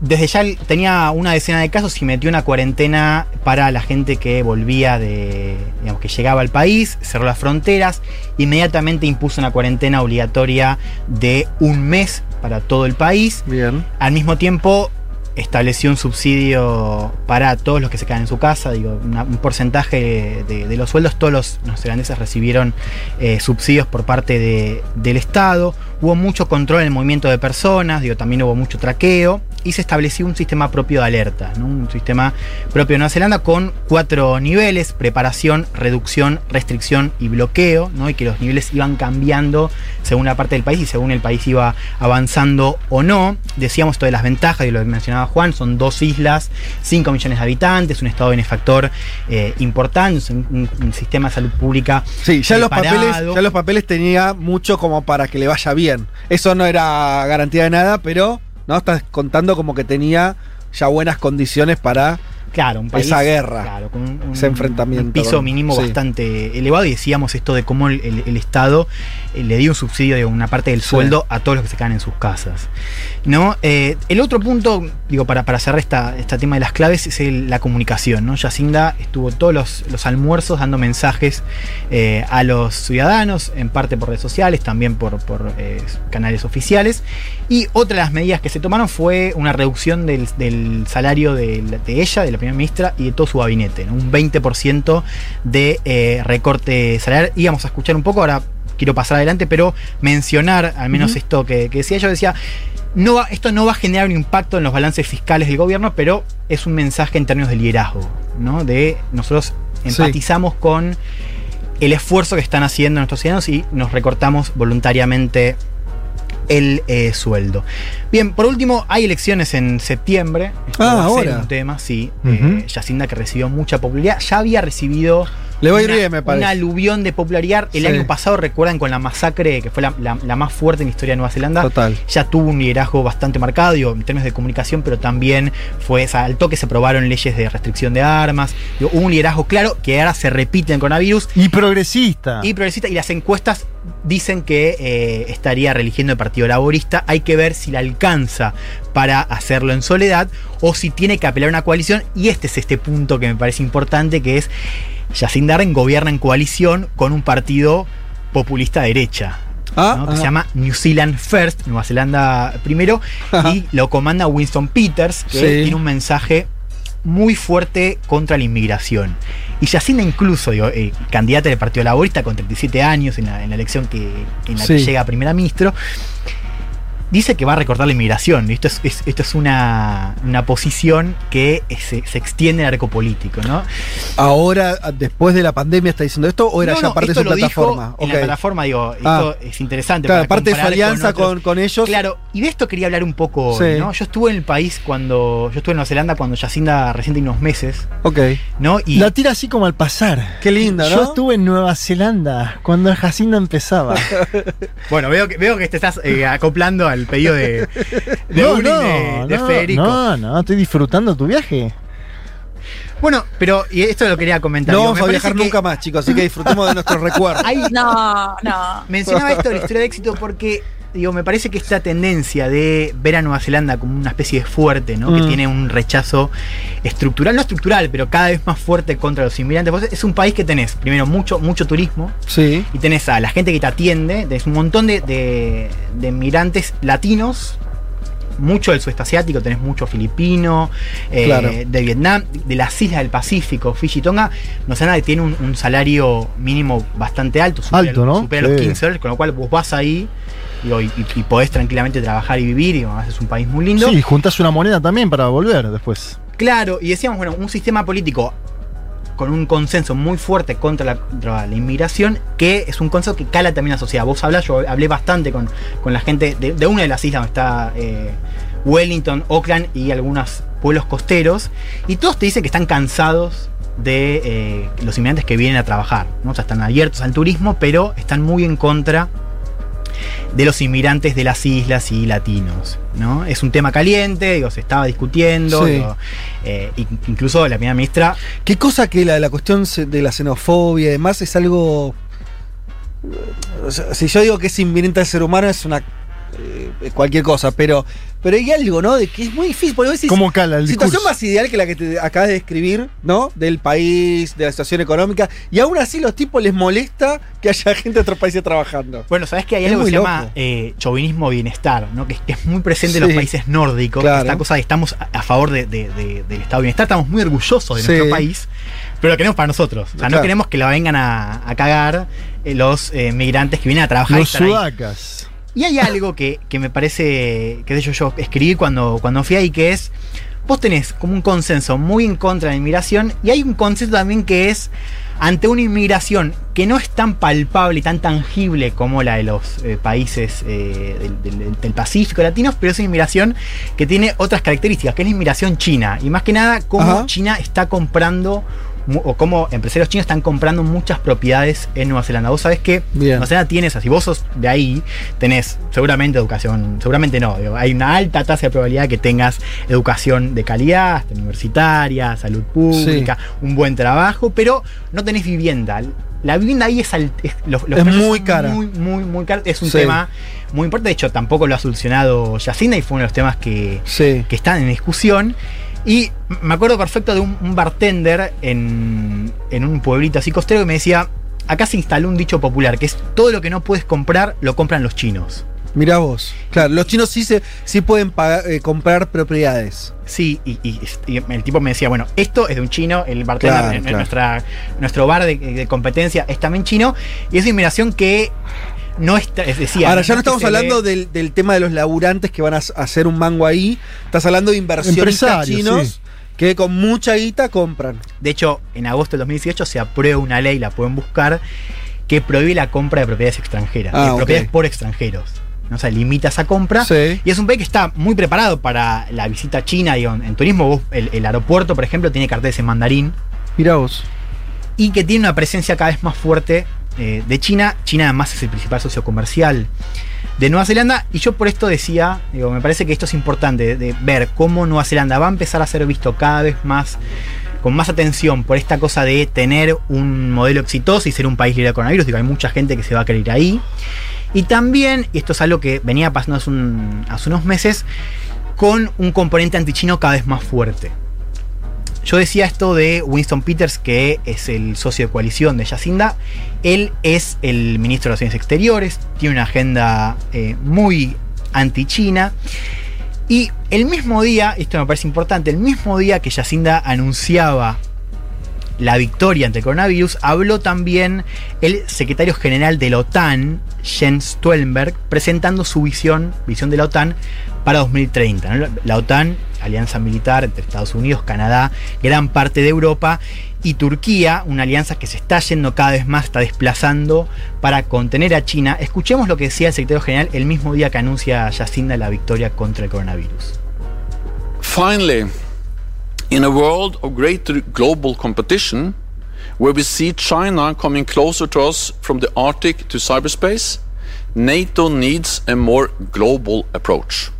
Desde ya tenía una decena de casos y metió una cuarentena para la gente que volvía de, digamos, que llegaba al país, cerró las fronteras, inmediatamente impuso una cuarentena obligatoria de un mes para todo el país. Bien. Al mismo tiempo estableció un subsidio para todos los que se quedan en su casa, digo, un porcentaje de, los sueldos, todos los neozelandeses recibieron eh, subsidios por parte de- del Estado, hubo mucho control en el movimiento de personas, digo, también hubo mucho traqueo y se estableció un sistema propio de alerta, ¿no? un sistema propio de Nueva Zelanda con cuatro niveles, preparación, reducción, restricción y bloqueo, ¿no? y que los niveles iban cambiando según la parte del país y según el país iba avanzando o no. Decíamos esto de las ventajas, y lo que mencionaba Juan, son dos islas, 5 millones de habitantes, un estado benefactor eh, importante, un, sistema de salud pública. Sí, ya los, papeles, ya los papeles tenía mucho como para que le vaya bien. Eso no era garantía de nada, pero no estás contando como que tenía ya buenas condiciones para Claro, un país, esa guerra, claro, con un, ese enfrentamiento. un piso mínimo sí. bastante elevado y decíamos esto de cómo el, el- el Estado eh, le dio un subsidio de una parte del Sí. sueldo a todos los que se quedan en sus casas. ¿no? Eh, el otro punto, digo, para, para cerrar esta, este tema de las claves, es el- la comunicación. ¿no? Yacinda estuvo todos los, los almuerzos dando mensajes eh, a los ciudadanos, en parte por redes sociales, también por, por, eh, canales oficiales. Y otra de las medidas que se tomaron fue una reducción del, del salario de, la- de ella, de la primera ministra, y de todo su gabinete. ¿no? Un 20% de eh, recorte salarial. Íbamos a escuchar un poco, ahora quiero pasar adelante, pero mencionar al menos esto que, que decía yo, decía, no va- esto no va a generar un impacto en los balances fiscales del gobierno, pero es un mensaje en términos de liderazgo, ¿no? De nosotros empatizamos con el esfuerzo que están haciendo nuestros ciudadanos y nos recortamos voluntariamente el eh, sueldo. Bien, por último, hay elecciones en septiembre. Esto Ah, va a ser ahora. un tema, sí. Eh, Yacinda que recibió mucha popularidad. Ya había recibido Le va a ir bien, me parece. Un aluvión de popularidad. El Sí. año pasado, recuerdan, con la masacre, que fue la, la- la más fuerte en la historia de Nueva Zelanda. Total. Ya tuvo un liderazgo bastante marcado, digo, en términos de comunicación, pero también fue esa- al toque se aprobaron leyes de restricción de armas. Digo, hubo un liderazgo claro que ahora se repite en el coronavirus. Y progresista. Y progresista, y las encuestas dicen que eh, estaría reeligiendo el Partido Laborista. Hay que ver si la alcanza para hacerlo en soledad o si tiene que apelar a una coalición. Y este es este punto que me parece importante, que es Jacinda Ardern gobierna en coalición con un partido populista derecha. Ah, ¿no? que ah. se llama New Zealand First, Nueva Zelanda primero, y lo comanda Winston Peters, que Sí. tiene un mensaje muy fuerte contra la inmigración. Y Jacinda incluso, digo, eh, candidata del Partido Laborista con 37 años en la, en la elección que, en la que llega a primera ministro, dice que va a recortar la inmigración. Esto es, es- esto es una, una posición que se, se extiende en el arco político, ¿no? Ahora, después de la pandemia, está diciendo esto o era No, ya no, parte de su lo dijo plataforma. En la plataforma, digo, Ah. esto es interesante. Claro, parte de su alianza con, con ellos. Claro, y de esto quería hablar un poco. Sí. ¿no? Yo estuve en el país cuando. Yo estuve en Nueva Zelanda cuando Jacinda recién tenía unos meses. Ok. ¿no? Y La tira así como al pasar. Qué linda, ¿no? Yo estuve en Nueva Zelanda cuando Jacinda empezaba. bueno, veo que, veo que te estás eh, acoplando al pedido de, de no, no, de, de no, Federico. no, no, estoy disfrutando tu viaje. Bueno, pero y esto lo quería comentar. No digo, vamos a viajar que nunca más, chicos, así que disfrutemos de nuestros recuerdos. hay- No, no. mencionaba esto de la historia de éxito porque. Digo, me parece que esta tendencia de ver a Nueva Zelanda como una especie de fuerte, ¿no? Que Mm. tiene un rechazo estructural, no estructural, pero cada vez más fuerte contra los inmigrantes. Vos Es un país que tenés, primero, mucho, mucho turismo, Sí. y tenés a la gente que te atiende, tenés un montón de, de, de inmigrantes latinos, mucho del sudeste asiático, tenés mucho filipino, eh, Claro. de Vietnam, de las islas del Pacífico, Fiji Tonga, Nueva Zelanda tiene un, un salario mínimo bastante alto, supera, Alto, ¿no? supera los Sí. 15 dólares, con lo cual vos vas ahí digo, y, y- y podés tranquilamente trabajar y vivir, y además es un país muy lindo. Sí, juntas una moneda también para volver después. Claro, y decíamos, bueno, un sistema político con un consenso muy fuerte contra la, contra la inmigración, que es un consenso que cala también la sociedad. Vos hablás, yo hablé bastante con, con la gente de, de una de las islas donde está eh, Wellington, Auckland y algunos pueblos costeros, y todos te dicen que están cansados de eh, los inmigrantes que vienen a trabajar, ¿no? O sea, están abiertos al turismo, pero están muy en contra de los inmigrantes de las islas y latinos. ¿no? Es un tema caliente, digo, se estaba discutiendo. Sí. digo, eh, in- incluso la primera ministra. Qué cosa que la, la cuestión de la xenofobia y demás es algo. si yo digo que es inminente al ser humano, es una. Eh, cualquier cosa, pero. Pero hay algo, ¿no? De que es muy difícil. Porque decís, ¿Cómo cala el situación discurso? más ideal que la que te acabas de describir, ¿no? Del país, de la situación económica. Y aún así, los tipos les molesta que haya gente de otros países trabajando. Bueno, sabes que hay Es algo que se loco. llama eh, chauvinismo bienestar, ¿no? que, es- que es muy presente en los países nórdicos. Claro. Esta cosa de estamos a, favor de- de- de- del estado de bienestar, estamos muy orgullosos de Sí. nuestro país, pero lo queremos para nosotros. O sea, Claro. no queremos que la vengan a, a cagar eh, los eh, migrantes que vienen a trabajar. Los sudacas. Y hay algo que, que me parece, que de hecho yo escribí cuando, cuando fui ahí, que es, vos tenés como un consenso muy en contra de la inmigración y hay un consenso también que es ante una inmigración que no es tan palpable y tan tangible como la de los eh, países eh, del, del- del Pacífico latinos, pero es una inmigración que tiene otras características, que es la inmigración china. Y más que nada, cómo Ajá. China está comprando o cómo empresarios chinos están comprando muchas propiedades en Nueva Zelanda. Vos sabés que Bien. Nueva Zelanda tiene esas. Si vos sos de ahí, tenés seguramente educación, seguramente no. digo, hay una alta tasa de probabilidad que tengas educación de calidad, universitaria, salud pública, un buen trabajo, pero no tenés vivienda. La vivienda ahí es, al- es- los, los Es muy cara. Muy, muy, muy caro. Es un Sí. tema muy importante. De hecho, tampoco lo ha solucionado Yacinda y fue uno de los temas que, Sí. que están en discusión. Y me acuerdo perfecto de un, un bartender en, en un pueblito así costero que me decía, acá se instaló un dicho popular, que es todo lo que no puedes comprar, lo compran los chinos. Mirá vos. Claro, los chinos sí, se, sí pueden pagar- eh, comprar propiedades. Sí, y, y- y el tipo me decía, bueno, esto es de un chino, el bartender, Claro, en- en claro. Nuestra, nuestro bar de, de competencia es también chino, y es una inmigración que no está, es decir, Ahora, ya no estamos hablando ve- del, del tema de los laburantes que van a hacer un mango ahí. Estás hablando de inversionistas Empresarios, chinos sí. que con mucha guita compran. De hecho, en agosto del 2018 se aprueba una ley, la pueden buscar, que prohíbe la compra de propiedades extranjeras, Ah, de ok. propiedades por extranjeros. ¿no? O sea, limita esa compra. Sí. Y es un país que está muy preparado para la visita china. Digo, en turismo, vos- el, el aeropuerto, por ejemplo, tiene carteles en mandarín. Mirá vos. y que tiene una presencia cada vez más fuerte eh, de China. China además es el principal socio comercial de Nueva Zelanda y yo por esto decía, digo, me parece que esto es importante de, ver cómo Nueva Zelanda va a empezar a ser visto cada vez más con más atención por esta cosa de tener un modelo exitoso y ser un país libre de coronavirus, digo, hay mucha gente que se va a querer ahí. Y también, y esto es algo que venía pasando hace, hace unos meses, con un componente antichino cada vez más fuerte. Yo decía esto de Winston Peters, que es el socio de coalición de Yacinda. Él es el ministro de Relaciones Exteriores, tiene una agenda eh, muy anti-China. Y el mismo día, esto me parece importante, el mismo día que Yacinda anunciaba la victoria ante el coronavirus, habló también el secretario general de la OTAN, Jens Stoltenberg, presentando su visión, visión de la OTAN para 2030. ¿no? La OTAN, alianza militar entre Estados Unidos, Canadá, gran parte de Europa y Turquía, una alianza que se está yendo cada vez más, está desplazando para contener a China. Escuchemos lo que decía el secretario general el mismo día que anuncia Yacinda la victoria contra el coronavirus. Finally, in a world of greater global competition, where we see China coming closer to us from the Arctic to cyberspace, NATO needs a more global approach.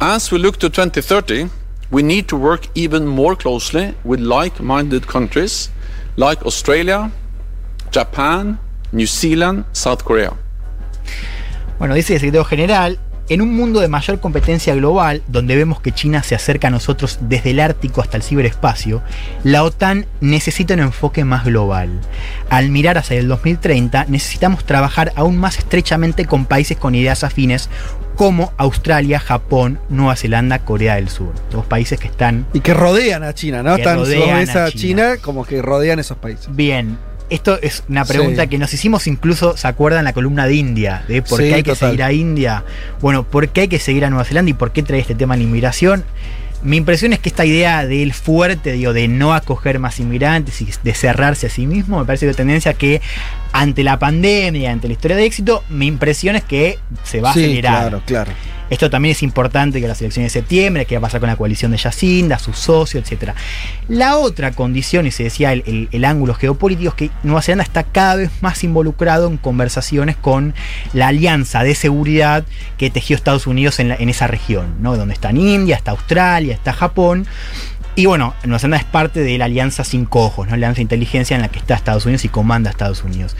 As we look to 2030, we need to work even more closely with like minded countries like Australia, Japan, New Zealand, South Korea. Bueno, dice el secretario general, en un mundo de mayor competencia global, donde vemos que China se acerca a nosotros desde el Ártico hasta el ciberespacio, la OTAN necesita un enfoque más global. Al mirar hacia el 2030, necesitamos trabajar aún más estrechamente con países con ideas afines como Australia, Japón, Nueva Zelanda, Corea del Sur. Dos países que están Y que rodean a China, ¿no? Están rodean ves a China como que rodean esos países. Bien. Esto es una pregunta Sí. que nos hicimos incluso, ¿se acuerdan la columna de India? De por Sí, qué hay que seguir a India. Bueno, ¿por qué hay que seguir a Nueva Zelanda y por qué trae este tema de la inmigración? Mi impresión es que esta idea del fuerte, digo, de no acoger más inmigrantes y de cerrarse a sí mismo, me parece una tendencia que ante la pandemia, ante la historia de éxito, mi impresión es que se va a Sí, acelerar. claro, claro. Esto también es importante que las elecciones de septiembre, qué va a pasar con la coalición de Yacinda, sus socios, etc. La otra condición, y se decía el, el- ángulo geopolítico, es que Nueva Zelanda está cada vez más involucrado en conversaciones con la alianza de seguridad que tejió Estados Unidos en, en esa región, ¿no? donde están India, está Australia, está Japón. Y bueno, Nueva Zelanda es parte de la alianza Cinco Ojos, ¿no? alianza de inteligencia en la que está Estados Unidos y comanda Estados Unidos.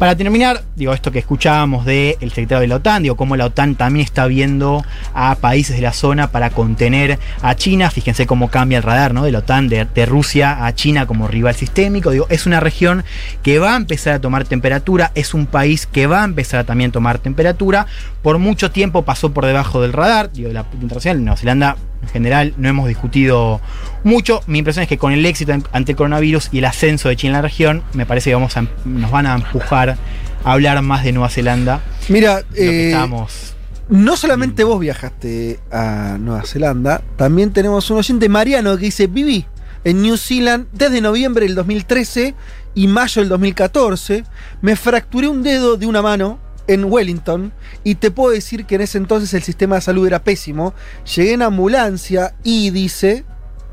Para terminar, digo, esto que escuchábamos del secretario de la OTAN, digo, cómo la OTAN también está viendo a países de la zona para contener a China. Fíjense cómo cambia el radar, ¿no? De la OTAN, de, Rusia a China como rival sistémico. Digo, es una región que va a empezar a tomar temperatura, es un país que va a empezar a también tomar temperatura. Por mucho tiempo pasó por debajo del radar, digo, la internacional, Nueva Zelanda en general no hemos discutido mucho. Mi impresión es que con el éxito ante el coronavirus y el ascenso de China en la región, me parece que vamos a, nos van a empujar a hablar más de Nueva Zelanda. Mira, Lo que eh, estábamos- no solamente vos viajaste a Nueva Zelanda, también tenemos un oyente Mariano que dice, viví en New Zealand desde noviembre del 2013 y mayo del 2014, me fracturé un dedo de una mano en Wellington y te puedo decir que en ese entonces el sistema de salud era pésimo, llegué en ambulancia y dice,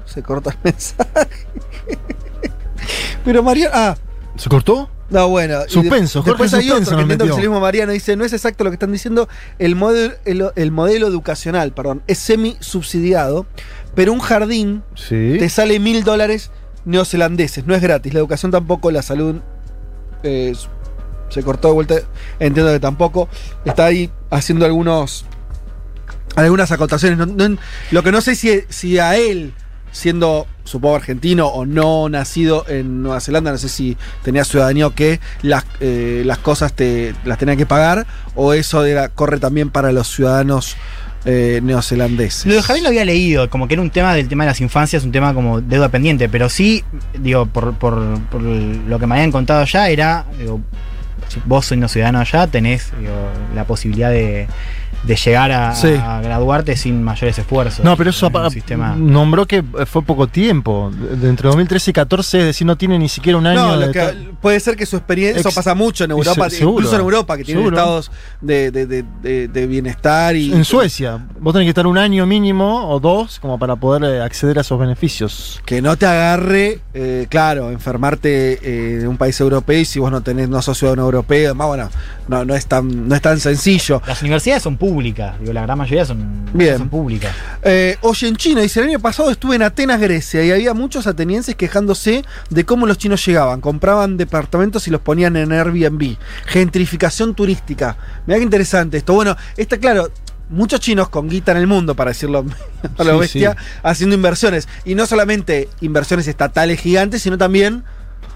se corta el mensaje, pero Mariano, ah, ¿Se cortó? no, bueno. Suspenso, Jorge Después hay suspenso otro que entiendo que es el mismo Mariano. Dice, no es exacto lo que están diciendo. El modelo, el, el modelo educacional, perdón, es semi-subsidiado, pero un jardín Sí. te sale mil dólares neozelandeses. No es gratis. La educación tampoco, la salud eh, se cortó de vuelta. Entiendo que tampoco. Está ahí haciendo algunos algunas acotaciones. Lo que no sé si, si a él, siendo, supongo, argentino o no nacido en Nueva Zelanda, no sé si tenía ciudadanía o qué, las, eh, las cosas te las tenía que pagar, o eso corre también para los ciudadanos eh, neozelandeses. Lo de Javier lo había leído, como que era un tema del tema de las infancias, un tema como deuda pendiente, pero sí, digo, por, por- lo que me habían contado allá, era, vos siendo ciudadano allá, tenés digo, la posibilidad de, de llegar a, Sí. a graduarte sin mayores esfuerzos. No, pero eso sistema. nombró que fue poco tiempo. De entre 2013 y 14, es decir, no tiene ni siquiera un año No, de lo que- puede ser que su experiencia, eso pasa mucho en Europa, se- seguro. incluso en Europa, que Seguro. estados de, de- de- de- de bienestar y. En Suecia, vos tenés que estar un año mínimo o dos como para poder eh, acceder a esos beneficios. Que no te agarre, eh, claro, enfermarte eh, en un país europeo y si vos no tenés, no sos ciudadano europeo, además, bueno, no, no, es tan, no es tan sencillo. Las universidades son públicas, digo, la gran mayoría son, Bien. son públicas. Eh, oye, en China, dice, el año pasado estuve en Atenas, Grecia, y había muchos atenienses quejándose de cómo los chinos llegaban, compraban departamentos y los ponían en Airbnb. Gentrificación turística. Mira qué interesante esto. Bueno, está claro. Muchos chinos con guita en el mundo, para decirlo a lo Sí, bestia, sí. haciendo inversiones. Y no solamente inversiones estatales gigantes, sino también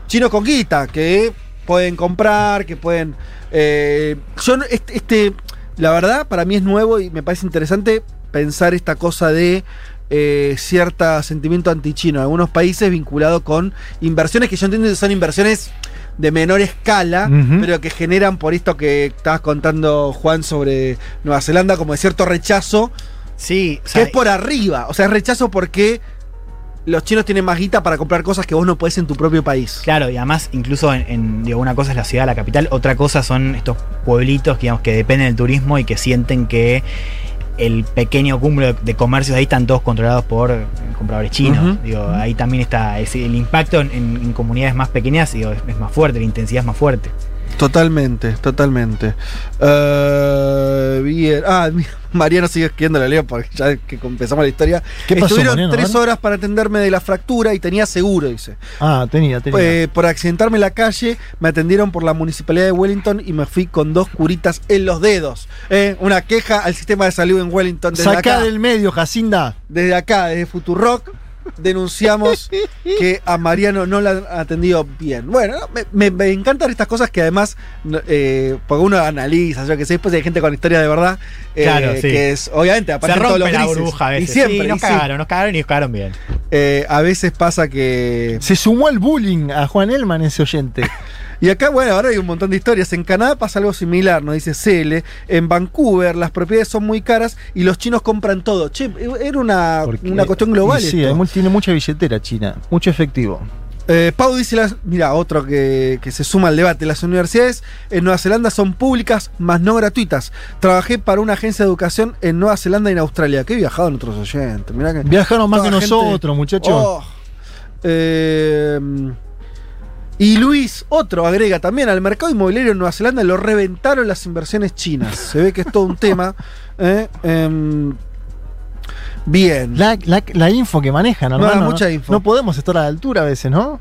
chinos con guita, que pueden comprar, que pueden. eh, yo, no- este, este, la verdad, para mí es nuevo y me parece interesante pensar esta cosa de eh, cierto sentimiento antichino en algunos países vinculado con inversiones que yo entiendo que son inversiones de menor escala, pero que generan por esto que estabas contando, Juan, sobre Nueva Zelanda, como de cierto rechazo, Sí, o que sea, es por arriba. O sea, es rechazo porque los chinos tienen más guita para comprar cosas que vos no podés en tu propio país. Claro, y además, incluso en, en- digo, una cosa es la ciudad, la capital, otra cosa son estos pueblitos que, digamos, que dependen del turismo y que sienten que el pequeño cúmulo de comercios ahí están todos controlados por eh, compradores chinos. Digo, ahí también está el impacto en, en- en comunidades más pequeñas digo, es, es más fuerte, la intensidad es más fuerte. Totalmente, totalmente. Eh, bien. Ah, Mariano sigue escribiendo la leo porque ya que empezamos la historia. ¿Qué pasó, Estuvieron Mariano? Tres horas para atenderme de la fractura y tenía seguro, dice. Ah, tenía, tenía. Eh, por accidentarme en la calle, me atendieron por la municipalidad de Wellington y me fui con dos curitas en los dedos. Eh, una queja al sistema de salud en Wellington desde Sacá acá. del medio, Jacinda. Desde acá, desde Futurock, denunciamos que a Mariano no la han atendido bien. Bueno, no, me, me- me encantan estas cosas que además, eh, porque uno analiza, yo que sé, después hay gente con historia de verdad, eh, Claro, sí. que es, obviamente, Se aparecen todos los la grises. burbuja a veces. Y siempre, Sí, nos y sí. cagaron, nos cagaron y nos cagaron bien. Eh, a veces pasa que... Se sumó al bullying a Juan Elman, ese oyente. Y acá, bueno, ahora hay un montón de historias. En Canadá pasa algo similar, nos dice CL. En Vancouver las propiedades son muy caras y los chinos compran todo. Che, era una, una cuestión global. Sí, esto. tiene mucha billetera China, mucho efectivo. Eh, Pau dice, las, mira, otro que, que se suma al debate. Las universidades en Nueva Zelanda son públicas, más no gratuitas. Trabajé para una agencia de educación en Nueva Zelanda y en Australia. Que he viajado en otros oyentes. Mirá que Viajaron más que gente- nosotros, muchachos. Oh. Eh, y Luis, otro, agrega también, al mercado inmobiliario en Nueva Zelanda lo reventaron las inversiones chinas. Se ve que es todo un tema. ¿eh? Em, bien. La, la- la info que manejan, No, hermano. mucha info. No podemos estar a la altura a veces, ¿no?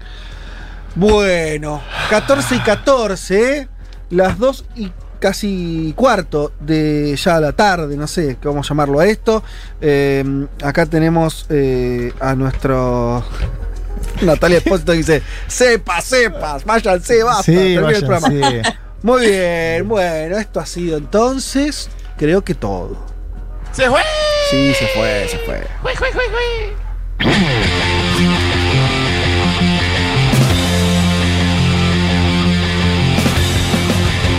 Bueno, 14 y 14, ¿eh? las 2 y casi cuarto de ya la tarde, no sé qué vamos a llamarlo a esto. Eh, acá tenemos eh, a nuestro Natalia Espósito dice, sepa, sepas, váyanse, basta, Sí, termina el programa. váyanse. Muy bien, bueno, esto ha sido entonces, creo que todo. ¡Se fue! Sí, se fue, se fue. ¡Jue, jue, jue, jue!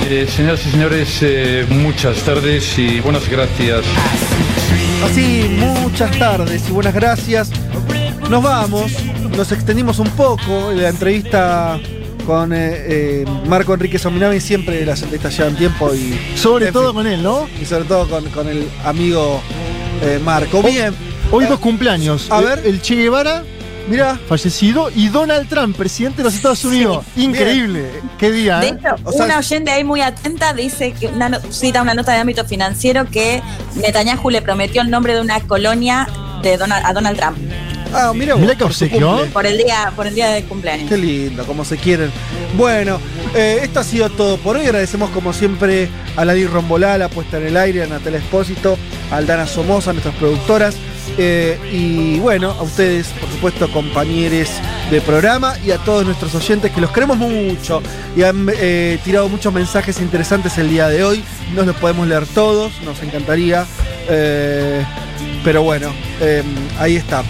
Eh, señoras y señores, eh, muchas tardes y buenas gracias. Así, muchas tardes y buenas gracias. Nos vamos, nos extendimos un poco en la entrevista con eh, eh, Marco Enrique Sominami. Siempre las entrevistas llevan tiempo y. Sobre en todo con él, ¿no? Y sobre todo con, con el amigo eh, Marco. Bien, Hoy dos cumpleaños. A El- ver. El Che Guevara, mira. fallecido, y Donald Trump, presidente de los Estados Unidos. Increíble. Qué día, De ¿eh? hecho, O sea, una oyente ahí muy atenta dice que una no- cita una nota de ámbito financiero que Netanyahu le prometió el nombre de una colonia de Donald, a Donald Trump Ah, mira Mirá qué por obsequio. el día por el día de cumpleaños. Qué lindo, como se quieren. Bueno, eh, esto ha sido todo por hoy. Agradecemos como siempre a Ladir Rombolá, la puesta en el aire, a Natalia Espósito, a Aldana Somoza, nuestras productoras. eh, y bueno, a ustedes, por supuesto, compañeros de programa y a todos nuestros oyentes que los queremos mucho y han eh, tirado muchos mensajes interesantes el día de hoy. No los podemos leer todos, nos encantaría. eh, pero bueno, eh, ahí está.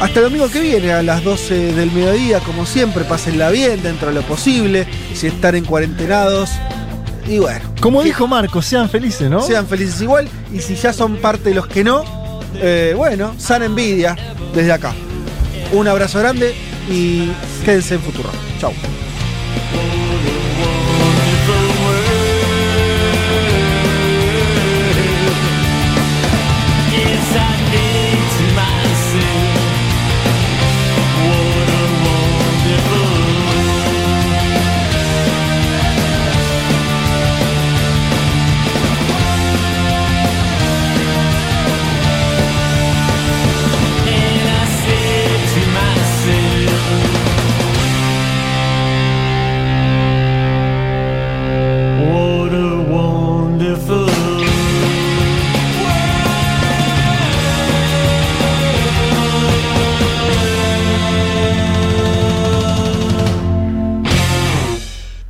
Hasta el domingo que viene a las 12 del mediodía, como siempre, pásenla bien dentro de lo posible, si están en cuarentenados. Y bueno, Como dijo Marco, sean felices, ¿no? sean felices igual. Y si ya son parte de los que no, eh, bueno, sana envidia desde acá. Un abrazo grande y quédense en futuro. Chau.